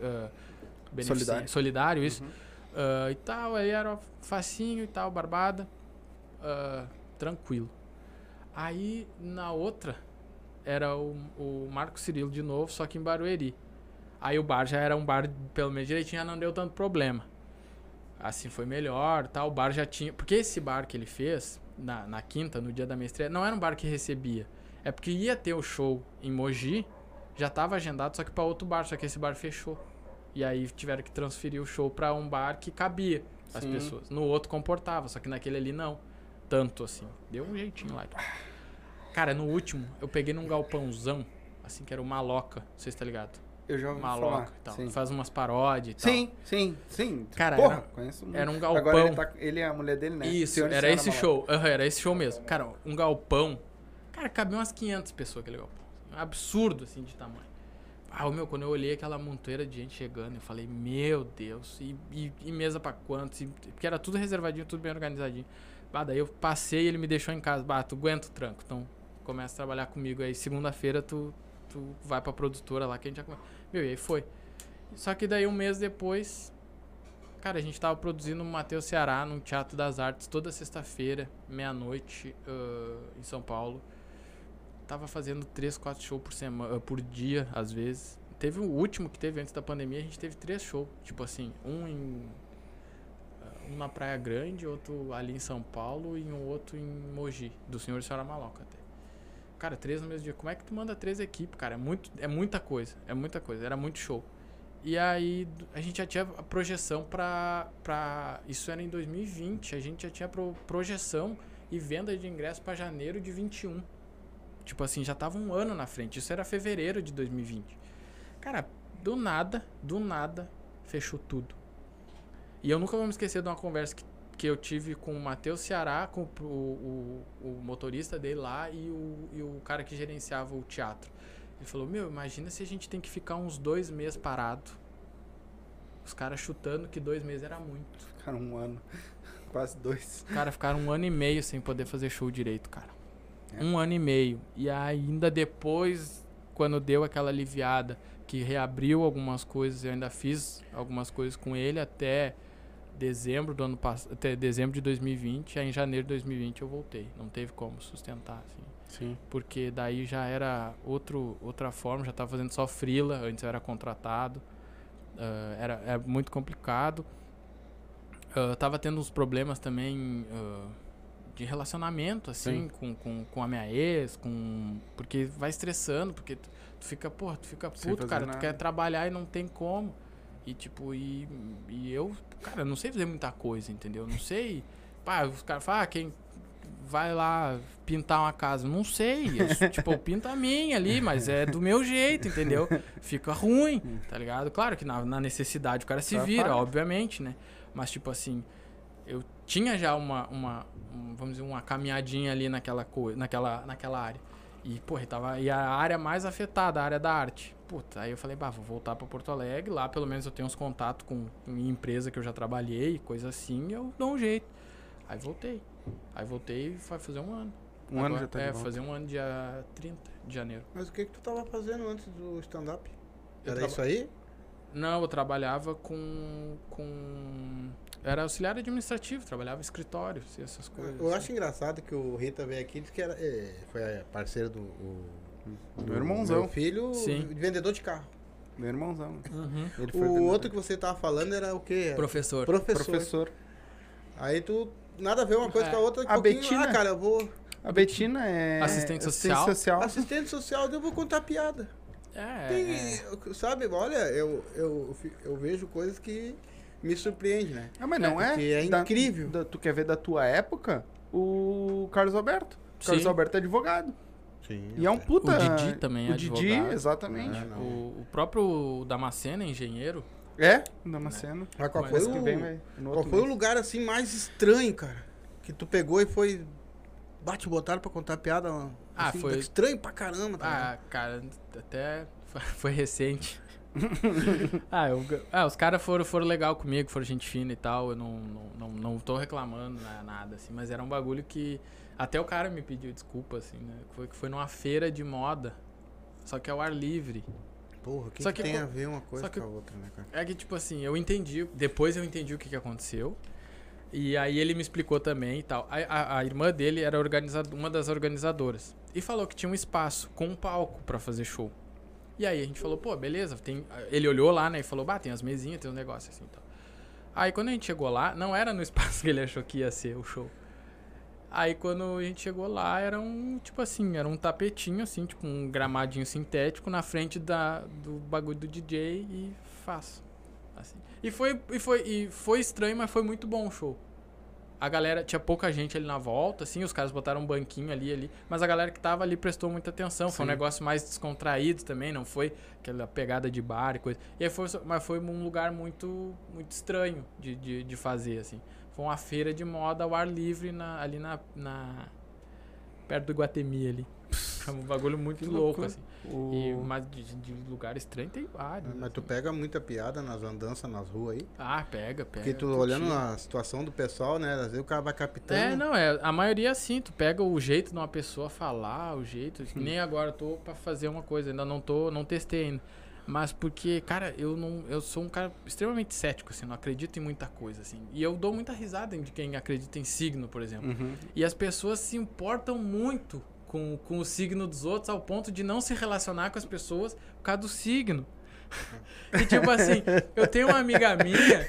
benefici- Solidário. solidário, isso. Uhum. Ah, e tal, aí era facinho e tal, barbada. ah, tranquilo. Aí na outra era o, o Marco Cirilo de novo, só que em Barueri. Aí o bar já era um bar, pelo menos direitinho, já não deu tanto problema. Assim foi melhor, tal. O bar já tinha. Porque esse bar que ele fez, na, na quinta, no dia da minha estreia, não era um bar que recebia. É porque ia ter o show em Mogi, já tava agendado, só que pra outro bar, só que esse bar fechou. E aí tiveram que transferir o show pra um bar que cabia as Sim. pessoas. No outro comportava, só que naquele ali não. Tanto assim. Deu um jeitinho lá. Cara, no último, eu peguei num galpãozão, assim, que era o Maloca, não sei se tá ligado. Eu já ouvi Maloca falar. e tal. Sim. Faz umas paródias e tal. sim, sim, sim. Cara, Porra, era- conheço muito. era um Agora galpão. ele, tá, ele é a mulher dele, né? Isso, era esse Maloca. show. Aham, era esse show mesmo. Cara, um galpão. Cara, cabia umas 500 pessoas aquele galpão. Um absurdo, assim, de tamanho. Ah, meu, quando eu olhei aquela montoeira de gente chegando, eu falei, meu Deus, e, e- e mesa pra quantos? E- porque era tudo reservadinho, tudo bem organizadinho. Bah, daí eu passei e ele me deixou em casa. Bah, tu aguenta o tranco, então começa a trabalhar comigo aí. Segunda-feira tu, tu vai pra produtora lá que a gente já. Meu, e aí foi. Só que daí um mês depois, cara, a gente tava produzindo o Mateus Ceará no Teatro das Artes toda sexta-feira, meia-noite, ãh, em São Paulo. Tava fazendo três, quatro shows por semana, por dia, às vezes. Teve o último que teve antes da pandemia, a gente teve três shows. Tipo assim, um em. Um na Praia Grande, outro ali em São Paulo e um outro em Mogi, do Senhor e Senhora Maloca até. Cara, três no mesmo dia. Como é que tu manda três equipes, cara? É, muito, é muita coisa. É muita coisa. Era muito show. E aí a gente já tinha a projeção pra, pra. Isso era em 2020. A gente já tinha pro, projeção e venda de ingresso pra janeiro de 21. Tipo assim, já tava um ano na frente. Isso era fevereiro de 2020. Cara, do nada, do nada, fechou tudo. E eu nunca vou me esquecer de uma conversa que, que eu tive com o Matheus Ceará, com o, o, o motorista dele lá e o, e o cara que gerenciava o teatro. Ele falou, meu, imagina se a gente tem que ficar uns dois meses parado. Os caras chutando que dois meses era muito. Ficaram um ano. Quase dois. Os caras ficaram um ano e meio sem poder fazer show direito, cara. É. Um ano e meio. E ainda depois, quando deu aquela aliviada, que reabriu algumas coisas, eu ainda fiz algumas coisas com ele até dezembro do ano passado, até dezembro de 2020, aí em janeiro de 2020 eu voltei. Não teve como sustentar, assim. Sim. Porque daí já era outro, outra forma, já tava fazendo só frila, antes eu era contratado. Ah, era, era muito complicado. Ah, tava tendo uns problemas também ah, de relacionamento, assim, Sim. com, com, com a minha ex, com. Porque vai estressando, porque tu, tu fica, pô, tu fica puto, cara, tu nada. quer trabalhar e não tem como. E tipo, e, e eu, cara, não sei fazer muita coisa, entendeu? Não sei. Pá, os caras falam, ah, quem vai lá pintar uma casa. Não sei. Eu, tipo, eu pinto a minha ali, mas é do meu jeito, entendeu? Fica ruim, tá ligado? Claro que na, na necessidade o cara se vira, obviamente, né? Mas, tipo assim, eu tinha já uma, uma um, vamos dizer, uma caminhadinha ali naquela, naquela, naquela área. E, porra, tava, e a área mais afetada, a área da arte. Puta, aí eu falei, bah, vou voltar pra Porto Alegre, lá pelo menos eu tenho uns contatos com em empresa que eu já trabalhei, coisa assim, eu dou um jeito. Aí voltei. Aí voltei e vai fazer um ano. Um ano Agora- já tá de É, volta. fazer um ano dia 30 de janeiro. Mas o que, que tu tava fazendo antes do stand-up? Eu Era traba- isso aí? Não, eu trabalhava com. com. Era auxiliar administrativo, trabalhava em escritórios e essas coisas. Eu assim. acho engraçado que o Rita veio aqui e disse que era, é, foi a parceiro do, o- Meu irmãozão. meu filho, Sim. vendedor de carro. Meu irmãozão. Uhum. O vendedor. outro que você tava falando era o quê? Professor. Professor. professor. Aí tu, nada a ver uma coisa É. com a outra. um A Betina- Ah, cara, eu vou... A Betina é. Assistente social. social. Assistente social, eu vou contar piada. É, Tem, é. Sabe, olha, eu, eu, eu vejo coisas que me surpreendem, né? Ah, mas não é? porque é da- incrível. da- tu quer ver da tua época? O Carlos Alberto. O Carlos Sim. Alberto é advogado. Sim. E é um puta. O Didi também é O Didi, advogado. exatamente. É, não. O, o próprio Damasceno é engenheiro. É, Damasceno. Mas qual Mas foi, vem, o, vai, no qual foi o lugar assim mais estranho, cara? Que tu pegou e foi. Bate botaram pra contar piada. Ah, assim, foi- Estranho pra caramba, tá Ah, cara, até foi recente. ah, eu- ah, os caras foram, foram legal comigo, foram gente fina e tal. Eu não, não, não, não tô reclamando né, nada, assim, mas era um bagulho que. Até o cara me pediu desculpa, assim, né? Foi que foi numa feira de moda. Só que ao ar livre. Porra, o que, que que tem co- a ver uma coisa que- com a outra, né, cara? É que, tipo assim, eu entendi. Depois eu entendi o que, que aconteceu. E aí ele me explicou também e tal. A, a- a irmã dele era organizado, uma das organizadoras. E falou que tinha um espaço com um palco pra fazer show. E aí a gente falou, pô, beleza. Tem... Ele olhou lá, né? E falou, bah, tem as mesinhas, tem uns negócios assim e tal. Aí quando a gente chegou lá, não era no espaço que ele achou que ia ser o show. Aí quando a gente chegou lá, era um, tipo assim, era um tapetinho, assim, tipo um gramadinho sintético na frente da, do bagulho do DJ e faço. Assim. E foi, e, foi, e foi estranho, mas foi muito bom o show. A galera, tinha pouca gente ali na volta, assim, os caras botaram um banquinho ali, ali, mas a galera que tava ali prestou muita atenção. Foi um negócio mais descontraído também, não foi aquela pegada de bar e coisa. E aí foi, mas foi um lugar muito, muito estranho de, de, de fazer, assim. Foi uma feira de moda ao ar livre na- ali na, na. perto do Guatemi ali. Foi um bagulho muito louco, assim. O- E, mas de, de lugar estranho tem vários. Mas tu assim. pega muita piada nas andanças nas ruas aí. Ah, pega, pega. Porque tu tu olhando tira. a situação do pessoal, né? Às vezes o cara vai captando. É, não, é. A maioria é assim, tu pega o jeito de uma pessoa falar, o jeito. Nem agora eu tô pra fazer uma coisa, ainda não tô, não testei ainda. Mas porque, cara, eu não. Eu sou um cara extremamente cético, assim, não acredito em muita coisa, assim. E eu dou muita risada de quem acredita em signo, por exemplo. Uhum. E as pessoas se importam muito com, com o signo dos outros ao ponto de não se relacionar com as pessoas por causa do signo. E tipo assim, eu tenho uma amiga minha,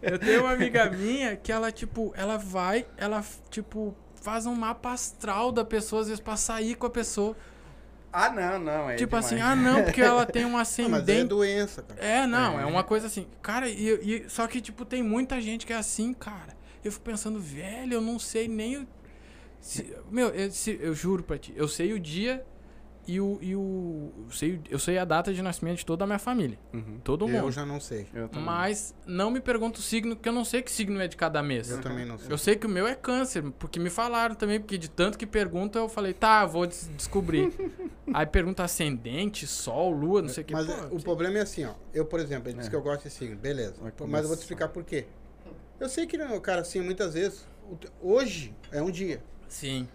eu tenho uma amiga minha que ela, tipo, ela vai, ela, tipo, faz um mapa astral da pessoa, às vezes, pra sair com a pessoa. Ah, não, não. É tipo assim, demais. ah, não, porque ela tem um Não, mas é ascendente. doença, cara. É, não, é. É. uma coisa assim. Cara, e, e- só que, tipo, tem muita gente que é assim, cara. Eu fico pensando, velho, eu não sei nem se- meu, eu, se- eu juro pra ti, eu sei o dia e o. E o eu, sei, eu sei a data de nascimento de toda a minha família. Uhum. Todo Eu mundo. já não sei. Eu. Mas não me pergunta o signo, porque eu não sei que signo é de cada mês. Eu também não sei. Eu sei que o meu é câncer, porque me falaram também, porque de tanto que pergunta, eu falei, tá, vou des- descobrir. Aí pergunta ascendente, sol, lua, não sei o que. Mas Pô, é, o que- problema é assim, ó. Eu, por exemplo, ele disse É. que eu gosto de signo. Beleza. Mas eu vou te explicar por quê. Eu sei que, né, cara, assim, muitas vezes. Hoje é um dia. Sim.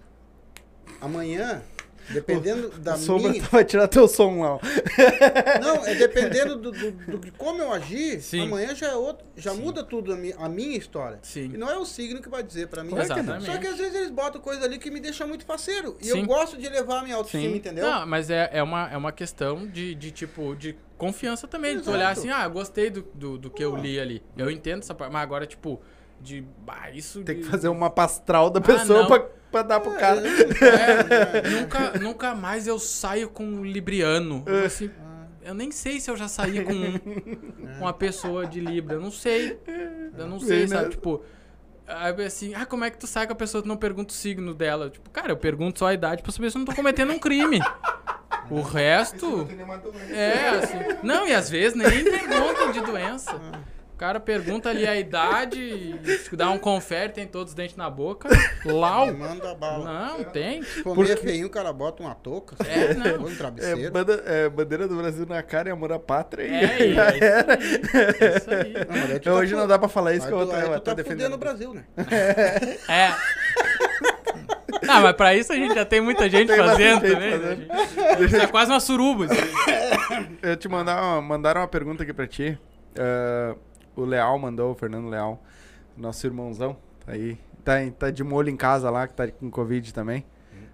Amanhã, dependendo da A sombra minha. vai tirar teu som lá. Não, é dependendo do, do- do- de como eu agir, Sim. amanhã já é outro. Já Sim. muda tudo a minha, a minha história. Sim. E não é o signo que vai dizer pra mim. Claro que não. Exatamente. Só que às vezes eles botam coisa ali que me deixa muito faceiro. E Sim. eu gosto de elevar a minha autoestima, Sim. entendeu? Não, mas é, é, uma, é uma questão de, de tipo, de confiança também. De tu Exato. olhar assim, ah, gostei do, do, do que eu li ali. Eu entendo essa parte, mas agora, tipo, de. Bah, isso. Tem de- que fazer uma pastral da pessoa Ah, pra, pra dar pro cara. É, nunca, nunca mais eu saio com um libriano. Eu, assim, eu nem sei se eu já saí com um- com uma pessoa de Libra. Eu não sei. Eu não sei, Bem, sabe? né? Tipo. Aí assim, ah, como é que tu sai com a pessoa que não pergunta o signo dela? Tipo, cara, eu pergunto só a idade pra saber se eu não tô cometendo um crime. O resto. É, assim. Não, e às vezes nem perguntam de doença. O cara pergunta ali a idade, dá um confere, tem todos os dentes na boca. Lau. Manda bala. Não, tem. Comer é feinho, o cara bota uma touca. É, não. Um É, travesseiro. banda- é, bandeira do Brasil na cara e amor à pátria. e É, é era. É isso aí. Não, aí tu tá Hoje fu- não dá pra falar isso aí que eu tu, tô, aí eu tu tô tá defendendo. o Brasil, né? É. Ah, mas pra isso a gente já tem muita gente Tem fazendo também. gente né? Isso é quase uma suruba. isso aí. Eu te mandar uma, mandaram uma pergunta aqui pra ti. Ah, o Leal mandou, o Fernando Leal, nosso irmãozão, tá aí. Tá, tá de molho em casa lá, que tá com Covid também.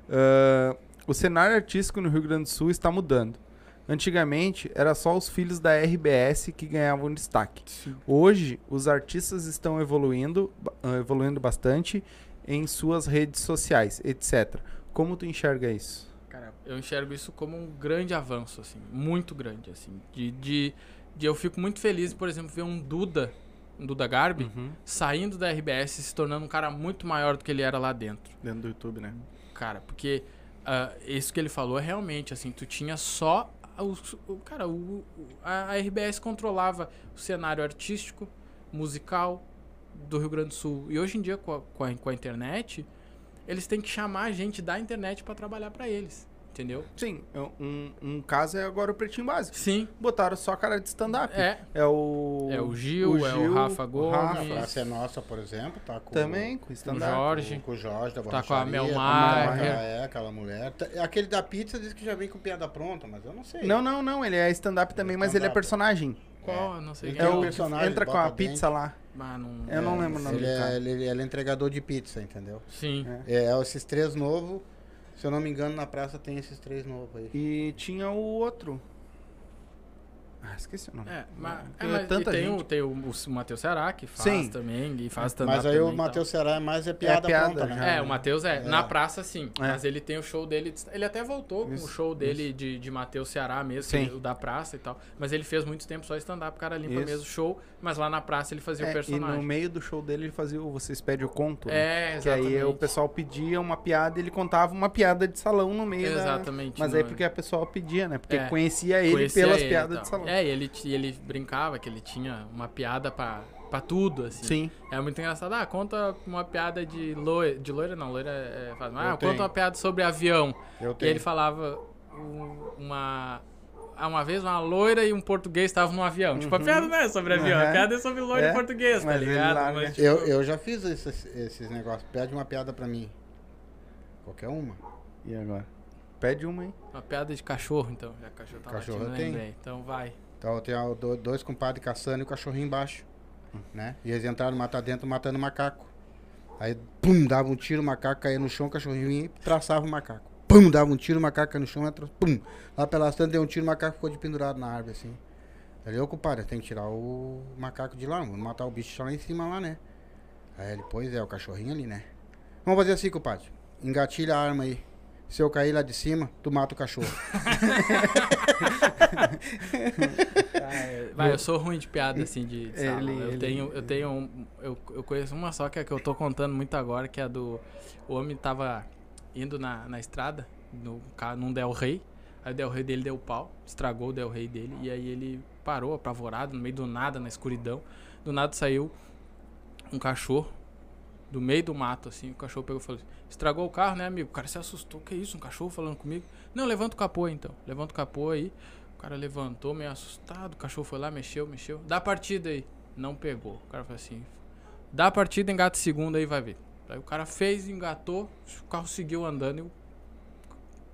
Ah, o cenário artístico no Rio Grande do Sul está mudando. Antigamente, era só os filhos da RBS que ganhavam destaque. Hoje, os artistas estão evoluindo, ah, evoluindo bastante em suas redes sociais, etc. Como tu enxerga isso? Cara, eu enxergo isso como um grande avanço, assim, muito grande, assim. De, de, de eu fico muito feliz, por exemplo, ver um Duda, um Duda Garbi, saindo da RBS e se tornando um cara muito maior do que ele era lá dentro. Dentro do YouTube, né? Cara, porque ah, isso que ele falou é realmente, assim, tu tinha só. os- O, cara, o, a, a RBS controlava o cenário artístico, musical do Rio Grande do Sul. E hoje em dia, com a, com a, com a internet, eles têm que chamar a gente da internet pra trabalhar pra eles. Entendeu? Sim, um, um caso é agora o Pretinho Básico. Sim. Botaram só cara de stand-up. É. É o... É o Gil, é o Rafa Gomes. A Rafa. Praça é Nossa, por exemplo, tá com Também, com O stand-up. Jorge. com, com o Jorge da Tá com a Melmar, aquela- é. é, aquela mulher. Tá- Aquele da pizza diz que já vem com piada pronta, mas eu não sei. Não, não, não. Ele é stand-up também, mas ele é personagem. Qual? Não sei É tem o personagem, entra com a pizza lá. Mas não... Eu não lembro o nome ele é, ele, ele é entregador de pizza, entendeu? Sim. É. É, esses três novos, se eu não me engano, na praça tem esses três novos aí. E tinha o outro. Ah, esqueci o nome. É, mas, é, Tem mas e tanta tem, gente. o, tem o, o Matheus Ceará, que faz Sim. também, e faz stand-up Mas aí o também e tal. Matheus Será é mais é piada, piada pronta, já. né? É, o Matheus é. É. Na praça, sim. É. Mas ele tem o show dele. Ele até voltou com Isso, o show dele de, de Matheus Ceará mesmo, Sim. o da praça e tal. Mas ele fez muito tempo só stand-up, o cara limpa Isso. mesmo o show, mas lá na praça ele fazia É, o e personagem. no meio do show dele ele fazia o Vocês Pedem o Conto. né? É, Que aí exatamente. o pessoal pedia uma piada e ele contava uma piada de salão no meio da... Exatamente. Mas no- aí porque a pessoa pedia, né? Porque É. conhecia ele conhecia pelas ele e piadas de salão. É, e ele, ele brincava que ele tinha uma piada pra, pra tudo, assim. Sim. É muito engraçado. Ah, conta uma piada de loira. De loira não, loira é. faz- Ah, Eu conta tenho. uma piada sobre avião. Eu E tenho. ele falava um- uma. ah, Uma vez uma loira e um português estavam num avião. Tipo, a piada não é sobre avião, a Uhum. piada é sobre loira É, e português, tá ligado? larga. Mas, tipo, Eu, eu já fiz esses, esses negócios. Pede uma piada pra mim. Qualquer uma. E agora? Pede uma aí. Uma piada de cachorro, então. Já que cachorro tá Cachorro latindo, tem. lembrei. Então vai. Então a- do- dois compadres caçando e o cachorrinho embaixo. Né? E eles entraram matar dentro matando o macaco. Aí, pum, dava um tiro, o macaco caía no chão, o cachorrinho e traçava o macaco. Pum, dava um tiro, o macaco caía no chão, entra, pum. Lá pelas tantas deu um tiro, o macaco ficou de pendurado na árvore, assim. Aí eu, compadre, tem que tirar o macaco de lá, vamos matar o bicho lá em cima lá, né? Aí ele, pois é, o cachorrinho ali, né? Vamos fazer assim, compadre. Engatilha a arma aí. Se eu cair lá de cima, tu mata o cachorro. Vai, eu sou ruim de piada assim de, de. Ele- eu ele- tenho, eu tenho, um- eu, eu conheço uma só que é a que eu tô contando muito agora, que é a do o homem tava indo na, na estrada no num Del Rey, aí o Del Rey dele deu pau, estragou o Del Rey dele e aí ele parou apavorado no meio do nada, na escuridão. Do nada saiu um cachorro do meio do mato assim, o cachorro pegou e falou: assim, "Estragou o carro, né, amigo?" O cara se assustou. "Que isso? Um cachorro falando comigo?" "Não, levanta o capô então. Levanta o capô aí." O cara levantou meio assustado, o cachorro foi lá, mexeu, mexeu. Dá partida aí. Não pegou. O cara falou assim: dá partida, engata segunda aí, vai ver. Aí o cara fez, engatou, o carro seguiu andando e o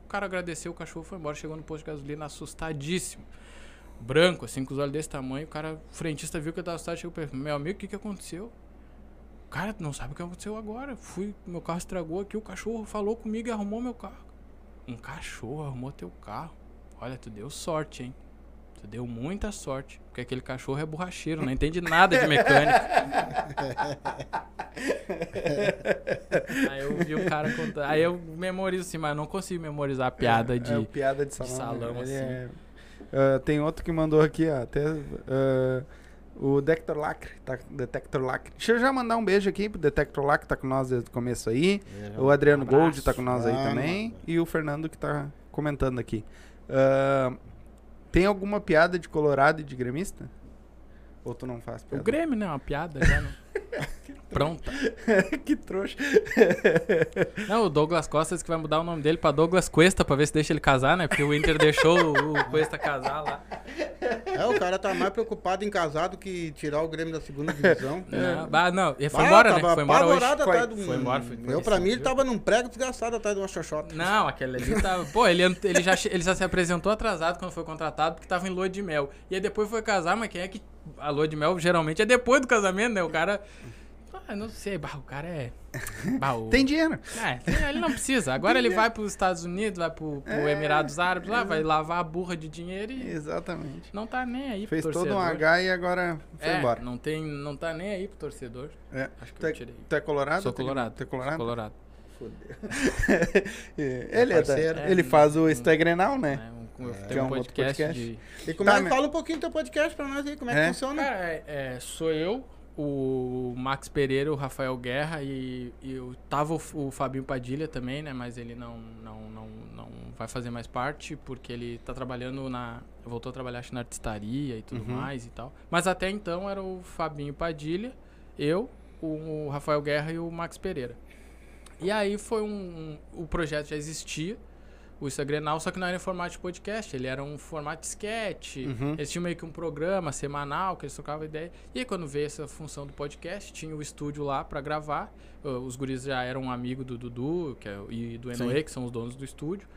cara agradeceu, o cachorro foi embora, chegou no posto de gasolina assustadíssimo. Branco, assim, com os olhos desse tamanho. O cara, o frentista viu que eu tava assustado, chegou perguntou: Meu amigo, o que que aconteceu? Cara, tu não sabe o que aconteceu agora. Fui, meu carro estragou aqui, o cachorro falou comigo e arrumou meu carro. Um cachorro arrumou teu carro. Olha, tu deu sorte, hein? Tu deu muita sorte. Porque aquele cachorro é borracheiro, não entende nada de mecânica. Aí eu vi o cara contando. Aí eu memorizo assim, mas eu não consigo memorizar a piada de. É, piada de salão. salão, né? Ele assim. é- Ah, tem outro que mandou aqui, ó. Até, ah, o Detector Lacre. Tá, Detector Lacre. Deixa eu já mandar um beijo aqui pro Detector Lacre, tá com nós desde o começo aí. O Adriano Abraço. Gold tá com nós aí Ah, também. E o Fernando que tá comentando aqui. Ah, tem alguma piada de Colorado e de gremista? Ou tu não faz O piada? Grêmio, né? Uma piada já. Não... Pronta. que trouxa. Não, o Douglas Costas que vai mudar o nome dele pra Douglas Cuesta pra ver se deixa ele casar, né? Porque o Inter deixou o Cuesta casar lá. É, o cara tá mais preocupado em casar do que tirar o Grêmio da segunda divisão. Não, ah, não, ele foi Ah, embora, né? tava Foi embora hoje. Foi- um- foi embora, foi- foi Eu, pra mim, ele tava num prego desgastado atrás de uma xoxota. Não, aquele ali tá. Pô, ele, ele, já, ele já se apresentou atrasado quando foi contratado, porque tava em lua de mel. E aí depois foi casar, mas quem é que. A lua de mel geralmente é depois do casamento, né? O cara. Ah, não sei, bah, o cara é. Bah, o- Tem dinheiro. É, ele não precisa. Agora ele vai pros Estados Unidos, vai pro, pro É, Emirados Árabes lá, vai lavar a burra de dinheiro e Exatamente. não tá nem aí pro Fez todo torcedor. um H e agora foi é, embora. Não, tem, não tá nem aí pro torcedor. É. Acho que Tu eu é, tirei. tu é colorado? Sou é- colorado. Tu é colorado? Colorado. É, ele, é da- ele É, faz o Estagrenal, né? Um, eu Que tenho é um um podcast, podcast. de. E como Tá, é, mas- fala um pouquinho do teu podcast pra nós aí, como é que É? funciona. Cara, é, é, sou eu, o Max Pereira, o Rafael Guerra e, e eu tava o, o Fabinho Padilha também, né? Mas ele não, não, não, não vai fazer mais parte porque ele tá trabalhando na. Voltou a trabalhar acho, na artistaria e tudo Uhum. mais e tal. Mas até então era o Fabinho Padilha, eu, o, o Rafael Guerra e o Max Pereira. E aí foi um. um- o projeto já existia. O Instagrenal, só que não era em formato de podcast, ele era um formato de sketch. Uhum. Eles tinham meio que um programa semanal que eles trocavam ideia. E aí, quando veio essa função do podcast, tinha o estúdio lá pra gravar. Os guris já eram um amigo do Dudu que é, e do Enoe, que são os donos do estúdio.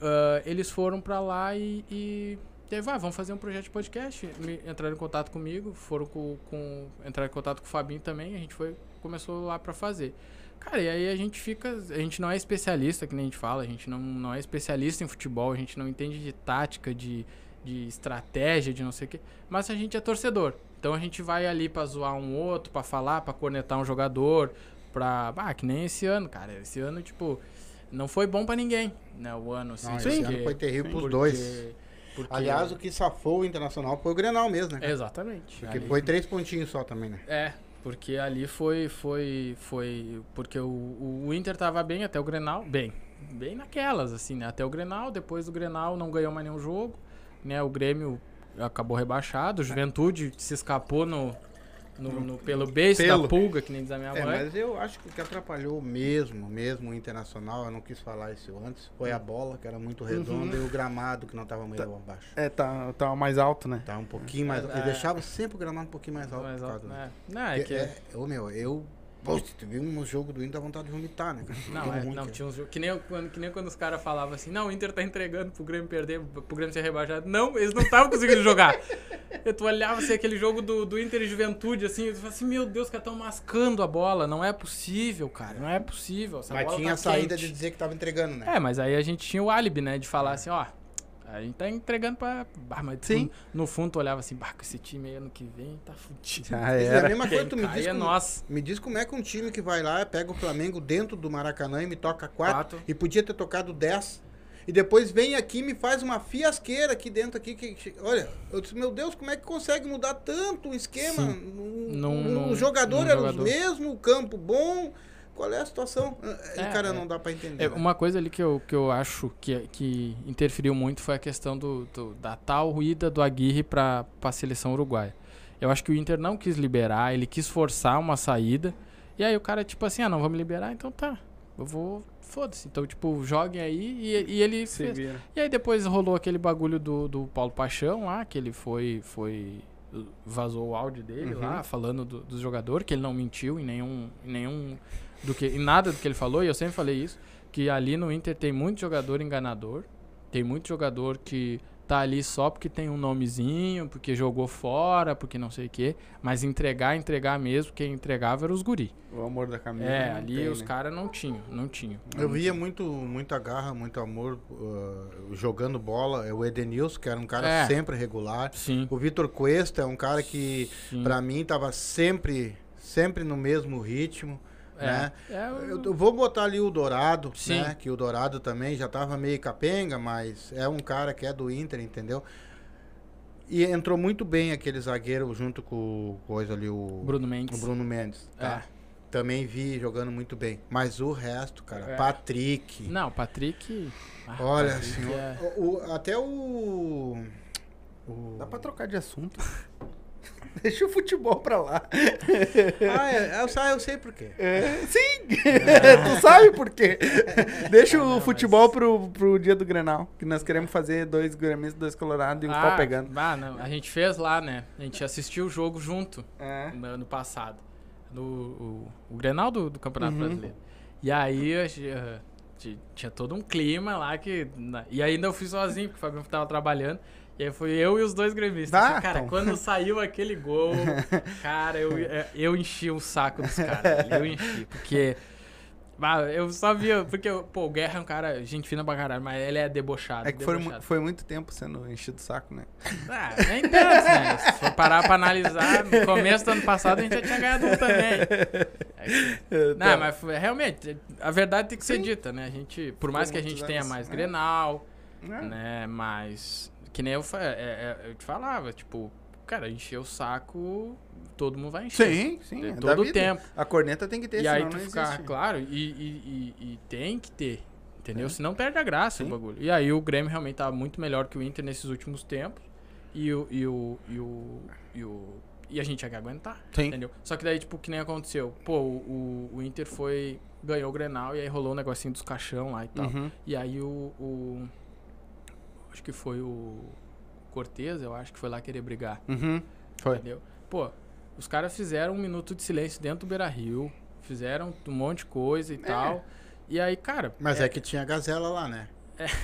Uh, eles foram pra lá e. e e aí, vai, vamos fazer um projeto de podcast. Me- entraram em contato comigo, foram com, com. Entraram em contato com o Fabinho também, a gente foi, começou lá pra fazer. Cara, e aí a gente fica. A gente não é especialista, que nem a gente fala, a gente não, não é especialista em futebol, a gente não entende de tática, de, de estratégia, de não sei o quê. Mas a gente é torcedor. Então a gente vai ali pra zoar um outro, pra falar, pra cornetar um jogador, pra. Ah, que nem esse ano, cara. Esse ano, tipo, não foi bom pra ninguém, né? O ano, assim. Não, esse porque- ano foi terrível pros porque- dois. porque- Aliás, o que safou o Internacional foi o Grenal mesmo, né? Exatamente. Porque Ali- foi três pontinhos só também, né? É, porque ali foi. foi, foi porque o, o, Inter tava bem até o Grenal. Bem. Bem naquelas, assim, né? Até o Grenal. Depois do Grenal não ganhou mais nenhum jogo. Né? O Grêmio acabou rebaixado. O Juventude se escapou no. No, no- pelo beijo Pelo. da pulga, que nem diz a minha É, mãe. mas eu acho que o que atrapalhou mesmo, mesmo o Internacional, eu não quis falar isso antes, foi a bola, que era muito redonda, e o gramado, que não tava muito abaixo. É, tá, tá mais alto, né? Tá um pouquinho mais alto. É. Ele deixava sempre o gramado um pouquinho mais alto. Por causa né? Não, é que. é, ô, meu, eu. Poxa, tu viu um jogo do Inter, dá vontade de vomitar, né? cara? Não, Tão é, não tinha uns jogos. Que nem, quando, que nem quando os caras falavam assim, não, o Inter tá entregando pro Grêmio perder, pro Grêmio ser rebaixado. Não, eles não estavam conseguindo jogar. Eu tu olhava assim, aquele jogo do, do Inter e Juventude, assim, eu falava assim, meu Deus, os caras estão mascando a bola. Não é possível, cara. Não é possível. Essa Mas tinha tá a saída quente. de dizer que tava entregando, né? É, mas aí a gente tinha o álibi, né? De falar assim, ó. A gente tá entregando pra. Bah, mas Sim. tu- no fundo tu olhava assim, bah, com esse time aí ano que vem tá fudido. Já Isso é a mesma coisa, Quem tu me cai diz, é como, nós. me diz como é que um time que vai lá, pega o Flamengo dentro do Maracanã e me toca quatro, Quatro. e podia ter tocado 10. E depois vem aqui e me faz uma fiasqueira aqui dentro aqui que, olha, eu disse, meu Deus, como é que consegue mudar tanto o esquema? Um, Num- um- num- o jogador era jogador. o mesmo, o campo bom. Qual é a situação? É, É, cara, é. não dá pra entender. É, né? uma coisa ali que eu, que eu acho que, que interferiu muito foi a questão do, do- da tal ida do Aguirre para a seleção uruguaia. Eu acho que o Inter não quis liberar, ele quis forçar uma saída. E aí o cara, tipo assim, ah, não vamos liberar, então tá. Eu vou. Foda-se. Então, tipo, joguem aí e, e ele Se fez. vira. E aí depois rolou aquele bagulho do, do Paulo Paixão lá, que ele foi. foi vazou o áudio dele Uhum. lá, falando do, do jogador, que ele não mentiu em nenhum. Em nenhum. Do que, em nada do que ele falou, e eu sempre falei isso, que ali no Inter tem muito jogador enganador, tem muito jogador que tá ali só porque tem um nomezinho, porque jogou fora, porque não sei o quê, mas entregar, entregar mesmo, quem entregava era os guri. O amor da camisa. É, não ali tem, os né? caras não tinham, não tinham. Eu via muito, muita garra, muito amor uh, jogando bola. O Edenilson, que era um cara É. sempre regular. Sim. O Vitor Cuesta é um cara que, pra mim, tava sempre, sempre no mesmo ritmo. Né? É, o- Eu, eu vou botar ali o Dourado, Sim. né? Que o Dourado também já tava meio capenga, mas é um cara que é do Inter, entendeu? E entrou muito bem aquele zagueiro junto com o coisa ali, o Bruno Mendes. o Bruno Mendes. Tá? É. Também vi jogando muito bem. Mas o resto, cara, É. Patrick. Não, o Patrick. ah, Olha, Patrick senhor. é- o- o- até o. o- Dá pra trocar de assunto. Deixa o futebol pra lá. Ah, é, eu, sa- eu sei por quê. É, sim! tu sabe por quê? Deixa o futebol pro, pro dia do Grenal. Que nós queremos fazer dois gremistas, dois colorados e um pau pegando. ah, não, a gente fez lá, né? A gente assistiu o jogo junto É. no ano passado. No, o, o Grenal do, do Campeonato Uhum. Brasileiro. E aí a gente, ti- tinha todo um clima lá que. na- e ainda eu fui sozinho, porque o Fabiano tava trabalhando. E aí foi eu e os dois gremistas. Ah, cara, então. quando saiu aquele gol, cara, eu, eh, eu enchi o saco dos caras. Eu enchi. Porque. eu só via. Porque, pô, o Guerra é um cara, gente fina pra caralho, mas ele é debochado. É que foi, debochado. foi muito tempo sendo enchido o saco, né? Ah, nem tanto, né? Se for parar pra analisar, no começo do ano passado a gente já tinha ganhado um também. É. Não, mas foi- realmente, a verdade tem que ser dita, né? A gente, por mais que a gente tenha anos, mais né? Grenal, É. né? Mas, que nem eu, fa- é- é- eu te falava, tipo, cara, encher o saco, todo mundo vai encher. Sim, sim. é Todo o tempo. A corneta tem que ter, E aí senão tu não ficar, existe. claro, e, e- e- e tem que ter, entendeu? É. Senão perde a graça Sim. o bagulho. E aí o Grêmio realmente tá muito melhor que o Inter nesses últimos tempos. E o. E o. E, o, e, o, e a gente tinha que aguentar. Sim. Entendeu? Só que daí, tipo, que nem aconteceu. Pô, o, o, o Inter foi. Ganhou o Grenal e aí rolou um negocinho dos caixão lá e tal. Uhum. E aí o, o. Acho que foi o. Cortez, eu acho que foi lá querer brigar. Uhum. Foi. Entendeu? Pô, os caras fizeram um minuto de silêncio dentro do Beira Rio, fizeram um monte de coisa e tal. E aí, cara. Mas é, que tinha a gazela lá, né?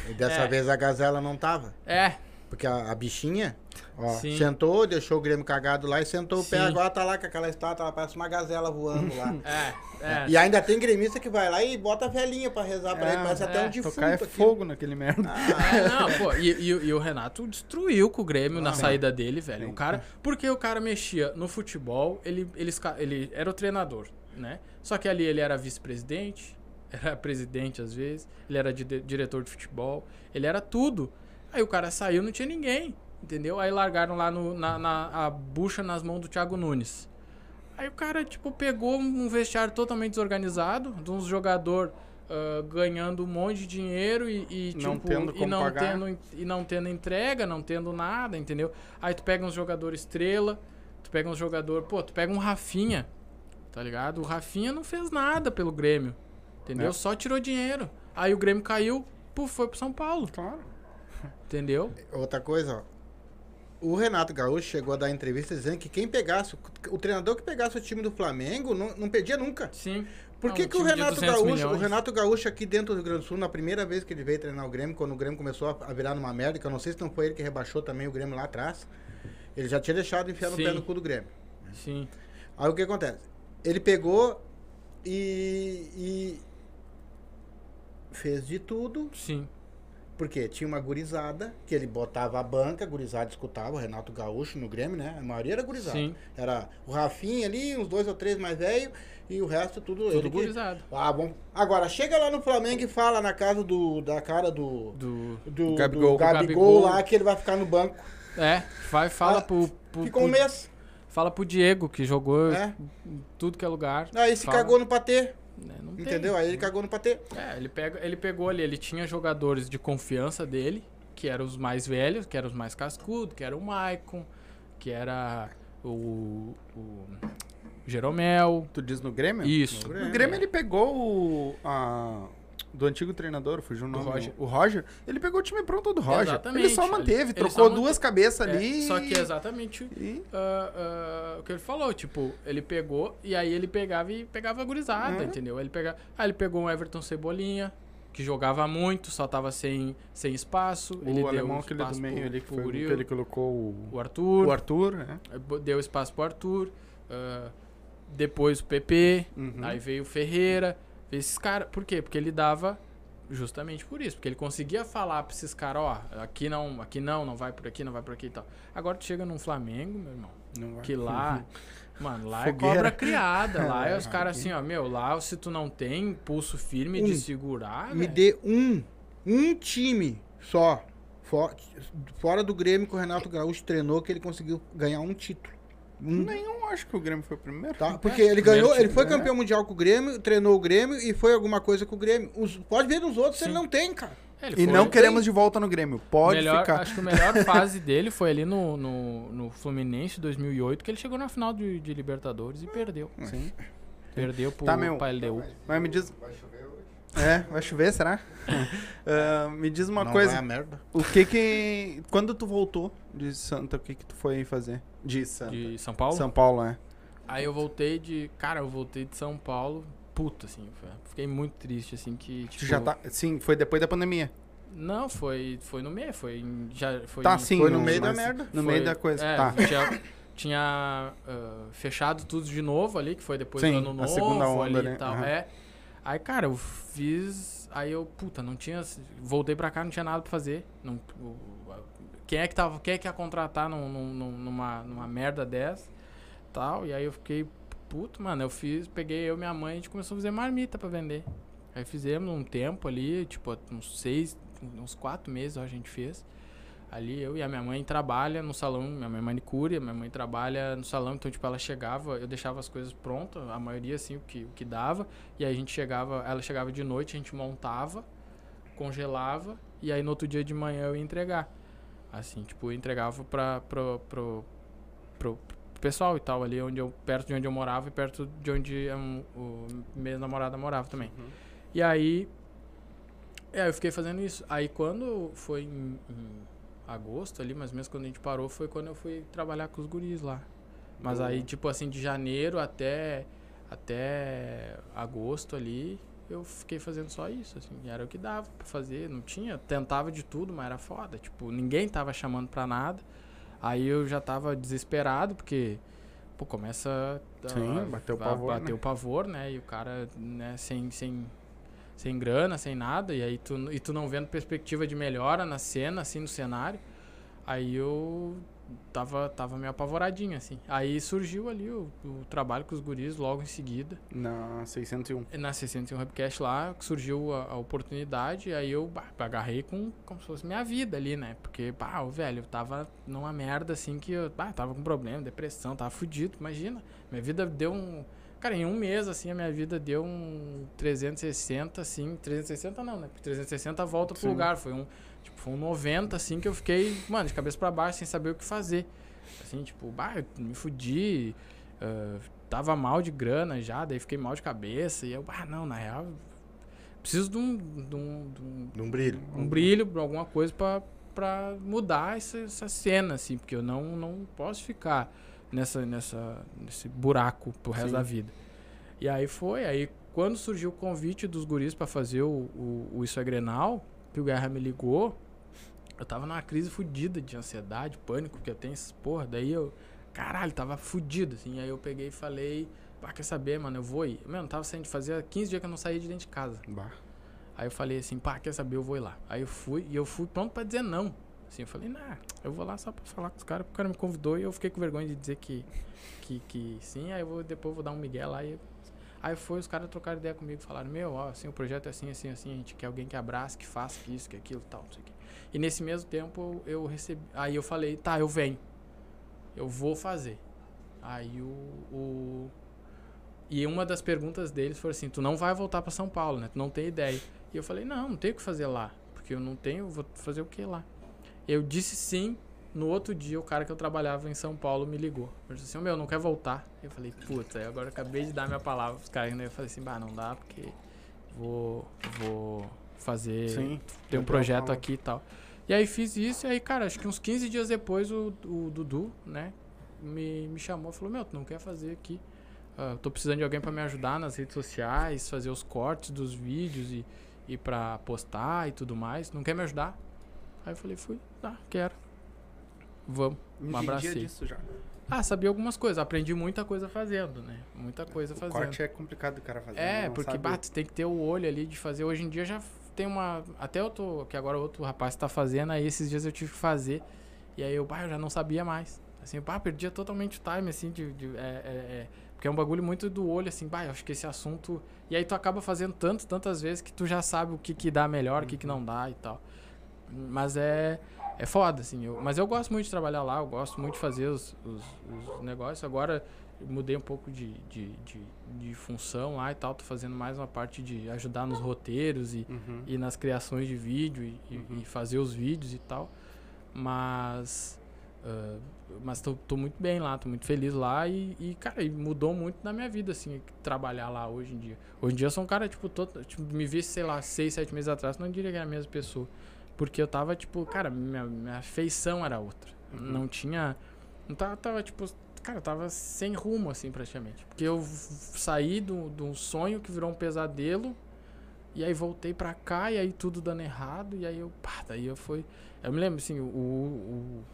E dessa É. vez a gazela não tava. É, Porque a, a bichinha, ó, Sim. sentou, deixou o Grêmio cagado lá e sentou o pé. Sim. Agora tá lá com aquela estátua, ela parece uma gazela voando lá. é, é. E ainda tem gremista que vai lá e bota a velhinha pra rezar pra É, ele. Parece até é, um defunto Tocar é aqui. fogo naquele merda. É, não, pô, e, e- e o Renato destruiu com o Grêmio na Ah, saída dele, velho. Sim. O cara, porque o cara mexia no futebol, ele, ele, ele era o treinador, né? Só que ali ele era vice-presidente, era presidente às vezes, ele era di- diretor de futebol, ele era tudo. Aí o cara saiu, não tinha ninguém, entendeu? Aí largaram lá no, na, na- a bucha nas mãos do Thiago Nunes. Aí o cara, tipo, pegou um vestiário totalmente desorganizado, de uns jogador ah, ganhando um monte de dinheiro e, e, Não tipo, tendo e não pagar. tendo e não tendo entrega, não tendo nada, entendeu? Aí tu pega um jogador estrela, tu pega um jogador, pô, tu pega um Rafinha, tá ligado? O Rafinha não fez nada pelo Grêmio, entendeu? É. Só tirou dinheiro. Aí o Grêmio caiu, pô, foi pro São Paulo, Claro. Entendeu? Outra coisa, ó. O Renato Gaúcho chegou a dar entrevista dizendo que quem pegasse, o treinador que pegasse o time do Flamengo não, não perdia nunca. Sim. Por que, um que o Renato 200 Gaúcho, o milhões. Renato Gaúcho aqui dentro do Rio Grande do Sul, na primeira vez que ele veio treinar o Grêmio, quando o Grêmio começou a- virar numa merda, que eu não sei se não foi ele que rebaixou também o Grêmio lá atrás, ele já tinha deixado enfiar no pé no cu do Grêmio. Sim. Aí o que acontece? Ele pegou e, e fez de tudo, Sim. Porque tinha uma gurizada que ele botava a banca, a gurizada escutava, o Renato Gaúcho no Grêmio, né? A maioria era gurizada. Sim. Era o Rafinha ali, uns dois ou três mais velhos, e o resto tudo, Tudo ele que- gurizado. Ah, bom. Agora, chega lá no Flamengo e fala na casa do, da cara do, Do... do, Gabigol. do Gabigol, Gabigol. lá que ele vai ficar no banco. É, vai, fala Ah, pro, pro, Ficou um mês. Fala pro Diego, que jogou É. tudo que é lugar. Aí se Fala. cagou no patê. Né, não tem. Entendeu? Aí ele cagou no patê. É, ele, pega, ele pegou ali, ele tinha jogadores de confiança dele, que eram os mais velhos, que eram os mais cascudos, que era o Maicon, que era o, o Jeromel. Tu diz no Grêmio? Isso. No Grêmio ele pegou o. A, do antigo treinador, fugiu o nome. Roger. O Roger. Ele pegou o time pronto do Roger. Exatamente. Ele só manteve, Ele- ele trocou só duas cabeças É, ali. só que é exatamente E... ah, ah, o que ele falou, tipo, ele pegou e aí ele pegava e pegava a gurizada, Uhum. entendeu? Ele pegava, aí ele pegou um Everton Cebolinha, que jogava muito, só tava sem, sem espaço. O ele deu alemão aquele do meio pro- ali, que foi que ele colocou o, o Arthur, o Arthur, né? deu espaço pro Arthur, ah, depois o PP, Uhum. aí veio o Ferreira, esses caras. Por quê? Porque ele dava justamente por isso, porque ele conseguia falar pra esses caras, ó, aqui não, aqui não, não vai por aqui, não vai por aqui e tal. Agora tu chega num Flamengo, meu irmão, Não vai. que lá, mano, lá é Fogueira. cobra criada, lá é os É. caras assim, ó, meu, lá se tu não tem pulso firme de Um. segurar, Me velho, dê um, um time só, fora, fora do Grêmio que o Renato Gaúcho treinou, que ele conseguiu ganhar um título. Um, Nenhum, acho que o Grêmio foi o primeiro. tá? Porque É, ele primeiro ganhou, ele foi né? campeão mundial com o Grêmio, treinou o Grêmio e foi alguma coisa com o Grêmio. Os- pode ver nos outros, Sim. ele não tem, cara. É, ele E foi- não queremos de volta no Grêmio. Pode melhor, ficar. Acho que a melhor fase dele foi ali no, no, no Fluminense 2008, que ele chegou na final de, de Libertadores e perdeu. Sim. Perdeu pro, Tá, meu. pra LDU. Mas me diz. Vai chover? É, vai chover, será? Ah, me diz uma Não coisa. vai a merda. O que que. Quando tu voltou de Santa, o que que tu foi fazer? De Santa. De São Paulo. São Paulo, é. Aí eu voltei de. Cara, eu voltei de São Paulo. Puta, assim. Fiquei muito triste, assim, que. Tu Tipo, já tá. Sim, foi depois da pandemia. Não, foi, foi no meio. Foi. em- Já, foi Tá, em- sim. Foi no meio da merda. No Foi- meio da coisa. é, tá. Tinha, tinha, ah, fechado tudo de novo ali, que foi depois Sim, do ano a novo segunda onda, ali né? e tal. Aham. É. Aí, cara, eu fiz. Aí eu, puta, não tinha. Voltei pra cá, não tinha nada pra fazer. Não, quem é que tava. Quem é que ia contratar num- num- numa, numa merda dessa? Tal. E aí eu fiquei, puto, mano, eu fiz, peguei eu e minha mãe, a gente começou a fazer marmita pra vender. Aí fizemos um tempo ali, tipo, uns seis, uns quatro meses ó, a gente fez. Ali eu e a minha mãe trabalha no salão, minha mãe é manicure, a minha mãe trabalha no salão, então tipo ela chegava, eu deixava as coisas prontas, a maioria assim o que o que dava, e aí a gente chegava, ela chegava de noite, a gente montava, congelava e aí no outro dia de manhã eu ia entregar. Assim, tipo, eu entregava para pro, pro, pro, pro pessoal e tal ali onde eu perto de onde eu morava e perto de onde um, o minha namorada morava também. E aí é, eu fiquei fazendo isso. Aí quando foi em, em agosto ali, ou menos quando a gente parou, foi quando eu fui trabalhar com os guris lá. Mas aí, tipo assim, de janeiro até, até agosto ali, eu fiquei fazendo só isso, assim. Era o que dava pra fazer, não tinha, tentava de tudo, mas era foda. Tipo, ninguém tava chamando pra nada. Aí eu já tava desesperado, porque, pô, começa a, Sim, a- bateu o a pavor, bater né? o pavor, né? E o cara, né, sem, sem, sem grana, sem nada, e aí tu, e tu não vendo perspectiva de melhora na cena, assim, no cenário. Aí eu tava, tava meio apavoradinho, assim. Aí surgiu ali o, o trabalho com os guris logo em seguida. Na 601. Na 601 Webcast lá, surgiu a, a oportunidade, aí eu bah, agarrei com como se fosse minha vida ali, né? Porque, pá, o velho, eu tava numa merda assim que eu bah, tava com problema, depressão, tava fudido, imagina. Minha vida deu um. Cara, em um mês, assim, a minha vida deu um 360, assim. 360 não, né? Porque 360 volta pro Sim. lugar. Foi um. Tipo, foi um 90, assim, que eu fiquei, mano, de cabeça pra baixo, sem saber o que fazer. Assim, tipo, bah, eu me fudi. ah, tava mal de grana já, daí fiquei mal de cabeça. E eu, ah, não, na real, preciso de um, de um, de um, Num brilho. um brilho, alguma coisa pra mudar essa, essa cena, assim, porque eu não, não posso ficar nessa, nessa, nesse buraco pro resto Sim. da vida. E aí foi, aí quando surgiu o convite dos guris pra fazer o, o, o Isso é Grenal, que o Guerra me ligou, eu tava numa crise fodida de ansiedade, pânico, porque eu tenho essas porra, daí eu, caralho, tava fudido, assim, aí eu peguei e falei, pá, quer saber, mano, eu vou ir. Mano, tava saindo de fazer 15 dias que eu não saía de dentro de casa. Bah. Aí eu falei assim, pá, quer saber, eu vou ir lá. Aí eu fui, e eu fui pronto pra dizer não. Assim, eu falei, nah, eu vou lá só pra falar com os caras, porque o cara me convidou e eu fiquei com vergonha de dizer que, que, que sim, aí eu vou, depois eu vou dar um migué lá e... Aí foi, os caras trocaram ideia comigo, falaram, meu, ó, assim, o projeto é assim, assim, assim, a gente quer alguém que abrace, que faça, que isso, que aquilo, tal, não sei o quê. E nesse mesmo tempo eu recebi, aí eu falei, tá, eu venho. Eu vou fazer. Aí o, o e uma das perguntas deles foi assim: tu não vai voltar pra São Paulo, né? Tu não tem ideia. E eu falei: não, não tenho o que fazer lá. Porque eu não tenho, vou fazer o que lá? Eu disse sim. No outro dia, o cara que eu trabalhava em São Paulo me ligou. Ele disse assim: "Ô, meu, não quer voltar. Eu falei: puta, agora eu acabei de dar minha palavra pros caras. né? Eu falei assim: bah, não dá, porque vou, vou fazer. Sim. Tem um projeto aqui e tal. E aí fiz isso, e aí, cara, acho que uns 15 dias depois o, o Dudu, né, me, me chamou e falou: Meu, tu não quer fazer aqui? Eu tô precisando de alguém pra me ajudar nas redes sociais, fazer os cortes dos vídeos e, e pra postar e tudo mais. Não quer me ajudar? Aí eu falei: Fui, tá, quero. Vamos. Entendia abracei. disso já. Ah, sabia algumas coisas, aprendi muita coisa fazendo, né? Muita coisa O fazendo. corte é complicado do cara fazer. É, não porque sabe- bah, tu tem que ter o olho ali de fazer. Hoje em dia já tem uma. Até eu tô. Que agora outro rapaz tá fazendo, aí esses dias eu tive que fazer. E aí eu, bah, eu já não sabia mais. Assim, bah, perdia totalmente o time, assim, de. de- é, é, é, porque é um bagulho muito do olho, assim, bah, eu acho que esse assunto. E aí tu acaba fazendo tanto, tantas vezes que tu já sabe o que, que dá melhor, o que, que não dá e tal. Mas é. É foda, assim. Eu, mas eu gosto muito de trabalhar lá, eu gosto muito de fazer os, os, os negócios. Agora, mudei um pouco de, de, de, de função lá e tal. Tô fazendo mais uma parte de ajudar nos roteiros e, Uhum. e nas criações de vídeo e, Uhum. e fazer os vídeos e tal. Mas. ah, mas tô, tô muito bem lá, tô muito feliz lá e, e, cara, mudou muito na minha vida, assim, trabalhar lá hoje em dia. Hoje em dia eu sou um cara, tipo, todo, tipo me visse, sei lá, seis, sete meses atrás, não diria que era a mesma pessoa. Porque eu tava, tipo, cara, minha, minha feição era outra. Uhum. Não tinha. Não tava, tava, tipo, cara, eu tava sem rumo, assim, praticamente. Porque eu saí do- de um sonho que virou um pesadelo. E aí voltei pra cá, e aí tudo dando errado, e aí eu, pá, daí eu fui. Eu me lembro, assim, o, o,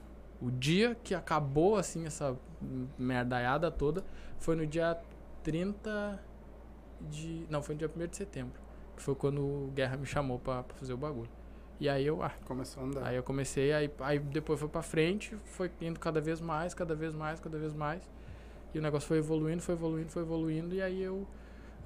o dia que acabou, assim, essa merdaiada toda, foi no dia 30 de. Não, foi no dia 1 de setembro. Que foi quando o Guerra me chamou pra, pra fazer o bagulho. E aí eu, ah, Começou a andar. Aí eu comecei, aí, aí depois foi pra frente, foi indo cada vez mais, cada vez mais, cada vez mais. E o negócio foi evoluindo, foi evoluindo, foi evoluindo. E aí eu,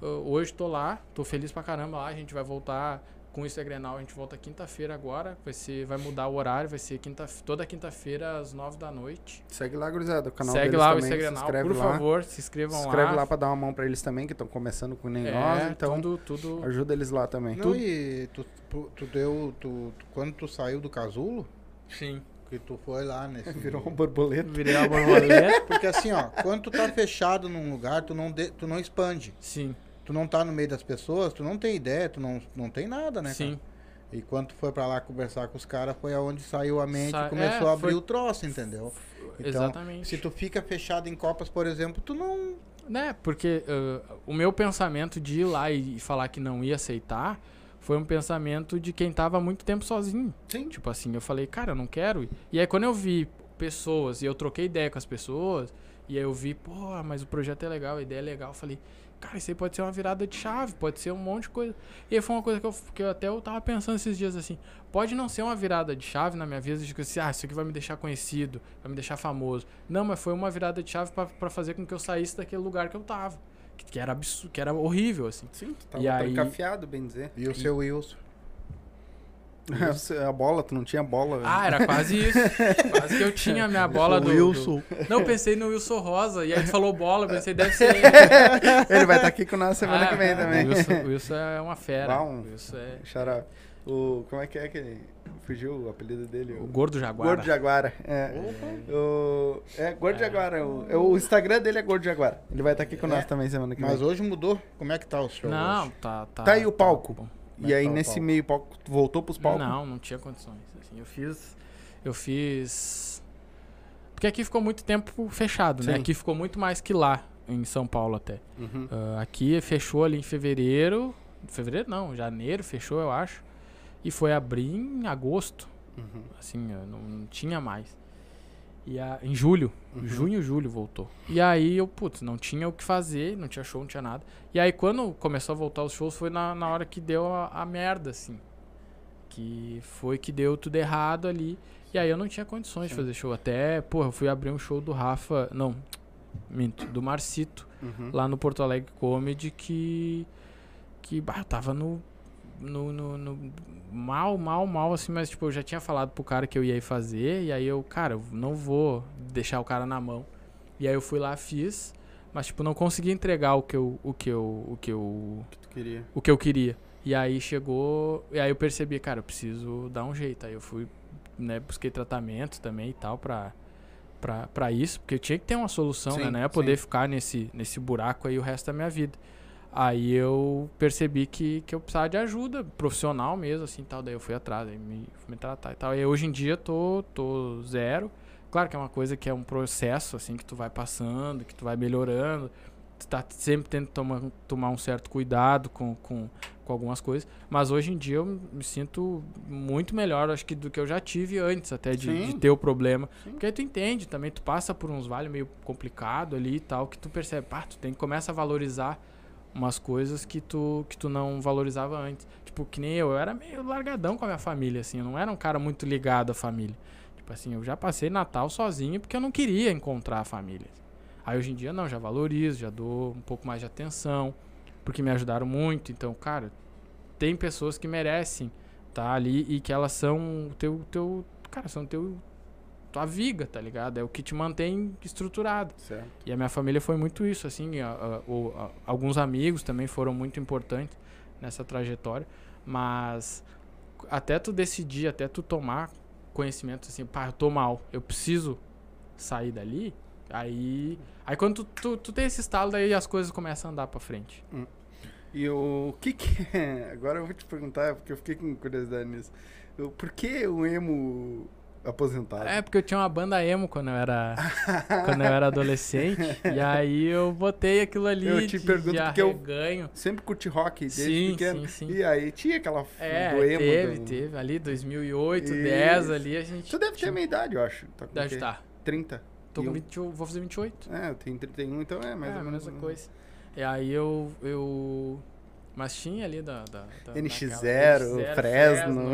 eu- hoje tô lá, tô feliz pra caramba lá. A gente vai voltar com isso é Grenal, a gente volta quinta-feira agora. Vai ser, vai mudar o horário, vai ser quinta, toda quinta-feira às nove da noite. Segue lá, gurizada, o canal Segue deles lá o também, Isso é se por lá. favor, se inscrevam Se inscreve lá. lá pra dar uma mão pra eles também, que estão começando com nem é, nós, então tudo, tudo. ajuda eles lá também. Não, e tu, tu, tu deu. Tu, tu- quando tu saiu do casulo, Sim. que tu foi lá nesse. Virou um borboleta. Virei uma borboleta. Porque assim, ó, quando tu tá fechado num lugar, tu não, de- tu não expande. Sim, Tu não tá no meio das pessoas, tu não tem ideia, tu não, não tem nada, né? sim. cara? E quando tu foi pra lá conversar com os caras, foi aonde saiu a mente Sa- e começou é, a abrir foi- o troço, entendeu? Então, Exatamente. se tu fica fechado em copas, por exemplo, tu não. Né, porque uh, o meu pensamento de ir lá e falar que não ia aceitar foi um pensamento de quem tava há muito tempo sozinho. Sim. Tipo assim, eu falei, cara, eu não quero ir. E aí quando eu vi pessoas e eu troquei ideia com as pessoas, e aí eu vi, pô, mas o projeto é legal, a ideia é legal, eu falei, cara, isso aí pode ser uma virada de chave, pode ser um monte de coisa. E aí foi uma coisa que eu, que eu até eu tava pensando esses dias assim, pode não ser uma virada de chave na minha vida, de que assim, ah, isso aqui vai me deixar conhecido, vai me deixar famoso. Não, mas foi uma virada de chave pra- pra fazer com que eu saísse daquele lugar que eu tava. Que, que era absurdo, que era horrível, assim. Sim, tu tava E aí- trancafiado, bem dizer. E o seu Wilson. A bola, tu não tinha bola. Ah, era quase isso. quase que eu tinha a minha bola do. Wilson. do- Não, eu pensei no Wilson Rosa. E aí tu falou bola, eu pensei, deve ser. Ele vai estar aqui com nós semana Ah, que vem também. O Wilson, o Wilson é uma fera. Lá um- O Wilson é Xará. O, como é que é que ele fugiu o apelido dele? o Gordo Jaguar. Gordo Jaguara. É. O, é, Gordo Jaguara. O, é, o Instagram dele é Gordo Jaguara. Ele vai estar aqui com É. nós também semana que Mas vem. hoje mudou? Como é que tá o show? Não, hoje? tá, tá. Tá aí o palco. bom. E aí, nesse palco. meio palco, voltou pros palcos? Não, não tinha condições. Assim, eu fiz. Eu fiz. Porque aqui ficou muito tempo fechado, né? Sim. Aqui ficou muito mais que lá, em São Paulo até. Uhum. Ah, aqui fechou ali em fevereiro. Fevereiro não, janeiro fechou, eu acho. E foi abrir em agosto. Uhum. Assim, não, não tinha mais. E a, em julho, Uhum. junho, julho voltou. E aí eu, putz, não tinha o que fazer, não tinha show, não tinha nada. E aí quando começou a voltar os shows foi na, na hora que deu a, a merda, assim. Que foi que deu tudo errado ali. E aí eu não tinha condições de Sim. fazer show. Até, porra, eu fui abrir um show do Rafa. Não, minto, do Marcito Uhum. lá no Porto Alegre Comedy que que bah, tava no, no, no, no- mal, mal, mal assim, mas tipo, eu já tinha falado pro cara que eu ia ir fazer e aí eu, cara, eu não vou deixar o cara na mão. E aí eu fui lá, fiz, mas tipo, não consegui entregar o que eu o que eu o que eu que tu queria? o que eu queria. E aí chegou, e aí eu percebi, cara, eu preciso dar um jeito. Aí eu fui, né, busquei tratamento também e tal pra, pra, pra isso, porque eu tinha que ter uma solução, Sim, né? Não ia poder sim. ficar nesse, nesse buraco aí o resto da minha vida. Aí eu percebi que, que eu precisava de ajuda profissional mesmo, assim, tal. Daí eu fui atrás, aí me, fui me tratar e tal. E hoje em dia tô, tô zero. Claro que é uma coisa que é um processo, assim, que tu vai passando, que tu vai melhorando. Tu tá sempre tendo que tomar, tomar um certo cuidado com, com, com algumas coisas. Mas hoje em dia eu me sinto muito melhor, acho que do que eu já tive antes, até de, de ter o problema. Sim. Porque aí tu entende também, tu passa por uns vales meio complicado ali e tal, que tu percebe, pá, tu tem que começa a valorizar umas coisas que tu, que tu não valorizava antes. Tipo, que nem eu, eu era meio largadão com a minha família, assim, eu não era um cara muito ligado à família. Tipo assim, eu já passei Natal sozinho porque eu não queria encontrar a família. Aí hoje em dia não, já valorizo, já dou um pouco mais de atenção, porque me ajudaram muito. Então, cara, tem pessoas que merecem estar ali e que elas são o teu, teu, cara, são teu tua viga, tá ligado? É o que te mantém estruturado. Certo. E a minha família foi muito isso, assim, a- a- a- alguns amigos também foram muito importantes nessa trajetória, mas até tu decidir, até tu tomar conhecimento assim, pá, eu tô mal, eu preciso sair dali, aí, aí quando tu, tu, tu tem esse estalo, daí as coisas começam a andar pra frente. E o que que é? Agora eu vou te perguntar, porque eu fiquei com curiosidade nisso. Por que o emo aposentado? É, porque eu tinha uma banda emo quando eu era, quando eu era adolescente, e aí eu botei aquilo ali Eu te pergunto porque eu- arreganho. Sempre curti rock desde Sim, pequeno. sim, sim. E aí tinha aquela É, do emo. teve, do... teve. Ali, 2008, 10 Isso. ali, a gente... Tu deve ter a minha idade, eu acho. Tá Deve quê? estar. 30. Tô com eu- 20, eu vou fazer 28. É, eu tenho 31, então é mais é, ou a menos. mesma coisa. E aí eu... eu... Mas tinha ali da... da, da NX0, daquela- Fresno.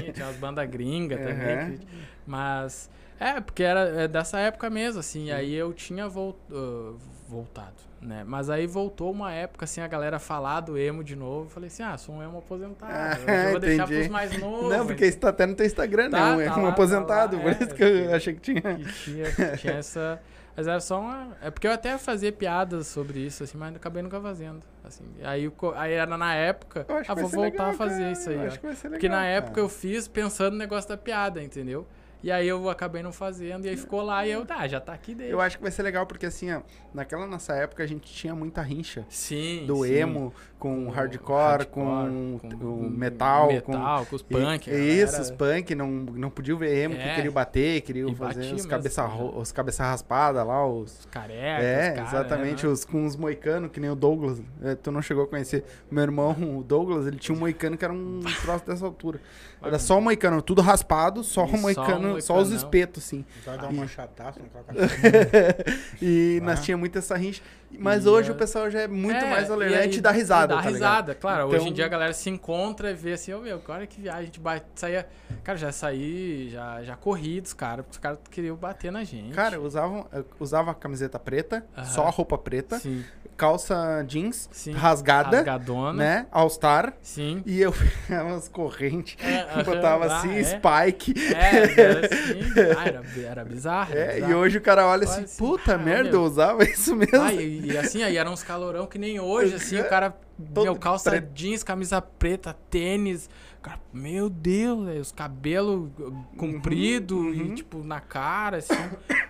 tinha, tinha umas bandas gringas também. Aham. que- mas... É, porque era é dessa época mesmo, assim. E aí eu tinha vol- ah, voltado, né? Mas aí voltou uma época, assim, a galera falar do emo de novo. Eu falei assim, ah, sou um emo aposentado. Ah, eu vou deixar entendi. pros mais novos. Não, porque isso tá até no teu Instagram, Tá, não. É tá um lá, tá aposentado, lá, por é, isso que eu achei que tinha. que tinha, tinha essa. Mas era só uma. É porque eu até fazia piadas sobre isso, assim, mas acabei nunca fazendo. Assim. Aí, aí era na época, Eu acho ah, que vou voltar legal, a fazer cara. isso aí. Ó. acho que vai ser legal. Porque na época cara. eu fiz pensando no negócio da piada, entendeu? E aí eu acabei não fazendo, e aí ficou lá e eu, tá, já tá aqui dentro. Eu acho que vai ser legal porque, assim, ó, naquela nossa época a gente tinha muita rincha. Sim. Do sim. emo com Com hardcore, com, o metal, metal, com os com punk. E- Isso, galera- os punk não, não podiam ver emo, que É. queriam bater, queriam fazer os cabeça, né? os cabeça raspada lá, os... Os carecas, É, os cara, exatamente, né? os, com os moicanos, que nem o Douglas. É, tu não chegou a conhecer. Meu irmão, o Douglas, ele tinha um moicano que era um troço dessa altura. Era só o moicano, tudo raspado, só E o só só os espetos, assim. Vai dar uma chataça e Ah. nós tinha muito essa rincha. Mas E hoje a- o pessoal já é muito É, mais tolerante aí e dá risada, Dá tá ligado? risada, claro. Hoje em Então- dia a galera se encontra e vê assim, ô meu, olha que viagem, a gente bate, saía. Cara, já saí, já, já corri dos caras, porque os caras queriam bater na gente. Cara, eu usava, usava camiseta preta, Aham. só a roupa preta, sim, calça jeans sim. rasgada, Rasgadona. né? All Star. Sim. E eu pegava umas correntes, É, botava ah, assim, é. spike. É, era assim. Ah, era, era bizarro. era É, e bizarro. hoje o cara olha Olha assim, assim, puta ah, merda, eu usava isso mesmo. Ah, e, e assim, aí eram uns calorão que nem hoje, assim, o cara, Todo meu, calça preto. jeans, camisa preta, tênis, cara, meu Deus, velho, os cabelos compridos uhum. e, tipo, na cara, assim,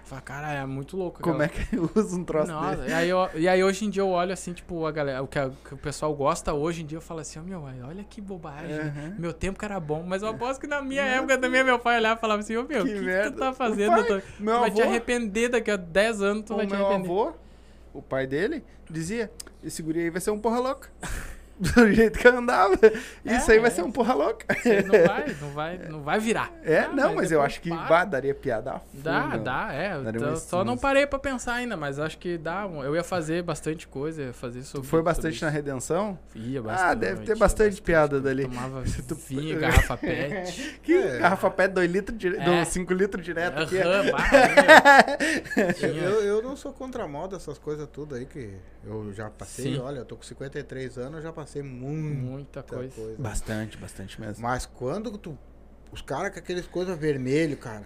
fala, cara, é muito louco. Como é que uso um troço Nossa, desse? e aí, eu- e aí hoje em dia eu olho assim, tipo, a galera, o que, a- que o pessoal gosta hoje em dia, eu falo assim, ó, meu, olha que bobagem. Aham. Meu tempo que era bom, mas eu aposto que na minha época também meu pai olhava e falava assim, ô meu, o Que que, que tu tá fazendo? pai, meu tu vai te avô- arrepender daqui a 10 anos, tu O vai te meu arrepender. avô, o pai dele, dizia, esse guri aí vai ser um porra louca. Do jeito que eu andava. Isso É, aí vai é. ser um porra louca. Não vai, não vai, não vai virar. É, Ah, não, mas eu acho que para. daria piada. Dá, dá, é. uma só não parei pra pensar ainda, mas acho que dá. Eu ia fazer bastante coisa, ia fazer Tu sobre. foi sobre bastante isso. na redenção? Ia Ah, bastante. deve ter ia bastante piada dali. Tomava Tu- vinho, garrafa pet. Que É. garrafa pé 2 litros, dire... É. 5 litros direto aqui. Aham, tinha. Eu, eu não sou contra a moda, essas coisas tudo aí que eu já passei. Sim. Olha, eu tô com 53 anos, eu já passei muita Muita coisa. coisa. Bastante, bastante mesmo. Mas quando tu. Os caras com aqueles coisas vermelho, cara.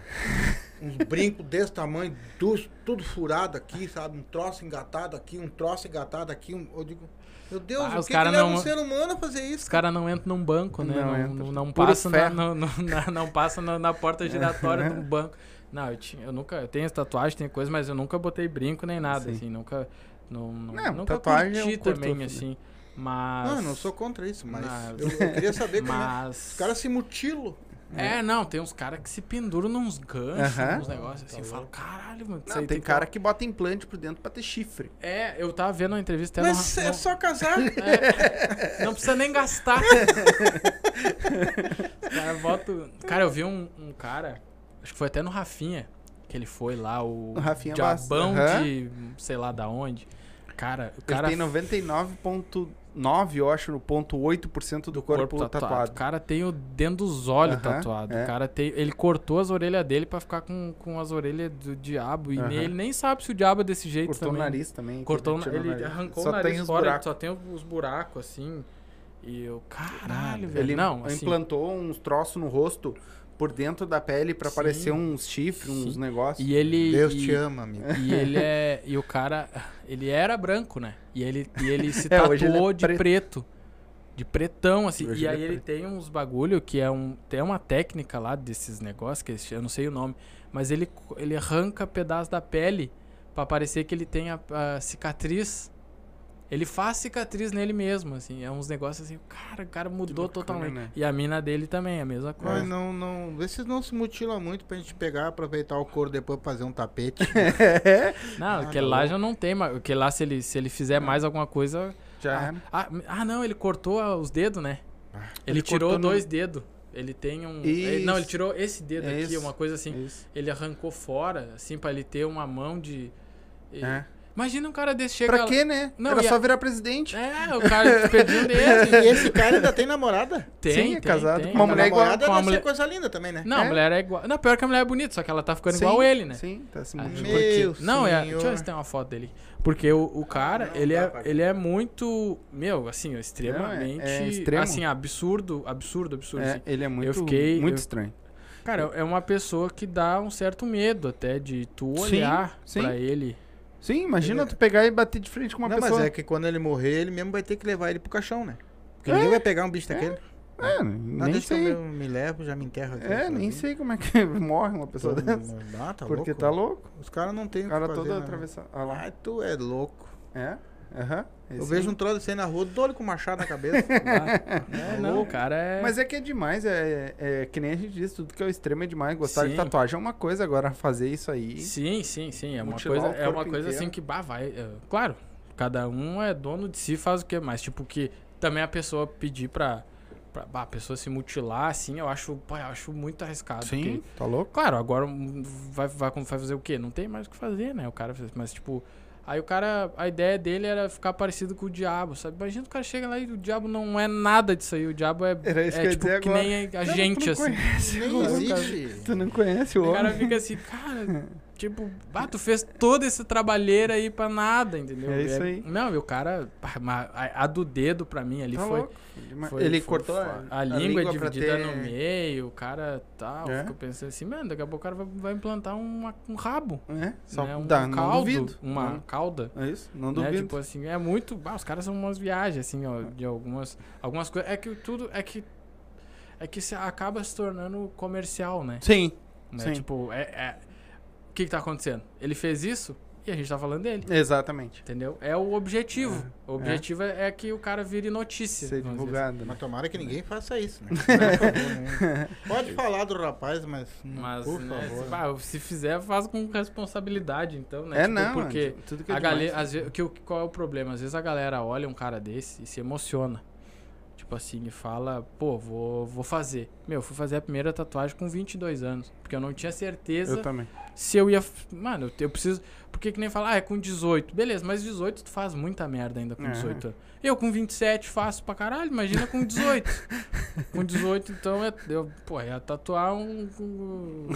Uns brincos desse tamanho, tudo, tudo furado aqui, sabe? Um troço engatado aqui, um troço engatado aqui. um- eu digo, meu Deus, Ah, o os que, cara que leva não- um ser humano a fazer Os isso? caras não entram num banco, né? Não Não, não, não Puro passam na, não, não, na- não passa na, na porta giratória de um banco. Não, eu, tinha, eu nunca. Eu tenho as tatuagens, tenho coisa, mas eu nunca botei brinco nem nada, Sim. assim, nunca. Não, não, Não, nunca tatuagem eu curti curto, também, né? assim. Mas. Não, eu não sou contra isso, mas Não. eu, eu queria saber como é. Mas. Os caras se mutilam. É, não, tem uns caras que se penduram nos ganchos, Aham. uns negócios assim. Eu falo, caralho, mano. Não, tem que- cara que bota implante por dentro pra ter chifre. É, eu tava vendo uma entrevista até Mas no- é só casar. É, não precisa nem gastar. cara, bota... cara, eu vi um, um cara, acho que foi até no Rafinha, que ele foi lá, o, Rafinha aham. de sei lá da onde. Cara, o Ele cara tem 99,9, eu acho, no ponto 8% do, corpo, tatuado. O cara tem o dentro dos olhos Aham, tatuado. é. O cara tem, ele cortou as orelhas dele pra ficar com, com as orelhas do diabo. E nem- ele nem sabe se o diabo é desse jeito Cortou também. o nariz também. Cortou, ele o nariz. arrancou Só o nariz tem fora, só tem os buracos, assim. E eu, caralho, velho. Ele não, assim, implantou uns troços no rosto por dentro da pele pra Sim. aparecer uns chifres, uns negócios. E ele. Deus e, te ama, amigo. E ele é. E o cara. Ele era branco, né? E ele, e ele se É, hoje ele é tatuou de preto. preto. De pretão, assim. Hoje e ele aí é ele tem uns bagulho que é um. Tem uma técnica lá desses negócios, que eu não sei o nome. Mas ele, ele arranca pedaço da pele pra parecer que ele tem a, a cicatriz. Ele faz cicatriz nele mesmo, assim. É uns negócios assim. Cara, o cara mudou bacana, totalmente. né? E a mina dele também, a mesma coisa. Mas não, não. Vê se não se mutila muito pra gente pegar, aproveitar o couro depois pra fazer um tapete. Não, Ah, aquele tá lá já não tem, mas aquele lá, se ele, se ele fizer mais alguma coisa. Já ah, ah, ah, não, ele cortou ah, os dedos, né? ele, ele tirou cortou no- dois dedos. Ele tem um. ele- não, ele tirou esse dedo aqui, Isso. uma coisa assim. Isso. Ele arrancou fora, assim, pra ele ter uma mão de. É. Imagina um cara desse chega. Pra quê, né? Não, Era a- só virar presidente. É, o cara perdeu um dedo. e esse cara ainda tem namorada? Tem, Sim, é tem, casado tem. com uma A mulher igual- com uma mulher- coisa linda também, né? Não, a É. mulher é igual. Não, pior que a mulher é bonita, só que ela tá ficando Sim, igual ele, né? Sim, tá se Ah, mudando. Meu porque- não, é, deixa eu ver se tem uma foto dele. Porque o, o cara, Não, ele, é, pra- ele é muito, meu, assim, extremamente, é extremo. assim, absurdo, absurdo, absurdo. É, assim. ele é muito, fiquei- muito eu- estranho. Cara, é uma pessoa que dá um certo medo até de tu olhar sim. pra ele. Sim, imagina Ele- tu pegar e bater de frente com uma não, pessoa. mas é que quando ele morrer, ele mesmo vai ter que levar ele pro caixão, né? Porque É. ninguém vai pegar um bicho daquele. É, Não, nem que eu sei. me, levo, já me enterro aqui. É, nem sei como é que morre uma pessoa dessa. não dá, tá Porque louco? tá louco. Os caras não tem O o cara todo né? atravessado. Ai, tu é louco. É? Aham. Eu vejo um troço desse aí na rua, dou-lhe com um machado na cabeça. É, não, o cara é... Mas é que é demais, é, é que nem a gente diz, tudo que é o extremo é demais. Gostar de Sim. tatuagem é uma coisa, agora fazer isso aí. Sim, sim, sim. É uma coisa, é uma coisa inteiro. assim que, bah, vai. é, claro, cada um é dono de si, faz o que mais. Tipo, que também a pessoa pedir pra, pra bah, a pessoa se mutilar, assim, eu acho, pô, eu acho muito arriscado. porque- tá louco? Claro, agora vai, vai, vai fazer o quê? Não tem mais o que fazer, né? O cara, fez- mas tipo, aí o cara, a ideia dele era ficar parecido com o diabo, sabe? Imagina o cara chega lá e o diabo não é nada disso aí, o diabo é, Era isso é tipo que agora. nem a Não, tu gente, não assim. conhece Nem o homem. existe. Tu não conhece o O cara homem. fica assim, cara, tipo, ah, tu fez toda essa trabalheira aí pra nada, entendeu? É isso aí. Não, e o cara, a, a do dedo pra mim ali Tá foi, foi- Ele foi cortou foda. a, língua, é pra dividida ter- no meio, o cara tal. É? Fico pensando assim, mano, daqui a pouco o cara vai, vai implantar uma- um rabo. É, só né? um dá, não caldo, duvido. uma Não- cauda. É isso, não Né? duvido. Tipo assim, é muito. ah, os caras são umas viagens, assim, ó, de algumas. Algumas coisas. É que tudo. É que. É que se acaba se tornando comercial, né? Sim, Né? Sim. Tipo, é, é- que, que tá acontecendo? Ele fez isso e a gente tá falando dele. exatamente. Entendeu? É o objetivo. É, O objetivo é. é que o cara vire notícia. Ser divulgado. né? Mas tomara que ninguém faça isso, né? Por favor? Pode falar do rapaz, mas, assim. Mas, por né, favor. se, se fizer, faz com responsabilidade, então, né? É, Tipo, não, Porque mano, tudo que é a galera, às vezes, que, o- qual é o problema? Às vezes a galera olha um cara desse e se emociona. Tipo assim, e fala, pô, vou, vou fazer. Meu, eu fui fazer a primeira tatuagem com 22 anos. Porque eu não tinha certeza Eu também. se eu ia. Mano, eu, eu preciso. Porque que nem falar, ah, é com 18. Beleza, mas 18 tu faz muita merda ainda com É. 18 anos. Eu com 27 faço pra caralho, imagina com 18. com 18, então, é, eu, pô, ia tatuar um. um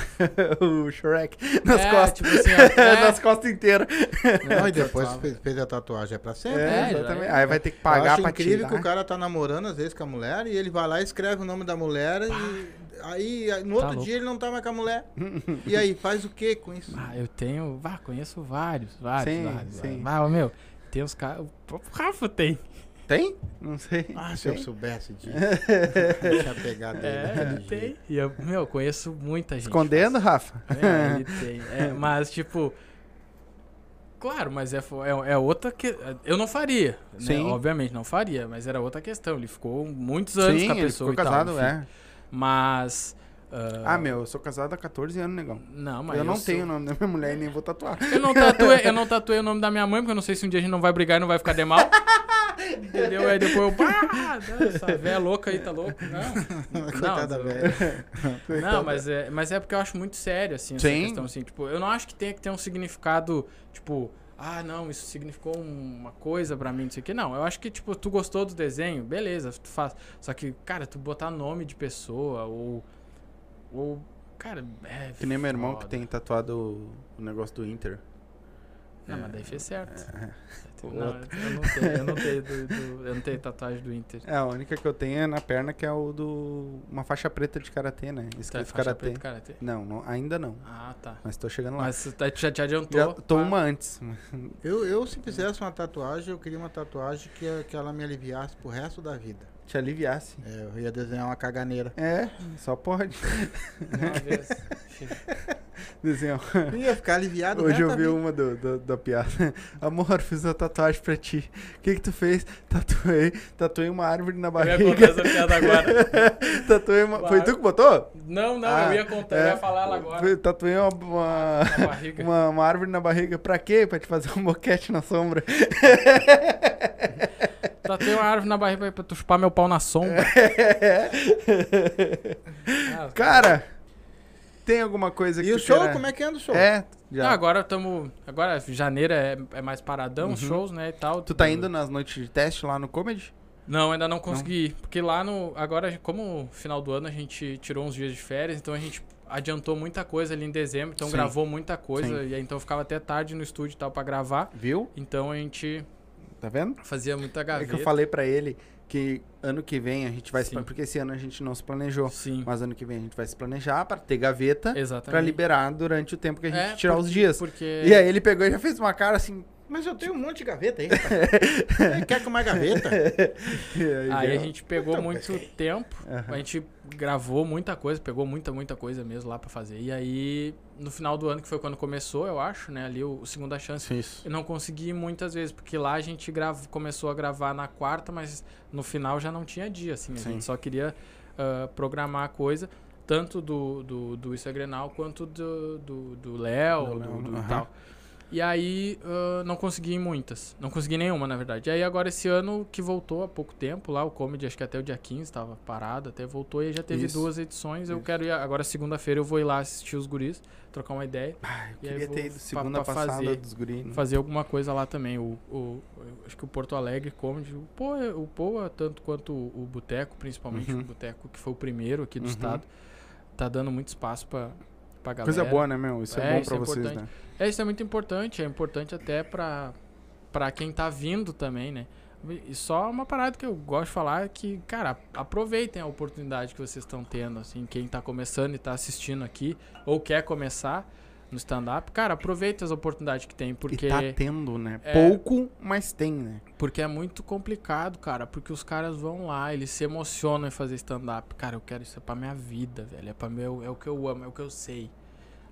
o Shrek nas é, costas. Tipo assim, ó, é, nas costas inteiras. Não, e depois fez, fez a tatuagem, é pra sempre. É, É, já exatamente. é. Aí vai ter que Eu pagar acho pra incrível tirar. que o cara tá namorando às vezes com a mulher e ele vai lá e escreve o nome da mulher aí aí, no outro louco. dia ele não tá mais com a mulher. e aí, faz o que com isso? Ah, eu tenho. Ah, conheço vários, vários, Sim, vários. sim. vários. Ah, meu, tem uns caras. O próprio Rafa tem. Tem? Não sei. Ah, se eu Tem? soubesse disso. eu tinha pegado ele. É, ele tem. E eu, meu, conheço muita gente. Escondendo, Rafa? É, ele tem. É, mas, tipo. Claro, mas é, é, é outra que. Eu não faria. né? Sim. Obviamente, não faria, mas era outra questão. Ele ficou muitos anos Sim, com a ele pessoa ficou e tal, casado, enfim. é. Mas. Ah, meu, eu sou casado há 14 anos, negão. Não, mas eu não sou- tenho o nome da minha mulher e nem vou tatuar. Eu não, tatuei, eu não tatuei o nome da minha mãe, porque eu não sei se um dia a gente não vai brigar e não vai ficar de mal. Entendeu? Aí depois eu. Pá, essa véia louca aí tá louco. Não. Coitada não, velha. Não, mas é, mas é porque eu acho muito sério, assim, essa Sim. questão, assim. Tipo, eu não acho que tenha que ter um significado, tipo, ah, não, isso significou uma coisa pra mim, não sei o que. Não, eu acho que, tipo, tu gostou do desenho, beleza, tu faz. Só que, cara, tu botar nome de pessoa ou. Ou. Cara, é. Que nem meu irmão que tem tatuado o negócio do Inter. Não, mas daí fez certo. É. Não, eu não tenho, eu não tenho, do- do- eu não tenho tatuagem do Inter. É, a única que eu tenho é na perna, que é o do. Uma faixa preta de karatê, né? Tá, Escrito faixa karatê. karatê. Não, não, ainda não. Ah, tá. Mas tô chegando lá. Mas você tá- já te adiantou. Já tô Ah, uma antes. Eu, eu, se fizesse uma tatuagem, eu queria uma tatuagem que, que ela me aliviasse pro resto da vida. Te aliviasse. É, eu ia desenhar uma caganeira. É, só pode. Uma vez. Desenhar. Eu ia ficar aliviado Hoje eu vi uma do, do- da piada. Amor, fiz uma tatuagem pra ti. O que que tu fez? Tatuei. Tatuei uma árvore na Eu ia barriga. contar essa piada agora. Tatuei uma... Foi tu que botou? Não, não, Ah, eu ia contar, é. eu ia falar ela agora. Tatuei uma, uma, Na barriga. uma, uma árvore na barriga. Pra quê? Pra te fazer um boquete na sombra. Tatuei uma árvore na barriga pra tu chupar meu pau na sombra. Ah, Cara, tem alguma coisa que E o show, queira- como é que anda o show? É, Não, já. agora estamos. Agora, janeiro é, é mais paradão, os Uhum. shows, né? E tal. Tu tá indo nas noites de teste lá no Comedy? Não, ainda não consegui ir. Porque lá no. Agora, como final do ano a gente tirou uns dias de férias, então a gente adiantou muita coisa ali em dezembro, então Sim. gravou muita coisa. Sim. E aí então ficava até tarde no estúdio e tal pra gravar. Viu? Então a gente Tá vendo? fazia muita É gaveta. que eu falei pra ele que ano que vem a gente vai se porque esse ano a gente não se planejou, Sim. mas ano que vem a gente vai se planejar pra ter gaveta pra liberar durante o tempo que a gente É, tirar os porque- dias. Porque. E aí ele pegou e já fez uma cara assim. Mas eu tenho um monte de gaveta aí. Quer com mais gaveta? aí Aí a gente pegou Então, muito mas- tempo, Aham. a gente gravou muita coisa, pegou muita, muita coisa mesmo lá pra fazer. E aí, no final do ano, que foi quando começou, eu acho, né? Ali o, o Segunda Chance, Isso. eu não consegui muitas vezes, porque lá a gente grava, começou a gravar na quarta, mas no final já não tinha dia, assim. A Sim. gente só queria ah, programar a coisa, tanto do, do, do Isso é Grenal, quanto do do do Léo, Do do, Léo, do aham. tal. E aí, ah, não consegui muitas. Não consegui nenhuma, na verdade. E aí, agora, esse ano que voltou há pouco tempo lá, o Comedy, acho que até o dia 15 estava parado, até voltou e já teve Isso. duas edições. Eu Isso. quero ir. Agora, segunda-feira, eu vou ir lá assistir os guris, trocar uma ideia, Ai, eu queria ter ido segunda pra passada fazer- dos guris. né? fazer alguma coisa lá também. O, o- acho que o Porto Alegre Comedy, o Poa, o Poa tanto quanto o, o Boteco, principalmente Uhum. o Boteco, que foi o primeiro aqui do Uhum. estado, tá dando muito espaço pra, pra galera. Coisa boa, né, meu? Isso é, É, bom pra é vocês, importante. né? É, isso é muito importante. É importante até pra, pra quem tá vindo também, né? E só uma parada que eu gosto de falar é que, cara, aproveitem a oportunidade que vocês estão tendo, assim, quem tá começando e tá assistindo aqui, ou quer começar no stand-up, cara, aproveita as oportunidades que tem, porque, E tá tendo, né? É. Pouco, mas tem, né? porque é muito complicado, cara, porque os caras vão lá, eles se emocionam em fazer stand-up. Cara, eu quero isso é pra minha vida, velho, é, pra meu, é o que eu amo, é o que eu sei.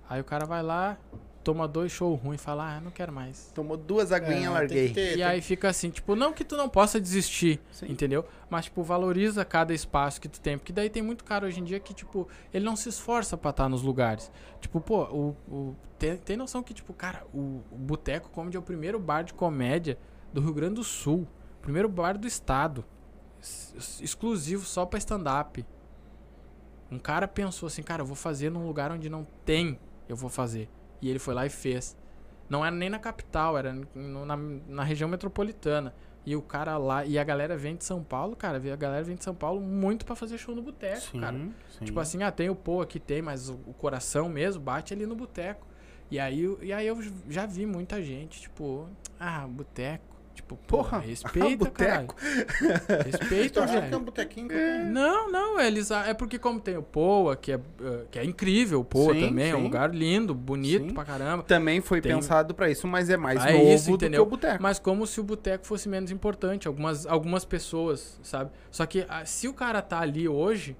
Aí o cara vai lá, toma dois shows ruins e fala, ah, não quero mais. Tomou duas aguinhas, É, larguei. ter- E tem- aí fica assim, tipo, não que tu não possa desistir, Sim. entendeu? Mas, tipo, valoriza cada espaço que tu tem. Porque daí tem muito cara hoje em dia que, tipo, ele não se esforça pra estar nos lugares. Tipo, pô, o, o- tem, tem noção que, tipo, cara, o, o Boteco Comedy é o primeiro bar de comédia do Rio Grande do Sul. Primeiro bar do estado. ex- Exclusivo só pra stand-up. Um cara pensou assim, cara, eu vou fazer num lugar onde não tem, eu vou fazer. E ele foi lá e fez. Não era nem na capital, era no- na, na região metropolitana. E o cara lá, e a galera vem de São Paulo, cara, a galera vem de São Paulo muito pra fazer show no boteco, cara. sim. Tipo assim, ah, tem o pô aqui, tem, mas o, o coração mesmo bate ali no boteco. E aí, e aí eu já vi muita gente, tipo, ah, boteco. Tipo, Porra, porra, respeita, caralho. boteco. Tu Respeita, acha que é velho. um botequinho tenho? Não, não, eles. É porque como tem o Poa, que é, eh, que é incrível, o Poa Sim, também, é um sim. lugar lindo, bonito Sim. pra caramba. Também foi Tem- pensado pra isso, mas é mais Ah, é novo isso, do entendeu? que o boteco. Mas como se o boteco fosse menos importante, algumas, algumas pessoas, sabe? Só que ah, se o cara tá ali hoje,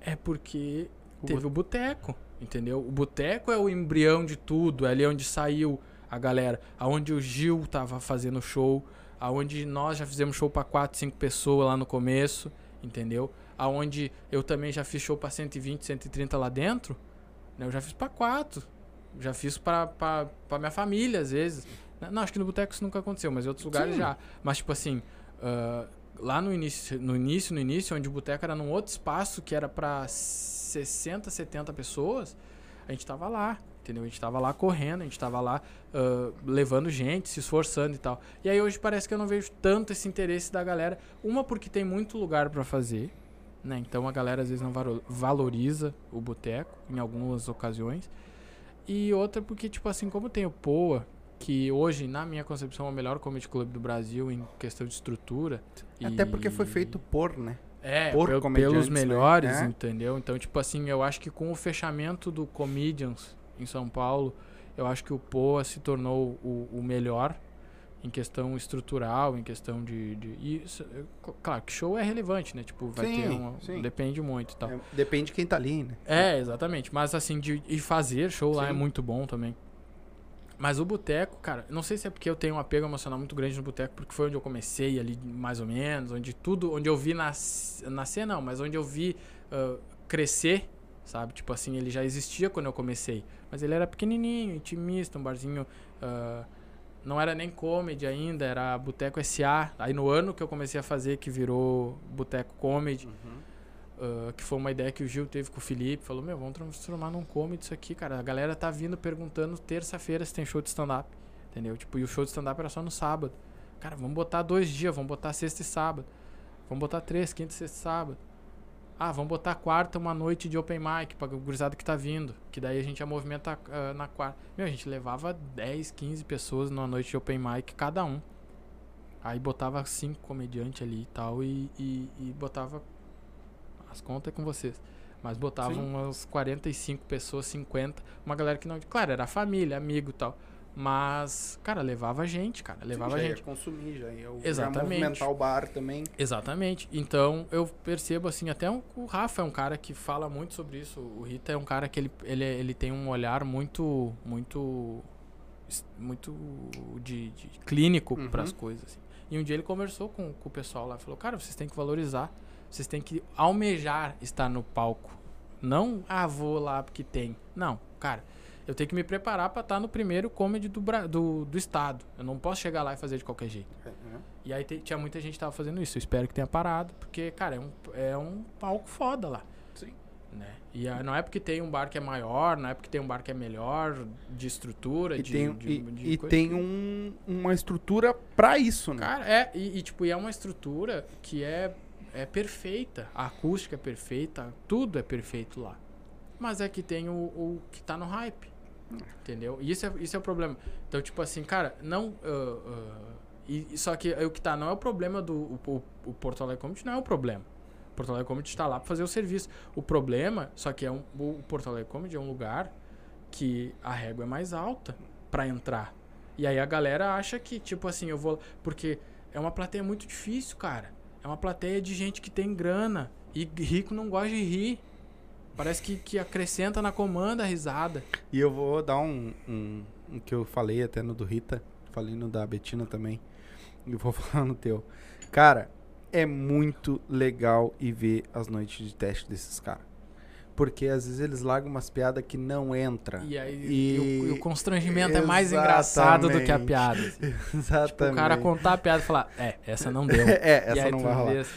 é porque O teve o boteco, entendeu? O boteco é o embrião de tudo, é ali onde saiu a galera, aonde o Gil tava fazendo show, aonde nós já fizemos show pra 4, 5 pessoas lá no começo, entendeu? Aonde eu também já fiz show pra 120, 130 lá dentro, né? Eu já fiz pra 4. Já fiz pra minha família, às vezes. Não, acho que no boteco isso nunca aconteceu, mas em outros lugares Sim. já. Mas, tipo assim, ah, lá no início, no início, no início, onde o boteco era num outro espaço que era pra 60, 70 pessoas, a gente tava lá, entendeu? A gente tava lá correndo, a gente tava lá ah, levando gente, se esforçando e tal. E aí hoje parece que eu não vejo tanto esse interesse da galera. Uma porque tem muito lugar pra fazer, né? Então a galera às vezes não valoriza o boteco em algumas ocasiões. E outra porque, tipo assim, como tem o Poa, que hoje, na minha concepção, é o melhor comedy club do Brasil em questão de estrutura. Até porque foi E- feito por, né? é, por pelos né? melhores, É. entendeu? Então, tipo assim, eu acho que com o fechamento do Comedians em São Paulo, eu acho que o Poa se tornou o, o melhor em questão estrutural, em questão de... de isso, é, cl- claro, que show é relevante, né? Tipo, vai Sim, ter uma... sim. Depende muito e tal. É, depende de quem tá ali, né? É, exatamente. Mas assim, de, de fazer show lá Sim. é muito bom também. Mas o boteco, cara, não sei se é porque eu tenho um apego emocional muito grande no boteco, porque foi onde eu comecei ali, mais ou menos, onde tudo, onde eu vi nas, nascer, não, mas onde eu vi ah, crescer, sabe? Tipo assim, ele já existia quando eu comecei, mas ele era pequenininho, intimista, um barzinho, ah, não era nem comedy ainda, era Boteco SA. Aí no ano que eu comecei a fazer, que virou Boteco Comedy, Uh, que foi uma ideia que o Gil teve com o Felipe. Falou, meu, vamos transformar num comedy isso aqui, cara. A galera tá vindo perguntando terça-feira se tem show de stand-up. Entendeu? Tipo, e o show de stand-up era só no sábado. Cara, vamos botar dois dias, vamos botar sexta e sábado. Vamos botar três, quinta, sexta e sábado. Ah, vamos botar quarta, uma noite de open mic pra gurizada que tá vindo. Que daí a gente já movimenta ah, na quarta. Meu, a gente levava 10, 15 pessoas numa noite de open mic cada um. Aí botava cinco comediantes ali e tal e, e, e botava as contas é com vocês. Mas botava Sim. umas 45 pessoas, 50. Uma galera que não. Claro, era família, amigo e tal. Mas, cara, levava gente, cara. Levava já gente. Ia consumir, já ia, Exatamente. movimentar o bar também. Exatamente. Então eu percebo assim, até um- o Rafa é um cara que fala muito sobre isso. O Rita é um cara que ele, ele, ele tem um olhar muito, muito, muito de, de clínico Uhum. para as coisas. assim. E um dia ele conversou com, com o pessoal lá, falou, cara, vocês têm que valorizar, vocês têm que almejar estar no palco. Não, ah, vou lá porque tem. Não, cara. Eu tenho que me preparar para estar no primeiro comedy do, do, do estado. Eu não posso chegar lá e fazer de qualquer jeito. E aí tinha muita gente que tava fazendo isso. Eu espero que tenha parado, porque, cara, é um, é um palco foda lá. Sim. Né? E ah, não é porque tem um bar que é maior, não é porque tem um bar que é melhor de estrutura, E de, tem, de- e, de e tem um, uma estrutura pra isso, né? Cara, é, e, e, tipo, e é uma estrutura que é, é perfeita. A acústica é perfeita, tudo é perfeito lá. Mas é que tem o, o que tá no hype. Entendeu? E isso é, isso é o problema. Então, tipo assim, cara, não. ah, ah, e, só que o que tá não é o problema do. O, o, o Porto Alegre Comedy não é o problema. O Porto Alegre Comedy tá lá pra fazer o serviço. O problema, só que é um, o Porto Alegre Comedy é um lugar que a régua é mais alta pra entrar. E aí a galera acha que, tipo assim, eu vou. Porque é uma plateia muito difícil, cara. É uma plateia de gente que tem grana. E rico não gosta de rir. Parece que, que acrescenta na comanda a risada. E eu vou dar um, um, um que eu falei até no do Rita, falei no da Betina também. E vou falar no teu. Cara, é muito legal ir ver as noites de teste desses caras. Porque às vezes eles largam umas piadas que não entra. E aí E- e o, e o constrangimento é mais engraçado do que a Exatamente. piada. Exatamente. O cara contar a piada e falar, é, essa não deu. É, essa não vai rolar. assim.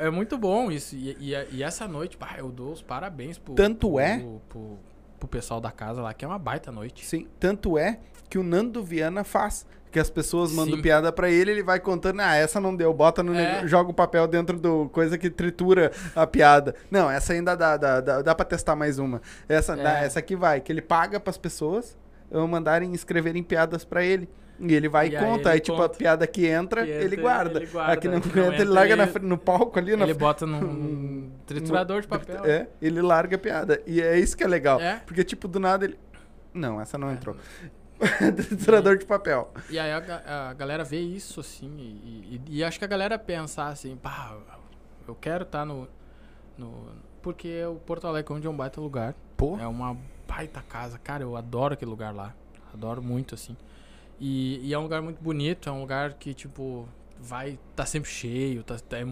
É, é muito bom isso. E, essa noite, pá, eu dou os parabéns pro, Tanto é- pro, pro, pro pessoal da casa lá, que é uma baita noite. Sim, tanto é que o Nando Viana faz. Que as pessoas mandam Sim. piada pra ele, ele vai contando, ah, essa não deu, bota no É. joga o papel dentro do coisa que tritura a piada. Não, essa ainda dá, dá, dá, dá pra testar mais uma. Essa, É. dá, essa aqui vai, que ele paga pras pessoas uh, mandarem escreverem piadas pra ele. E ele vai e, E aí conta. ele Aí, tipo, a conta. piada que entra, Que ele, entra, guarda. ele guarda. A que não Que entra, não ele entra, larga na ele- no palco ali. na Ele bota num triturador de papel. É, ele larga a piada. E é isso que é legal. É. Porque, tipo, do nada ele. Não, essa não entrou. Triturador de papel. E aí a, a galera vê isso, assim, e, e- e acho que a galera pensa assim, pá, eu quero estar no, no. Porque o Porto Alegre Comedy é um baita lugar. Pô. É uma baita casa. Cara, eu adoro aquele lugar lá. Adoro muito, assim. E, e é um lugar muito bonito, é um lugar que, tipo, vai. tá sempre cheio, tá, tá- é,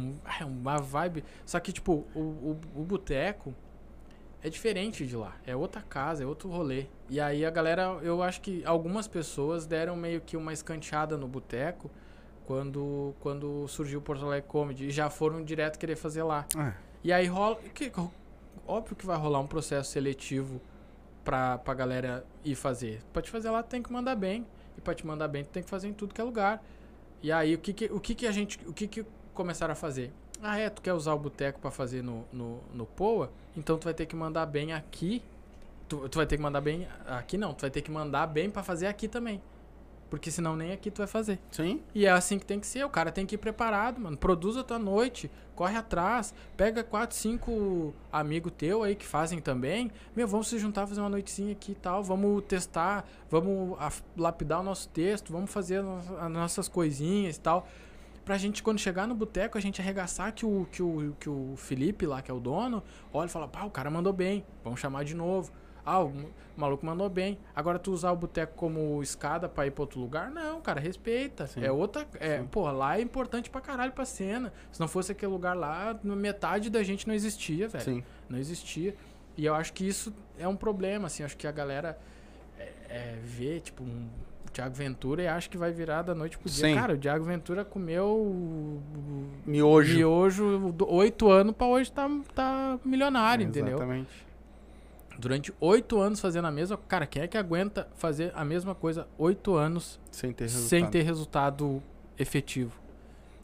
é uma vibe. Só que, tipo, o, o, o boteco é diferente de lá. É outra casa, é outro rolê. E aí a galera, eu acho que algumas pessoas deram meio que uma escanteada no boteco quando, quando surgiu o Porto Alegre Comedy e já foram direto querer fazer lá. Ah, E aí rola. Que, óbvio que vai rolar um processo seletivo pra, pra galera ir fazer. Pra te fazer lá, tu tem que mandar bem. E pra te mandar bem, tu tem que fazer em tudo que é lugar. E aí, o que que, o que, que a gente. O que que começaram a fazer? Ah, é? Tu quer usar o boteco pra fazer no, no, no POA? Então tu vai ter que mandar bem aqui. Tu, tu vai ter que mandar bem. Aqui não, tu vai ter que mandar bem pra fazer aqui também. Porque senão nem aqui tu vai fazer. Sim. E é assim que tem que ser. O cara tem que ir preparado, mano. Produz a tua noite, corre atrás, pega quatro, cinco amigos teu aí que fazem também. Meu, vamos se juntar, fazer uma noitezinha aqui e tal. Vamos testar, vamos lapidar o nosso texto, vamos fazer as nossas coisinhas e tal. Pra gente, quando chegar no boteco, a gente arregaçar que o, que, o, que o Felipe lá, que é o dono, olha e fala, pá, o cara mandou bem, vamos chamar de novo. Ah, o maluco mandou bem. Agora tu usar o boteco como escada pra ir pra outro lugar? Não, cara, respeita. Sim. É outra. É, Sim. porra, lá é importante pra caralho pra cena. Se não fosse aquele lugar lá, metade da gente não existia, velho. Sim. Não existia. E eu acho que isso é um problema, assim. Acho que a galera é, é, vê, tipo, um Thiago Ventura e acha que vai virar da noite pro dia. Sim. Cara, o Thiago Ventura comeu Miojo. miojo oito anos pra hoje tá, tá milionário, entendeu? Exatamente. Durante oito anos fazendo a mesma. Cara, quem é que aguenta fazer a mesma coisa oito anos Sem ter resultado. sem ter resultado efetivo?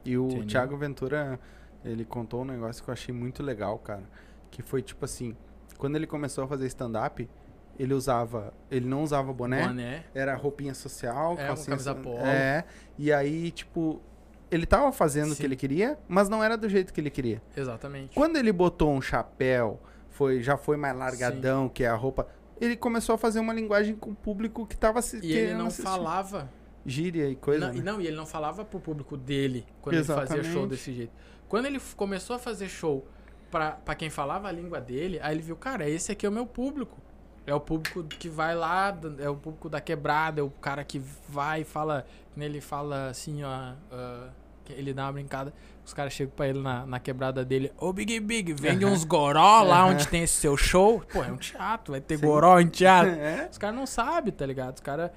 E o Entendeu? Thiago Ventura, ele contou um negócio que eu achei muito legal, cara. Que foi tipo assim, quando ele começou a fazer stand-up, ele usava. Ele não usava boné, Boné. era roupinha social, É, calcinha camisa polo. É. E aí, tipo, ele tava fazendo o Sim. que ele queria, mas não era do jeito que ele queria. Exatamente. Quando ele botou um chapéu, foi, já foi mais largadão, que é a roupa. Ele começou a fazer uma linguagem com o público que tava se E ele não assistir. falava. Gíria e coisa. não, e né? não, e ele não falava pro público dele quando ele fazia Exatamente. show desse jeito. Quando ele começou a fazer show pra quem falava a língua dele, aí ele viu, cara, esse aqui é o meu público. É o público que vai lá, é o público da quebrada, é o cara que vai e fala. Ele fala assim, ó. que ele dá uma brincada. Os caras chegam pra ele na, na quebrada dele. Ô, Big Big, vende uns goró lá onde tem esse seu show. Pô, é um teatro, vai ter Sim. goró em teatro. É. Os caras não sabem, tá ligado? Os caras.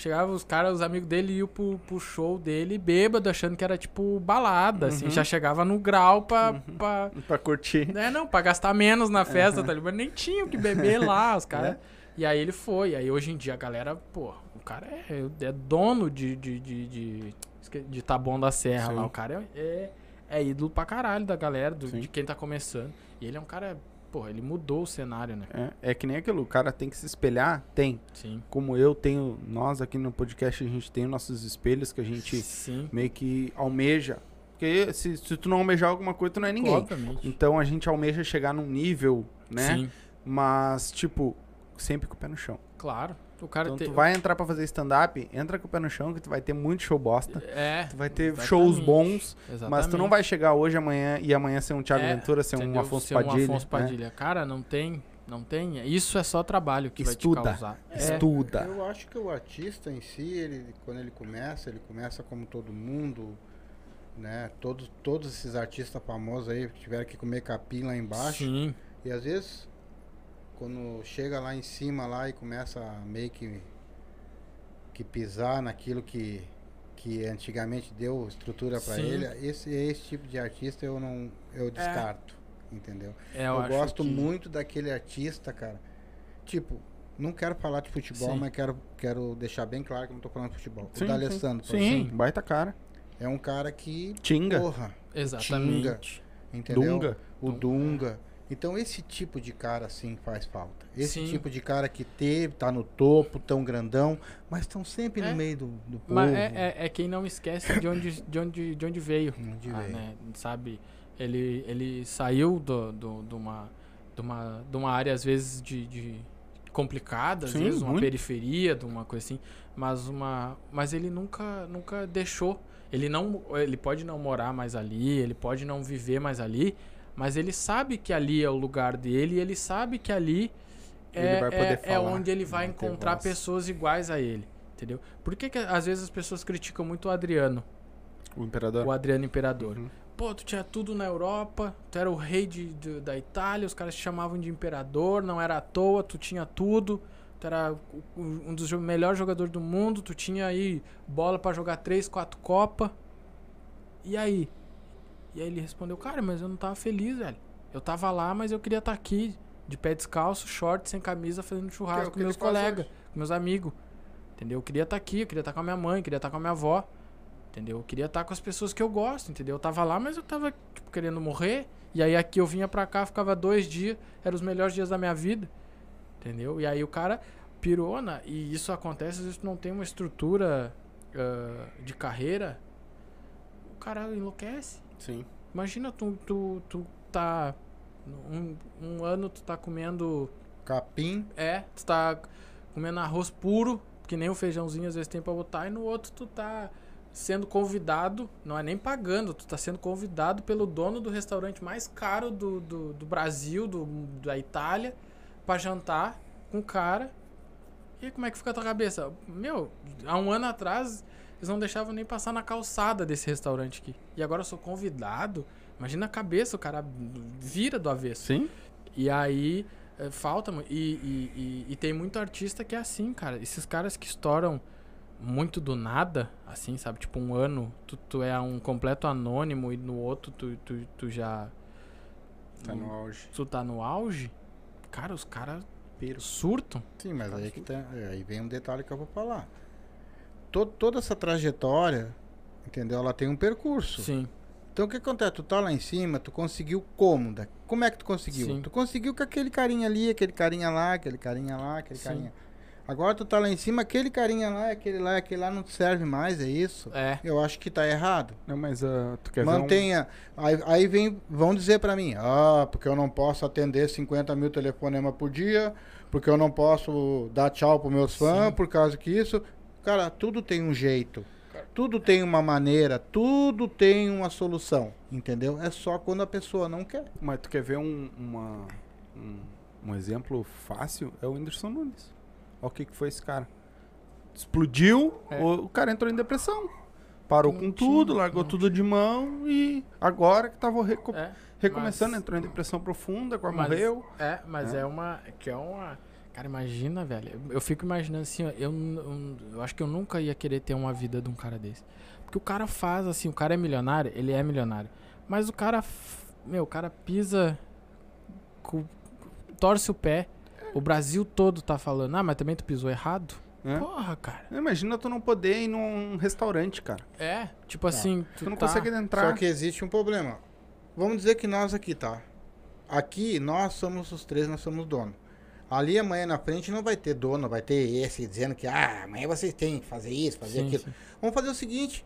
Chegavam os caras, os amigos dele iam pro, pro show dele bêbado, achando que era tipo balada, assim. Uhum. Já chegava no grau pra. pra Pra curtir. né, não, pra gastar menos na festa, tá ligado? Mas nem tinha o que beber lá, os caras. É. E aí ele foi. Aí hoje em dia a galera, pô, o cara é, é dono de. de, de, de, de Taboão da Serra Sim. lá. O cara é, é, é ídolo pra caralho da galera, do- de quem tá começando. E ele é um cara. Pô, ele mudou o cenário, né? É, é que nem aquilo, o cara tem que se espelhar, tem. Sim. Como eu tenho, nós aqui no podcast, a gente tem nossos espelhos que a gente Sim. meio que almeja. Porque se, se tu não almejar alguma coisa, tu não é ninguém. Obviamente. Então a gente almeja chegar num nível, né? Sim, Mas, tipo, sempre com o pé no chão. claro. O cara Então tem. tu vai entrar pra fazer stand-up, entra com o pé no chão que tu vai ter muito show bosta. É. Tu vai ter exatamente. shows bons, Exatamente. mas tu não vai chegar hoje, amanhã e amanhã ser um Thiago É, Ventura, ser um Entendeu? Afonso Ser Padilha. Um Afonso né? Padilha. Cara, não tem. Não tem. Isso é só trabalho que Estuda. vai te causar. É, Estuda. Eu acho que o artista em si, ele, quando ele começa, ele começa como todo mundo, né? Todos, todos esses artistas famosos aí que tiveram que comer capim lá embaixo. Sim. E às vezes, quando chega lá em cima lá e começa a meio que, que pisar naquilo que, que antigamente deu estrutura pra Sim. ele, esse, esse tipo de artista eu não eu descarto, entendeu? É, Eu, acho gosto que- muito daquele artista, cara. Tipo, não quero falar de futebol, Sim. mas quero, quero deixar bem claro que eu não tô falando de futebol. Sim, o D'Alessandro, por Sim, exemplo, baita cara. é um cara que, Tinga. porra, Exatamente. entendeu? Dunga. O Dunga. Então esse tipo de cara assim faz falta. Esse Sim. tipo de cara que teve, tá no topo, tão grandão, mas estão sempre É. no meio do, do povo. Mas é, é, é quem não esquece de onde, de onde, de onde veio. Onde Ah, veio. né? Sabe? Ele, ele saiu do, do, de, uma, de, uma, de uma área, às vezes, de, de complicada, às Sim, vezes, uma muito. periferia, de uma coisa assim. Mas, uma, mas ele nunca, nunca deixou. Ele, não, ele pode não morar mais ali, ele pode não viver mais ali, mas ele sabe que ali é o lugar dele e ele sabe que ali é, vai poder é, é falar, onde ele vai encontrar voz. pessoas iguais a ele. Entendeu? Por que, que às vezes as pessoas criticam muito o Adriano, O imperador. o Adriano Imperador? Uhum. Pô, tu tinha tudo na Europa, tu era o rei de, de- da Itália, os caras te chamavam de imperador, não era à toa, tu tinha tudo, tu era um dos melhores jogadores do mundo, tu tinha aí bola pra jogar três, quatro Copa. E aí? E aí ele respondeu, cara, mas eu não tava feliz, velho. Eu tava lá, mas eu queria estar aqui, de pé descalço, short, sem camisa, fazendo é churrasco com meus colegas, com meus amigos. Entendeu? Eu queria estar aqui, eu queria estar com a minha mãe, eu queria estar com a minha avó. Entendeu? Eu queria estar com as pessoas que eu gosto, entendeu? Eu tava lá, mas eu tava, tipo, querendo morrer. E aí aqui eu vinha pra cá, ficava dois dias, eram os melhores dias da minha vida. Entendeu? E aí o cara pirou, na, e isso acontece, às vezes não tem uma estrutura ah, de carreira, o cara enlouquece. Sim. Imagina tu, tu, tu tá. Um, um ano tu tá comendo. Capim. É, tu tá comendo arroz puro, que nem o feijãozinho às vezes tem pra botar, e no outro tu tá sendo convidado, não é nem pagando, tu tá sendo convidado pelo dono do restaurante mais caro do, do, do Brasil, do, da Itália, pra jantar com o cara. E aí, como é que fica a tua cabeça? Meu, há um ano atrás eles não deixavam nem passar na calçada desse restaurante aqui. E agora eu sou convidado. Imagina a cabeça, o cara vira do avesso. Sim. E aí eh, falta. E, e, e, e tem muito artista que é assim, cara. Esses caras que estouram muito do nada, assim, sabe? Tipo, um ano tu, tu é um completo anônimo e no outro tu, tu, tu já. Tá no auge. Tu tá no auge. Cara, os caras surtam. Sim, mas aí, que tá, é, aí vem um detalhe que eu vou falar. To- toda essa trajetória, entendeu? Ela tem um percurso. Sim. Então o que acontece? Tu tá lá em cima, tu conseguiu como? Da- Como é que tu conseguiu? Sim. Tu conseguiu com aquele carinha ali, aquele carinha lá, aquele carinha lá, aquele Sim. carinha. Agora tu tá lá em cima, aquele carinha lá, aquele lá, aquele lá não te serve mais, é isso? É. Eu acho que tá errado. Não, mas ah, tu quer Mantenha. Aí, aí vem, vão dizer pra mim, ah, porque eu não posso atender 50 mil telefonemas por dia, porque eu não posso dar tchau pros meus fãs, Sim. por causa que isso. Cara, tudo tem um jeito. Tudo tem uma maneira, tudo tem uma solução, entendeu? É só quando a pessoa não quer. mas tu quer ver um, uma, um, um exemplo fácil? É o Whindersson Nunes. Olha o que, que foi esse cara. Explodiu, É. o, o cara entrou em depressão. Parou Não com tinha- tudo, largou tudo de mão e agora que tava reco- É. recomeçando, mas- entrou em depressão profunda, agora Mas- morreu. É, mas É. é, uma. Que é uma. Cara, imagina, velho. Eu- fico imaginando assim, eu, eu, eu acho que eu nunca ia querer ter uma vida de um cara desse. Porque o cara faz assim, o cara é milionário, ele é milionário. Mas o cara. Meu, o cara pisa. torce o pé. O Brasil todo tá falando, ah, mas também tu pisou errado? né? Porra, cara. Imagina tu não poder ir num restaurante, cara. É, tipo assim, Tu não tá- consegue entrar. Só que existe um problema. Vamos dizer que nós aqui, tá? Aqui, nós somos os três, nós somos dono. Ali amanhã na frente não vai ter dono, vai ter esse dizendo que ah, amanhã vocês têm que fazer isso, fazer Sim, aquilo. sim. Vamos fazer o seguinte: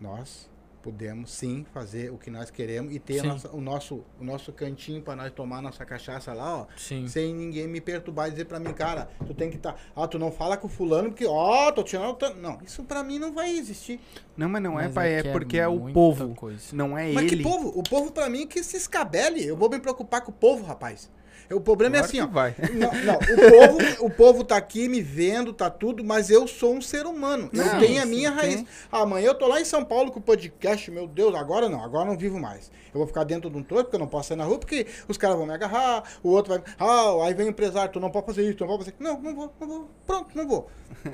nós podemos sim fazer o que nós queremos e ter nossa- o, nosso, o nosso cantinho para nós tomar nossa cachaça lá, ó. Sim. Sem ninguém me perturbar e dizer pra mim, cara, tu tem que estar. Tá, ah, tu não fala com o fulano porque, ó, tô tirando. Tô... Não, isso pra mim não vai existir. Não, mas não é, Mas pai, é, que porque é o povo. coisa. Não é Mas ele. que povo? O povo pra mim que se escabele. Eu vou me preocupar com o povo, rapaz. O problema Claro é assim, que ó. vai. Não, não, o povo, o povo tá aqui me vendo, tá tudo, mas eu sou um ser humano. eu Não, tenho a minha raiz. tem. Amanhã eu tô lá em São Paulo com o podcast, meu Deus, agora não, agora não vivo mais. Eu vou ficar dentro de um troço, porque eu não posso sair na rua, porque os caras vão me agarrar, o outro vai. Ah, aí vem o empresário, tu não pode fazer isso, tu não pode fazer. Não, não vou, não vou. Pronto, não vou.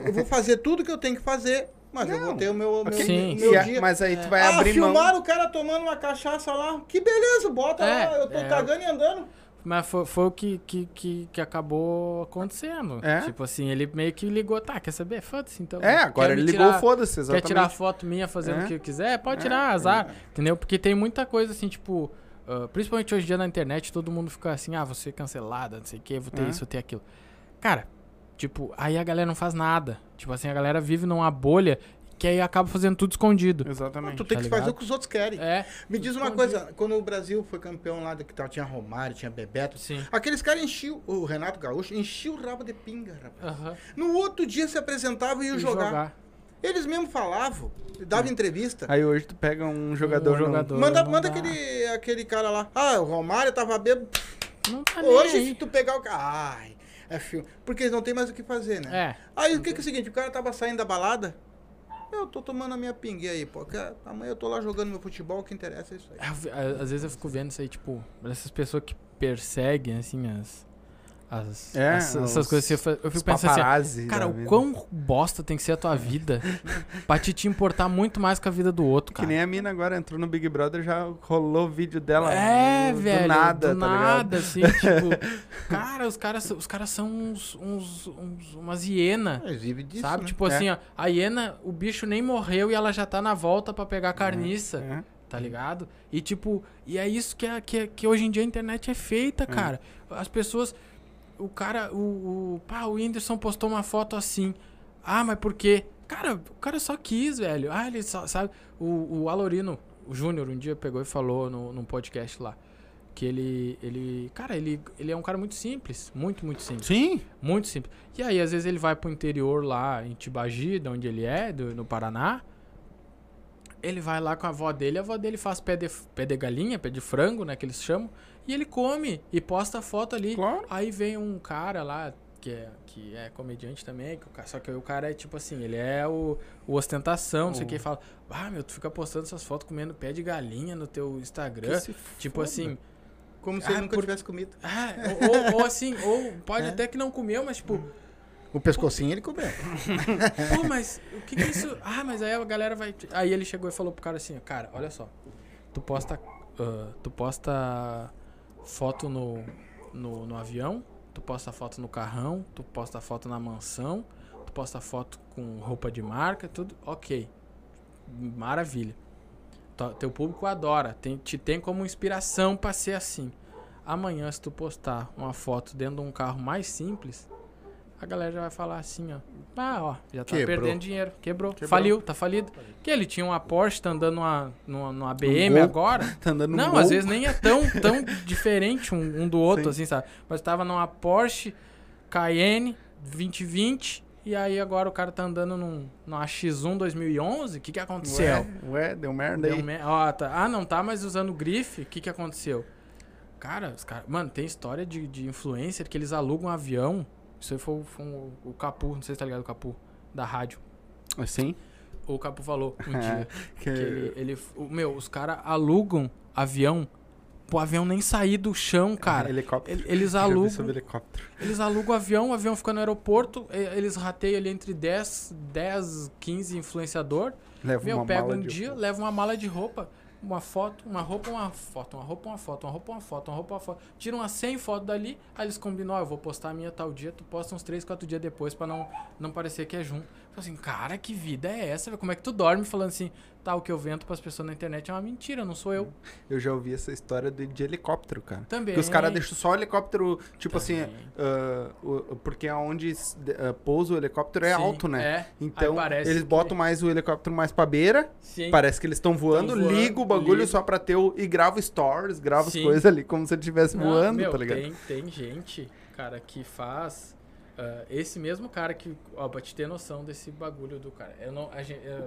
Eu vou fazer tudo que eu tenho que fazer, mas eu Não. vou ter o meu, meu, Sim, meu a- dia. mas aí tu vai ah, abrir mão. filmaram o cara tomando uma cachaça lá. Que beleza, bota É, lá, eu tô é. cagando e andando. Mas foi, foi o que, que, que, que acabou acontecendo. É? Tipo assim, ele meio que ligou, tá, quer saber? Foda-se, então. É, agora Quer ele ligou, foda-se, Quer exatamente. tirar foto minha fazendo É. o que quiser? Pode É, tirar, azar. Entendeu? Porque tem muita coisa assim, tipo. ah, principalmente hoje em dia na internet, todo mundo fica assim, ah, você cancelada, não sei o que, vou ter É. isso, vou ter aquilo. Cara, tipo, aí a galera não faz nada. Tipo assim, a galera vive numa bolha que aí acaba fazendo tudo escondido. Exatamente. Tu tem Tá que fazer ligado? o que os outros querem. É. Me diz uma escondido. coisa, quando o Brasil foi campeão lá, que tinha Romário, tinha Bebeto, Sim. aqueles caras enchiam, o Renato Gaúcho enchia o rabo de pinga, rapaz. No outro dia se apresentava e ia E jogar. Eles mesmo falavam, davam entrevista. Aí hoje tu pega um jogador. Um jogador. Manda, não manda dá. aquele, aquele cara lá. Ah, o Romário tava bêbado. Não tá Hoje, se tu pegar o cara. Ai, é filme. Porque eles não tem mais o que fazer, né? É. Aí o que, que é o seguinte, o cara tava saindo da balada. Eu tô tomando a minha pingue aí, pô. que Amanhã eu tô lá jogando meu futebol, o que interessa é isso aí. Vi- a- Às vezes eu fico vendo isso aí, tipo, essas pessoas que perseguem, assim, as. As É, as- essas os- coisas assim. Eu, fico pensando assim, cara, o quão bosta tem que ser a tua vida pra te, te importar muito mais com a vida do outro, Que cara. nem a mina agora entrou no Big Brother, já rolou vídeo dela. É, do, velho. Do nada, do tá ligado? nada, assim, tipo. Cara, os caras, os caras são uns, uns, uns- umas hienas. Eles vivem disso, Sabe? né? Tipo É. assim, ó, a hiena, o bicho nem morreu e ela já tá na volta pra pegar a carniça. É. Tá ligado? E tipo, e é isso que, é, que, é- que hoje em dia a internet é feita, cara. As pessoas. O cara, o, o. Pá, o Whindersson postou uma foto assim. Ah, mas por quê? Cara, o cara só quis, velho. Ah, ele só, sabe? O, o Alorino, o Júnior, um dia pegou e falou no, num podcast lá. Que ele, ele. Cara, ele, ele é um cara muito simples. Muito, muito simples. Sim. Muito simples. E aí, às vezes, ele vai pro interior lá em Tibagi, de onde ele é, do- no Paraná. Ele vai lá com a avó dele, a avó dele faz pé de, pé de galinha, pé de frango, né, que eles chamam. E ele come e posta a foto ali. Claro. Aí vem um cara lá, que é, que é comediante também, que o só que o cara é tipo assim, ele é o, o ostentação, não sei o que, e fala, ah, meu, tu fica postando essas fotos comendo pé de galinha no teu Instagram. Que se Tipo foda. assim, Como se Ah, ele nunca por- tivesse comido. ah, ou, ou assim, ou pode É. até que não comeu, mas tipo, O pescocinho ele comeu. Pô, mas o que que é isso? Ah, mas aí a galera vai. Aí ele chegou e falou pro cara assim: Cara, olha só. Tu posta. ah, tu posta foto no, no, no avião, tu posta foto no carrão, tu posta foto na mansão, tu posta foto com roupa de marca, tudo. Ok. Maravilha. Teu público adora, tem, te tem como inspiração pra ser assim. Amanhã, se tu postar uma foto dentro de um carro mais simples, a galera já vai falar assim, ó. Ah, ó, já tá Quebrou. perdendo dinheiro. Quebrou. Quebrou. Faliu, tá falido. Que ele tinha uma Porsche, tá andando numa, numa, numa BM Gol. agora. Tá andando Não, gol. às vezes nem é tão, tão diferente um, um do outro, Sim. assim, sabe? Mas tava numa Porsche Cayenne 2020 e aí agora o cara tá andando num, numa X1 2011. O que que aconteceu? Ué, ué, deu merda Deu aí. me- Ó, tá- Ah, não tá mais usando grife? O que que aconteceu? Cara, os cara... Mano, tem história de, de influencer que eles alugam um avião. Isso aí foi, o- foi um- o Capu, não sei se tá ligado o Capu, da rádio. Assim? O Capu falou um dia. Que... Que ele, ele- o- meu, os caras alugam avião pro avião nem sair do chão, cara. Helicóptero. Ele- Eles alugam, helicóptero. eles alugam o avião, o avião fica no aeroporto, eles rateiam ali entre 10, 10 15 influenciador. Leva Meu, uma pega mala um dia, leva uma mala de roupa, uma foto, uma roupa, uma foto, uma roupa, uma foto, uma roupa, uma foto, uma roupa, uma foto. Tira umas 100 fotos dali, aí eles combinam, ó, eu vou postar a minha tal dia, tu posta uns 3, 4 dias depois pra não, não parecer que é junto. Fala assim, cara, que vida é essa? Como é que tu dorme falando assim, tá, o que eu vento pras pessoas na internet é uma mentira, não sou eu. Eu já ouvi essa história de, de helicóptero, cara. Também. Que os caras deixam só o helicóptero, tipo assim, Também. ah, o- porque aonde s- de- ah, pousa o helicóptero é Sim, alto, né? É. Então, eles que- botam mais o helicóptero mais pra beira, Sim. parece que eles estão voando, voando, liga o bagulho só pra ter o... E grava stories, grava Sim. as coisas ali, como se ele estivesse voando, meu, tá ligado? Tem, tem gente, cara, que faz. Ah, esse mesmo cara que. Ó, pra te ter noção desse bagulho do cara. Eu não. A gente, eu-.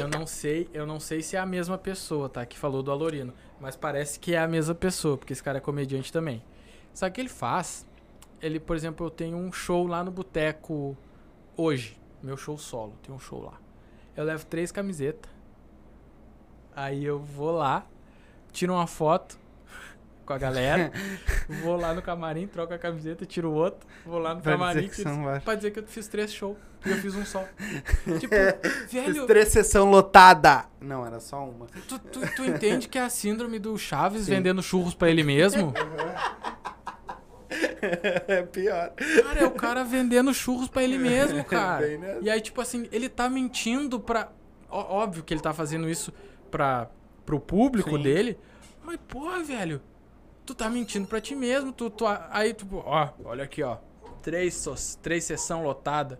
Eu não sei, eu não sei se é a mesma pessoa, tá? Que falou do Alorino. Mas parece que é a mesma pessoa, porque esse cara é comediante também. Só que ele faz. Ele, por exemplo, eu tenho um show lá no boteco hoje. Meu show solo, tem um show lá. Eu levo três camisetas. Aí eu vou lá, tiro uma foto com a galera. vou lá no camarim, troco a camiseta, tiro outro. Vou lá no Vai camarim, dizer que são pra dizer que eu fiz três shows. E eu fiz um só. tipo, Fiz velho. três sessão lotada. Não, era só uma. Tu, tu, tu entende que é a síndrome do Chaves Sim. vendendo churros pra ele mesmo? é pior. Cara, é o cara vendendo churros pra ele mesmo, cara. E aí, tipo assim, ele tá mentindo pra. ó- Óbvio que ele tá fazendo isso pra, pro público Sim. dele. Mas, porra, velho, tu tá mentindo pra ti mesmo. Tu, tu, aí, tipo, ó, olha aqui, ó. Três, três sessão lotada.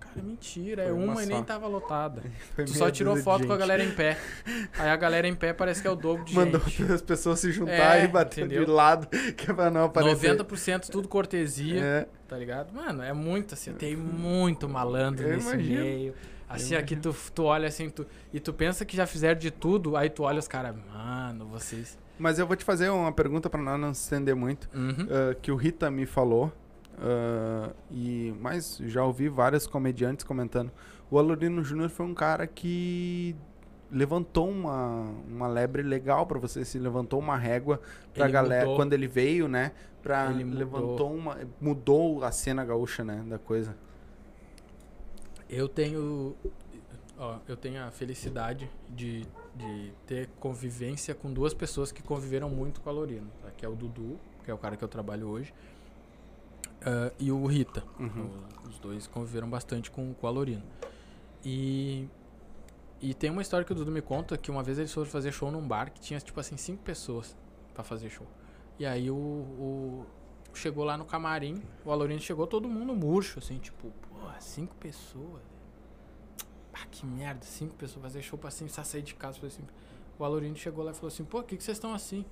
Cara, mentira. É uma uma, e nem tava lotada. Foi Tu só tirou foto com a galera em pé. Aí a galera em pé parece que é o dobro de Mandou gente. as pessoas se juntar É, e bater entendeu? de lado, que é pra não aparecer. 90% tudo cortesia, É. tá ligado? Mano, é muito assim, tem muito malandro Eu nesse imagino. meio. Assim, aqui tu, tu olha assim, tu, e tu pensa que já fizeram de tudo, aí tu olha os caras, mano, vocês. Mas eu vou te fazer uma pergunta nós não se estender muito. Uhum. ah, que o Rita me falou. ah, e Mas já ouvi vários comediantes comentando. O Alorino Júnior foi um cara que levantou uma, uma lebre legal pra você, se levantou uma régua pra Ele galera mudou. quando ele veio, né? Pra Ele mudou. levantou uma mudou a cena gaúcha, né, da coisa. Eu tenho. Ó, eu tenho a felicidade de, de ter convivência com duas pessoas que conviveram muito com a Lorino, tá? que é o Dudu, que é o cara que eu trabalho hoje, ah, e o Rita. Uhum. O- Os dois conviveram bastante com, com a Lorino. E, e tem uma história que o Dudu me conta que uma vez eles foram fazer show num bar que tinha, tipo assim, cinco pessoas pra fazer show. E aí o, o- chegou lá no camarim, o Alorino chegou todo mundo murcho, assim, tipo, porra, cinco pessoas. Ah, que merda, cinco pessoas, fazer show pra cinco, só sair de casa, cinco. O Alorino chegou lá e falou assim, pô, o que, que vocês estão assim?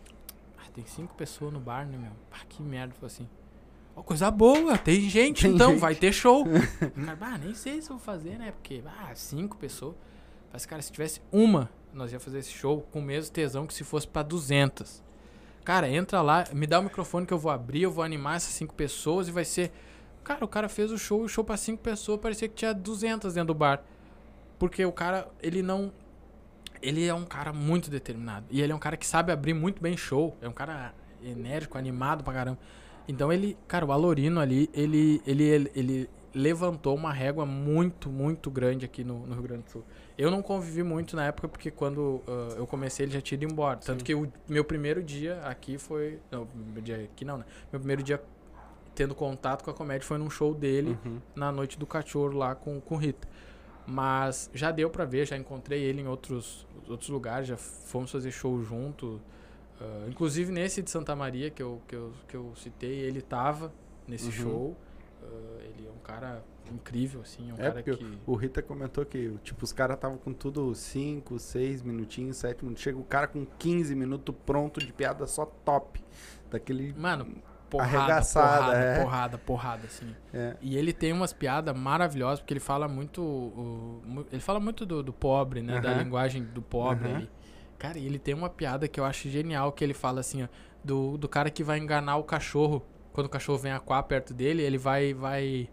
Ah, tem cinco pessoas no bar, né, meu? Ah, que merda, falou assim. Ó, coisa boa, tem gente, Tem então, gente. vai ter show. Cara, ah, nem sei se eu vou fazer, né? Porque, ah, cinco pessoas. Mas, cara, se tivesse uma, nós ia fazer esse show com o mesmo tesão que se fosse pra 200. Cara, entra lá, me dá o microfone que eu vou abrir, eu vou animar essas cinco pessoas e vai ser. Cara, o cara fez o show, o show pra cinco pessoas, parecia que tinha 200 dentro do bar. Porque o cara, ele não. Ele é um cara muito determinado. E ele é um cara que sabe abrir muito bem show. É um cara enérgico, animado pra caramba. Então ele, cara, o Alorino ali, ele, ele, ele, ele levantou uma régua muito, muito grande aqui no, no Rio Grande do Sul. Eu não convivi muito na época, porque quando ah, eu comecei ele já tinha ido embora. Tanto que o meu primeiro dia aqui foi. Não, meu dia aqui não, né? Meu primeiro dia tendo contato com a comédia foi num show dele Uhum. na noite do cachorro lá com, com Rita. Mas já deu pra ver, já encontrei ele em outros, outros lugares, já fomos fazer show junto. Ah, inclusive nesse de Santa Maria que eu, que eu, que eu citei, ele tava nesse Uhum. show. Ah, ele é um cara incrível, assim, é um É, cara que. o Rita comentou que, tipo, os caras estavam com tudo 5, 6 minutinhos, 7 minutos. Chega o cara com 15 minutos pronto de piada só top. Daquele. Mano, porrada, Arregaçada, porrada, é. porrada, porrada, assim. É. E ele tem umas piadas maravilhosas, porque ele fala muito. o- ele fala muito do, do pobre, né? Da Aham. linguagem do pobre ali. Cara, e ele tem uma piada que eu acho genial, que ele fala assim, ó, do, do cara que vai enganar o cachorro. Quando o cachorro vem aquar perto dele, ele vai, vai,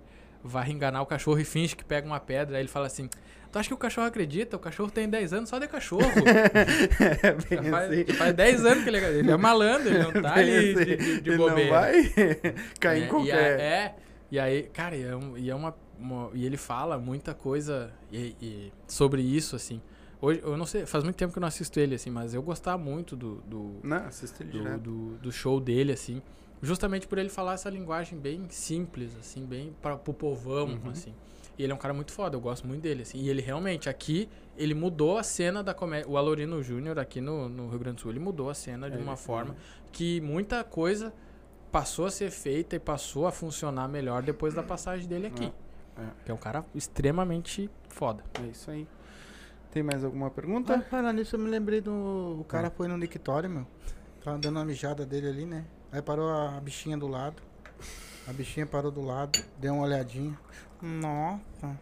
vai enganar o cachorro e finge que pega uma pedra. Aí ele fala assim. Tu acha que o cachorro acredita? O cachorro tem 10 anos só de cachorro. é Já faz, assim. já faz 10 anos que ele é, ele é malandro, ele não tá ali de, assim. de, de Ele não bobeira. vai cair né? em E qualquer. a- é, e aí, cara, e é, um- e é uma, uma- E ele fala muita coisa e- e sobre isso, assim. Hoje, eu não sei, faz muito tempo que eu não assisto ele, assim, mas eu gostava muito do, do, Não, assiste ele do, do, do show dele, assim. Justamente por ele falar essa linguagem bem simples, assim, bem para pro povão, Uhum. assim. E ele é um cara muito foda, eu gosto muito dele, assim. E ele realmente, aqui, ele mudou a cena da comédia. O Alorino Júnior, aqui no, no Rio Grande do Sul, ele mudou a cena de É, uma ele- forma que muita coisa passou a ser feita e passou a funcionar melhor depois da passagem dele aqui. É, é. Que é um cara extremamente foda. É isso aí. Tem mais alguma pergunta? falar nisso, eu me lembrei do. O cara foi no Nictório, meu. Tava dando uma mijada dele ali, né? Aí parou a bichinha do lado. A bichinha parou do lado, deu uma olhadinha. Nossa.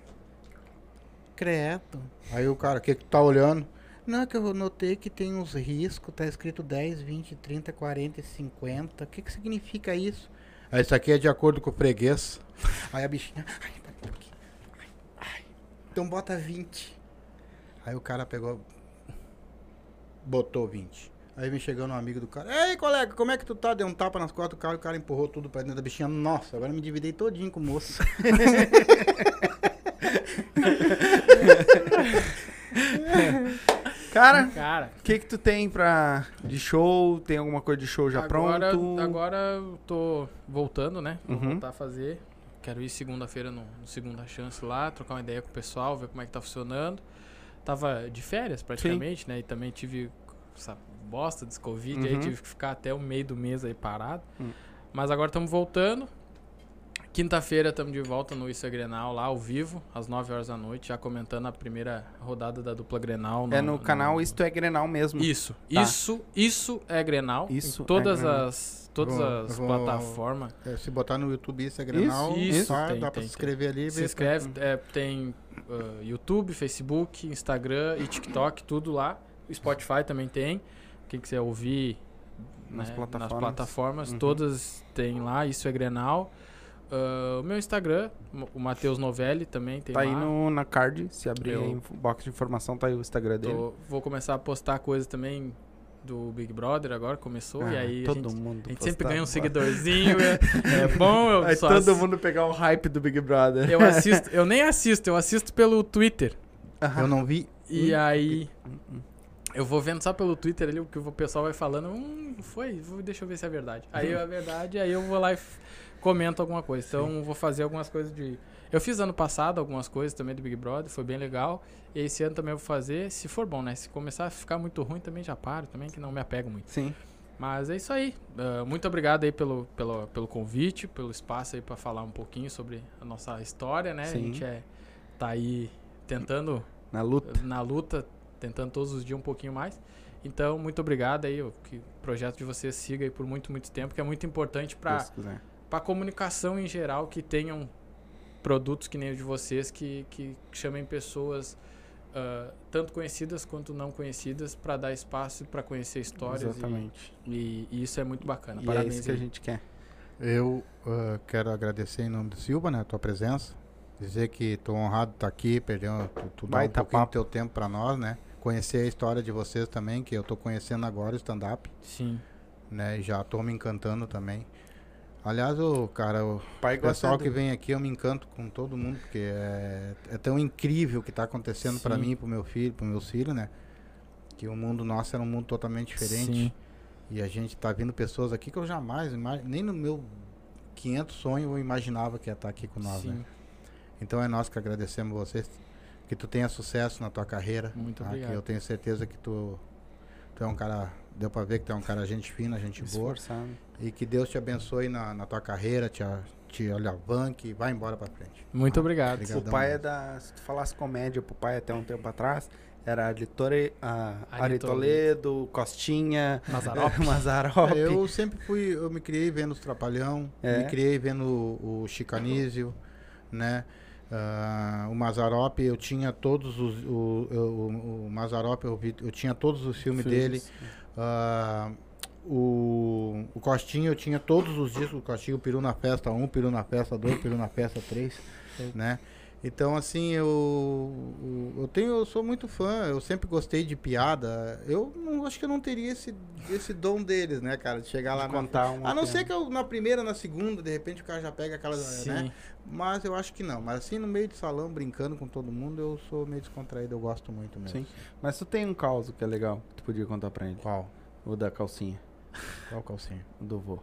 Credo. Aí o cara, o que que tá olhando? Não, é que eu notei que tem uns riscos, tá escrito 10, 20, 30, 40 e 50. O que que significa isso? Aí isso aqui é de acordo com o freguês. Aí a bichinha, ai, pera um pouquinho. Ai, ai. Então bota 20. Aí o cara pegou, botou 20. Aí vem chegando um amigo do cara. Ei, colega, como é que tu tá? Deu um tapa nas costas do cara, o cara empurrou tudo pra dentro da bichinha. Nossa, agora eu me dividei todinho com o moço. Cara, Cara, o que que tu tem pra... de show? Tem alguma coisa de show já agora, pronto? agora eu tô voltando, né? Vou Uhum. voltar a fazer. Quero ir segunda-feira no, no Segunda Chance lá, trocar uma ideia com o pessoal, ver como é que tá funcionando. Tava de férias praticamente, né? E também tive essa bosta desse Covid, aí Uhum. tive que ficar até o meio do mês aí parado. Hum. Mas agora estamos voltando. Quinta-feira estamos de volta no Isso é Grenal, lá ao vivo, às 9 horas da noite, já comentando a primeira rodada da dupla Grenal. É no canal Isto é Grenal mesmo. Isso, Tá. isso, isso é Grenal. Isso em todas é Grenal. as, todas Vou- as vou- plataformas. É, se botar no YouTube isso é Grenal, Isso, tá? tem, dá pra tem, se inscrever ali. Se ver. inscreve, é, tem uh, YouTube, Facebook, Instagram e TikTok, tudo lá. O Spotify também tem. Quem quiser ouvir Nas né, plataformas. nas plataformas, Uhum. todas tem lá, isso é Grenal. Uh, o meu Instagram, o Matheus Novelli também tem Tá lá. aí no, na card, se abrir Eu- aí o box de informação, tá aí o Instagram dele. Tô- vou começar a postar coisa também do Big Brother agora, começou. e Ah, aí a todo gente, mundo a gente sempre ganha um seguidorzinho. é, é bom, eu Aí só todo ass- mundo pegar o hype do Big Brother. Eu assisto, eu nem assisto, eu assisto pelo Twitter. Eu não vi. E um- aí Hum, eu vou vendo só pelo Twitter ali o que o pessoal vai falando. Hum, foi, deixa eu ver se é verdade. Aí é verdade, aí eu vou lá e comento alguma coisa. Então vou fazer algumas coisas de. Eu fiz ano passado algumas coisas também do Big Brother, foi bem legal. E esse ano também eu vou fazer, se for bom, né? Se começar a ficar muito ruim também já paro, também que não me apego muito. Sim. Mas é isso aí. Ah, muito obrigado aí pelo, pelo, pelo convite, pelo espaço aí pra falar um pouquinho sobre a nossa história, né? Sim. A gente é, tá aí tentando Na luta. na luta, tentando todos os dias um pouquinho mais. Então, muito obrigado aí, o que o projeto de vocês siga aí por muito, muito tempo, que é muito importante para para comunicação em geral que tenham produtos que nem o de vocês que, que chamem pessoas ah, tanto conhecidas quanto não conhecidas para dar espaço para conhecer histórias e- Exatamente. e, e isso é muito bacana. E é Parabéns isso que a aí. gente quer. Eu ah, quero agradecer em nome do Silva, né, a tua presença. Dizer que estou honrado de estar aqui, perdendo tu, tu dar um Baita pouquinho do teu tempo para nós, né? Conhecer a história de vocês também, que eu estou conhecendo agora o stand-up, Sim. né? Já estou me encantando também. Aliás, o cara, o Pai o pessoal que vem aqui, eu me encanto com todo mundo, porque é, é tão incrível o que está acontecendo para mim, para o meu filho, para meus filhos, né? Que o mundo nosso era um mundo totalmente diferente. Sim. E a gente tá vindo pessoas aqui que eu jamais, nem no meu 500 sonho eu imaginava que ia estar aqui com nós, Sim. né? Então é nós que agradecemos vocês, que tu tenha sucesso na tua carreira. Muito tá? obrigado. Que eu tenho certeza que tu, tu é um cara, deu pra ver que tu é um cara gente fina, gente boa. Esforçado. E que Deus te abençoe na, na tua carreira, te, a- te alavanque e vai embora pra frente. Muito obrigado. Obrigado. O pai é da. Se tu falasse comédia pro pai até um tempo atrás, era Aditore, a Ari Ari Toledo, Costinha, Mazarop. Mazarop. Eu sempre fui, eu me criei vendo os Trapalhão, É. me criei vendo o, o Chicanísio, né? Ah, o Mazarop, eu tinha todos os. O, o, o Mazarop, eu, eu tinha todos os filmes dele. Ah, o, o Costinho, eu tinha todos os discos. O Costinho, o Peru na Festa 1, Peru na Festa 2, Peru na Festa 3, né? Então, assim, eu, eu tenho, eu sou muito fã, eu sempre gostei de piada. Eu não, acho que eu não teria esse, esse dom deles, né, cara? De chegar lá De na contar uma A não piada. ser que eu, na primeira, na segunda, de repente o cara já pega aquela, Sim. né? Mas eu acho que não. Mas assim, no meio de salão, brincando com todo mundo, eu sou meio descontraído, eu gosto muito mesmo. Sim. Mas tu tem um caos que é legal, que tu podia contar pra ele. Qual? O da calcinha, Qual calcinha? o do vô.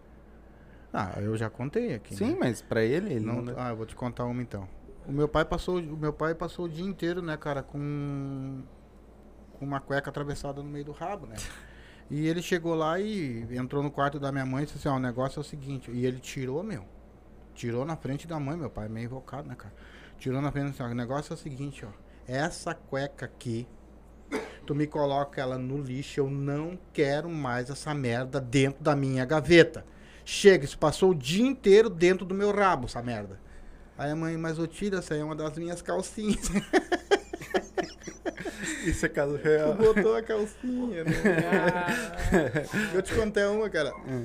Ah, eu já contei aqui. Sim, né? mas pra ele, ele Não, não. ah, eu vou te contar uma então. O meu pai passou, o meu pai passou o dia inteiro, né, cara, com com uma cueca atravessada no meio do rabo, né? E ele chegou lá e entrou no quarto da minha mãe e disse assim, ó, o negócio é o seguinte, e ele tirou, meu. Tirou na frente da mãe, meu pai meio invocado, né, cara? Tirou na frente, assim, ó, o negócio é o seguinte, ó. Essa cueca aqui, tu me coloca ela no lixo, eu não quero mais essa merda dentro da minha gaveta. Chega, isso passou o dia inteiro dentro do meu rabo, essa merda. Aí a mãe, mas ô tira, essa aí é uma das minhas calcinhas. Isso é caso Tu real. botou a calcinha, né? Eu te contei uma, cara. Hum.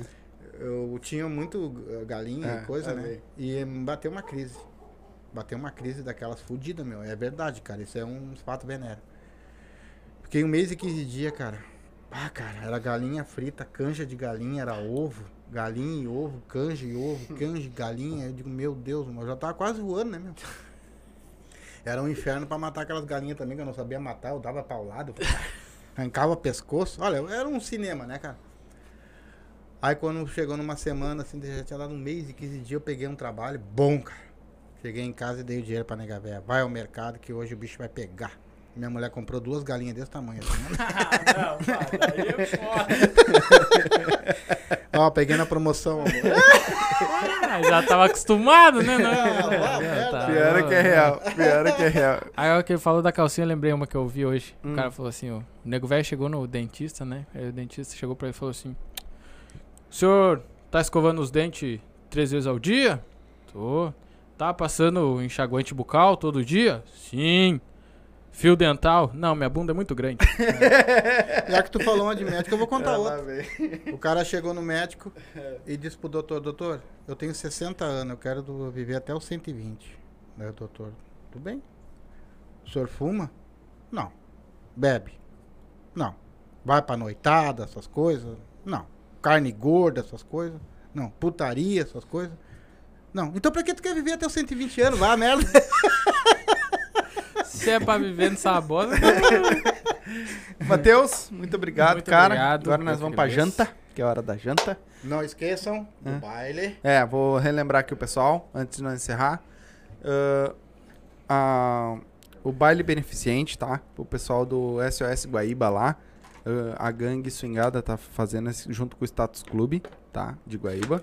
Eu tinha muito eh, galinha É, e coisa, é né? bem. E bateu uma crise. Bateu uma crise daquelas fodidas, meu. É verdade, cara. Isso é um fato venéreo. Fiquei um mês e 15 dias, cara. Ah, cara, era galinha frita, canja de galinha, era ovo. Galinha e ovo, canja e ovo, canja e galinha. Eu digo, meu Deus, eu já tava quase voando, né, meu? Era um inferno pra matar aquelas galinhas também, que eu não sabia matar. Eu dava paulado, arrancava pescoço. Olha, era um cinema, né, cara? Aí quando chegou numa semana, assim, já tinha dado um mês e 15 dias, eu peguei um trabalho bom, cara. Cheguei em casa e dei o dinheiro pra nega véia. Vai ao mercado que hoje o bicho vai pegar. Minha mulher comprou duas galinhas desse tamanho assim. né? não, pá, daí é foda. Ó, peguei na promoção, amor. Ah, já tava acostumado, né? Não, Ah, tá, Pior é que é real. Pior é que é real. Aí hora que ele falou da calcinha, eu lembrei uma que eu vi hoje. Hum. O cara falou assim, ó. O nego velho chegou no dentista, né? Aí o dentista chegou pra ele e falou assim: O senhor tá escovando os dentes três vezes ao dia? Tô. Tá passando enxaguante bucal todo dia? Sim. Fio dental? Não, minha bunda é muito grande. Já que tu falou uma de médico, eu vou contar Ela outra. O cara chegou no médico e disse pro doutor, doutor, eu tenho 60 anos, eu quero viver até os 120. Daí o doutor, tudo bem? O senhor fuma? Não. Bebe? Não. Vai pra noitada, essas coisas? Não. Carne gorda, essas coisas? Não. Putaria, essas coisas? Não. Então pra que tu quer viver até os 120 anos? Vai a merda. Se é pra viver nessa bosta, Matheus, muito obrigado, Muito cara. obrigado, Agora nós vamos pra janta, que é a hora da janta. Não esqueçam do Hã? baile. É, vou relembrar aqui o pessoal, antes de nós encerrar. Ah, a- o baile beneficente, tá? O pessoal do SOS Guaíba lá. ah, a gangue swingada tá fazendo esse, junto com o Status Clube, tá? De Guaíba.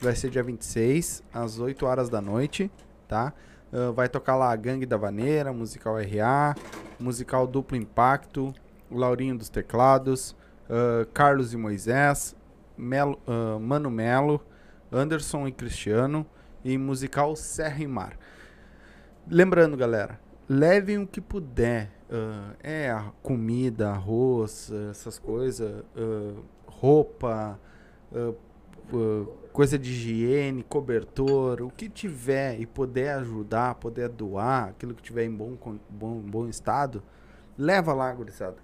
Vai ser dia 26, às 8 horas da noite, tá? Ah, vai tocar lá a Gangue da Vaneira, Musical RA, musical Duplo Impacto, o Laurinho dos Teclados, ah, Carlos e Moisés, Melo, ah, Mano Melo, Anderson e Cristiano e musical Serra e Mar. Lembrando, galera, levem o que puder. é comida, arroz, essas coisas, roupa, coisa de higiene, cobertor, o que tiver e puder ajudar, puder doar, aquilo que tiver em bom, bom, bom estado, leva lá, gurizada.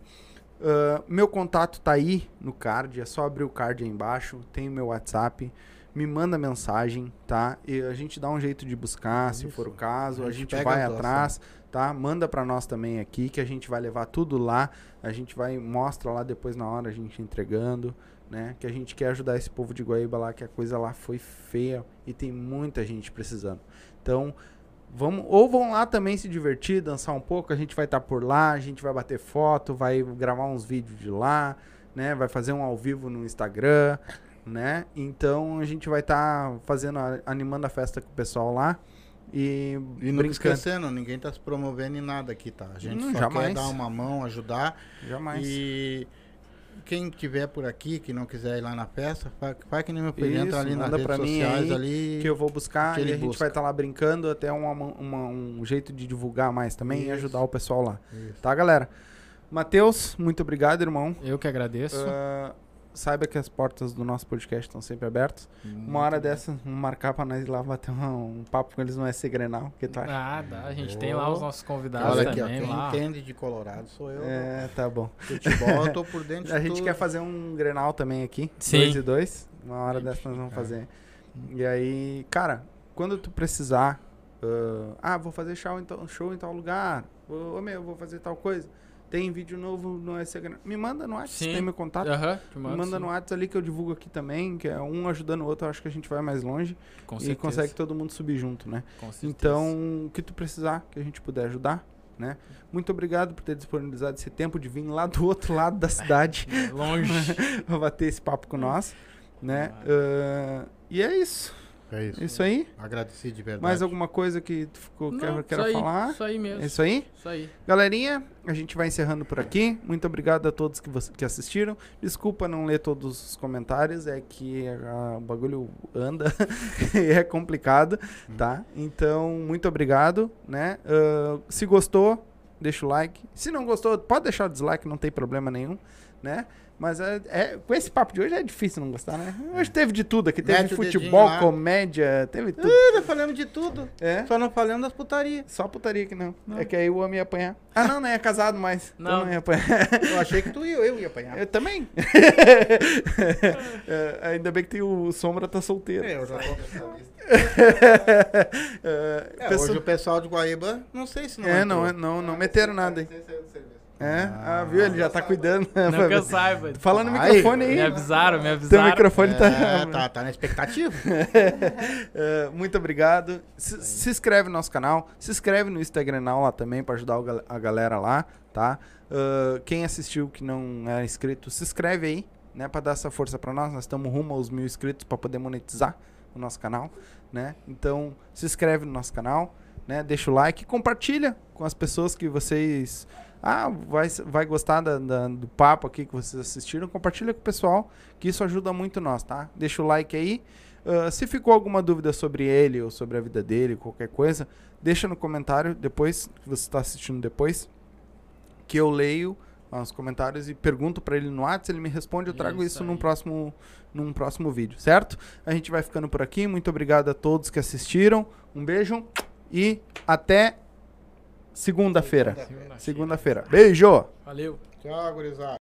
Ah, meu contato tá aí no card, é só abrir o card aí embaixo, tem o meu WhatsApp, me manda mensagem, tá? E a gente dá um jeito de buscar, se Isso. for o caso, A a gente gente vai atrás, tá? Manda pra nós também aqui, que a gente vai levar tudo lá, a gente vai, mostra lá depois na hora a gente entregando, né? Que a gente quer ajudar esse povo de Guaíba lá, que a coisa lá foi feia e tem muita gente precisando. Então, vamos, ou vão lá também se divertir, dançar um pouco, a gente vai estar por lá, a gente vai bater foto, vai gravar uns vídeos de lá, né? Vai fazer um ao vivo no Instagram, né? Então a gente vai estar fazendo, a- animando a festa com o pessoal lá e, E não esquecendo, ninguém tá se promovendo em nada aqui, tá? A gente Não, só jamais. quer dar uma mão, ajudar. Jamais. E quem tiver por aqui, que não quiser ir lá na festa, faz, faz que nem meu filho, entra ali nas redes pra mim sociais aí, ali. que eu vou buscar e a gente busca. vai estar lá brincando até uma- uma- um jeito de divulgar mais também e Isso. ajudar o pessoal lá. Isso. Tá, galera? Matheus, muito obrigado, irmão. Eu que agradeço. Ah, saiba que as portas do nosso podcast estão sempre abertas. Uma hora dessa, vamos marcar pra nós ir lá bater um, um papo com eles no SC Grenal. Que tu acha? Ah, dá. A gente tem lá os nossos convidados Olha aqui, ó, também. quem lá. entende de Colorado sou eu. É, tá bom. Futebol, eu tô por dentro de A gente tudo. quer fazer um Grenal também aqui. Sim. Dois e dois. Uma hora dessa nós vamos É. fazer. E aí, cara, quando tu precisar. ah, ah, vou fazer show em tal, show em tal lugar. Ô, meu, vou fazer tal coisa. Tem vídeo novo no Grenal. Me manda no WhatsApp, Sim. tem meu contato. Te Me mando, manda sim. no WhatsApp ali que eu divulgo aqui também, que é um ajudando o outro, eu acho que a gente vai mais longe Com e certeza. consegue todo mundo subir junto, né? Com certeza. Então, o que tu precisar, que a gente puder ajudar, né? Muito obrigado por ter disponibilizado esse tempo de vir lá do outro lado da cidade Longe. pra bater esse papo com nós, né? Ah, e é isso. É isso. Isso aí. Agradeci de verdade. Mais alguma coisa que tu ficou, quer, Não, isso aí, falar? Isso aí mesmo. É isso aí? Isso aí. Galerinha, a gente vai encerrando por aqui. Muito obrigado a todos que, você- que assistiram. Desculpa não ler todos os comentários, é que ah, o bagulho anda e é complicado, tá? Então, muito obrigado, né? Ah, se gostou, deixa o like. Se não gostou, pode deixar o dislike, não tem problema nenhum, né? Mas é, é- com esse papo de hoje é difícil não gostar, né? Hoje teve de tudo aqui. Teve Mete o dedinho futebol, lá. comédia, teve tudo. Ih, nós falamos de tudo. É? Só não falamos das putarias. Só putaria que não. Não. É que aí o homem ia apanhar. Ah, não, não é casado mais. Não. não ia apanhar. Eu achei que tu e eu, eu ia apanhar. Eu também. É, ainda bem que tem o Sombra tá solteiro. É, eu já tô... É, É, pessoa- hoje o pessoal de Guaíba, não sei se não É, entrou. não, é- não, não meteram nada aí. É? Ah, viu? Ele já tá cuidando. Não que eu saiba. Fala no microfone aí. Me avisaram, me Teu avisaram. microfone tá... É, tá, tá na expectativa. É, muito obrigado. Se, se inscreve no nosso canal. Se inscreve no Instagram lá também pra ajudar a galera lá, tá? Ah, quem assistiu que não é inscrito, se inscreve aí, né? Pra dar essa força pra nós. Nós estamos rumo aos mil inscritos pra poder monetizar o nosso canal, né? Então, se inscreve no nosso canal, né? Deixa o like, compartilha com as pessoas que vocês... Ah, vai, vai gostar da- da- do papo aqui que vocês assistiram. Compartilha com o pessoal, que isso ajuda muito nós, tá? Deixa o like aí. Ah, se ficou alguma dúvida sobre ele ou sobre a vida dele, qualquer coisa, deixa no comentário depois, que você está assistindo depois, que eu leio os comentários e pergunto para ele no WhatsApp, ele me responde, eu trago isso, Isso num próximo num próximo vídeo, certo? A gente vai ficando por aqui. Muito obrigado a todos que assistiram. Um beijo e até. Segunda-feira. Segunda-feira. Beijo. Valeu. Tchau, gurizada.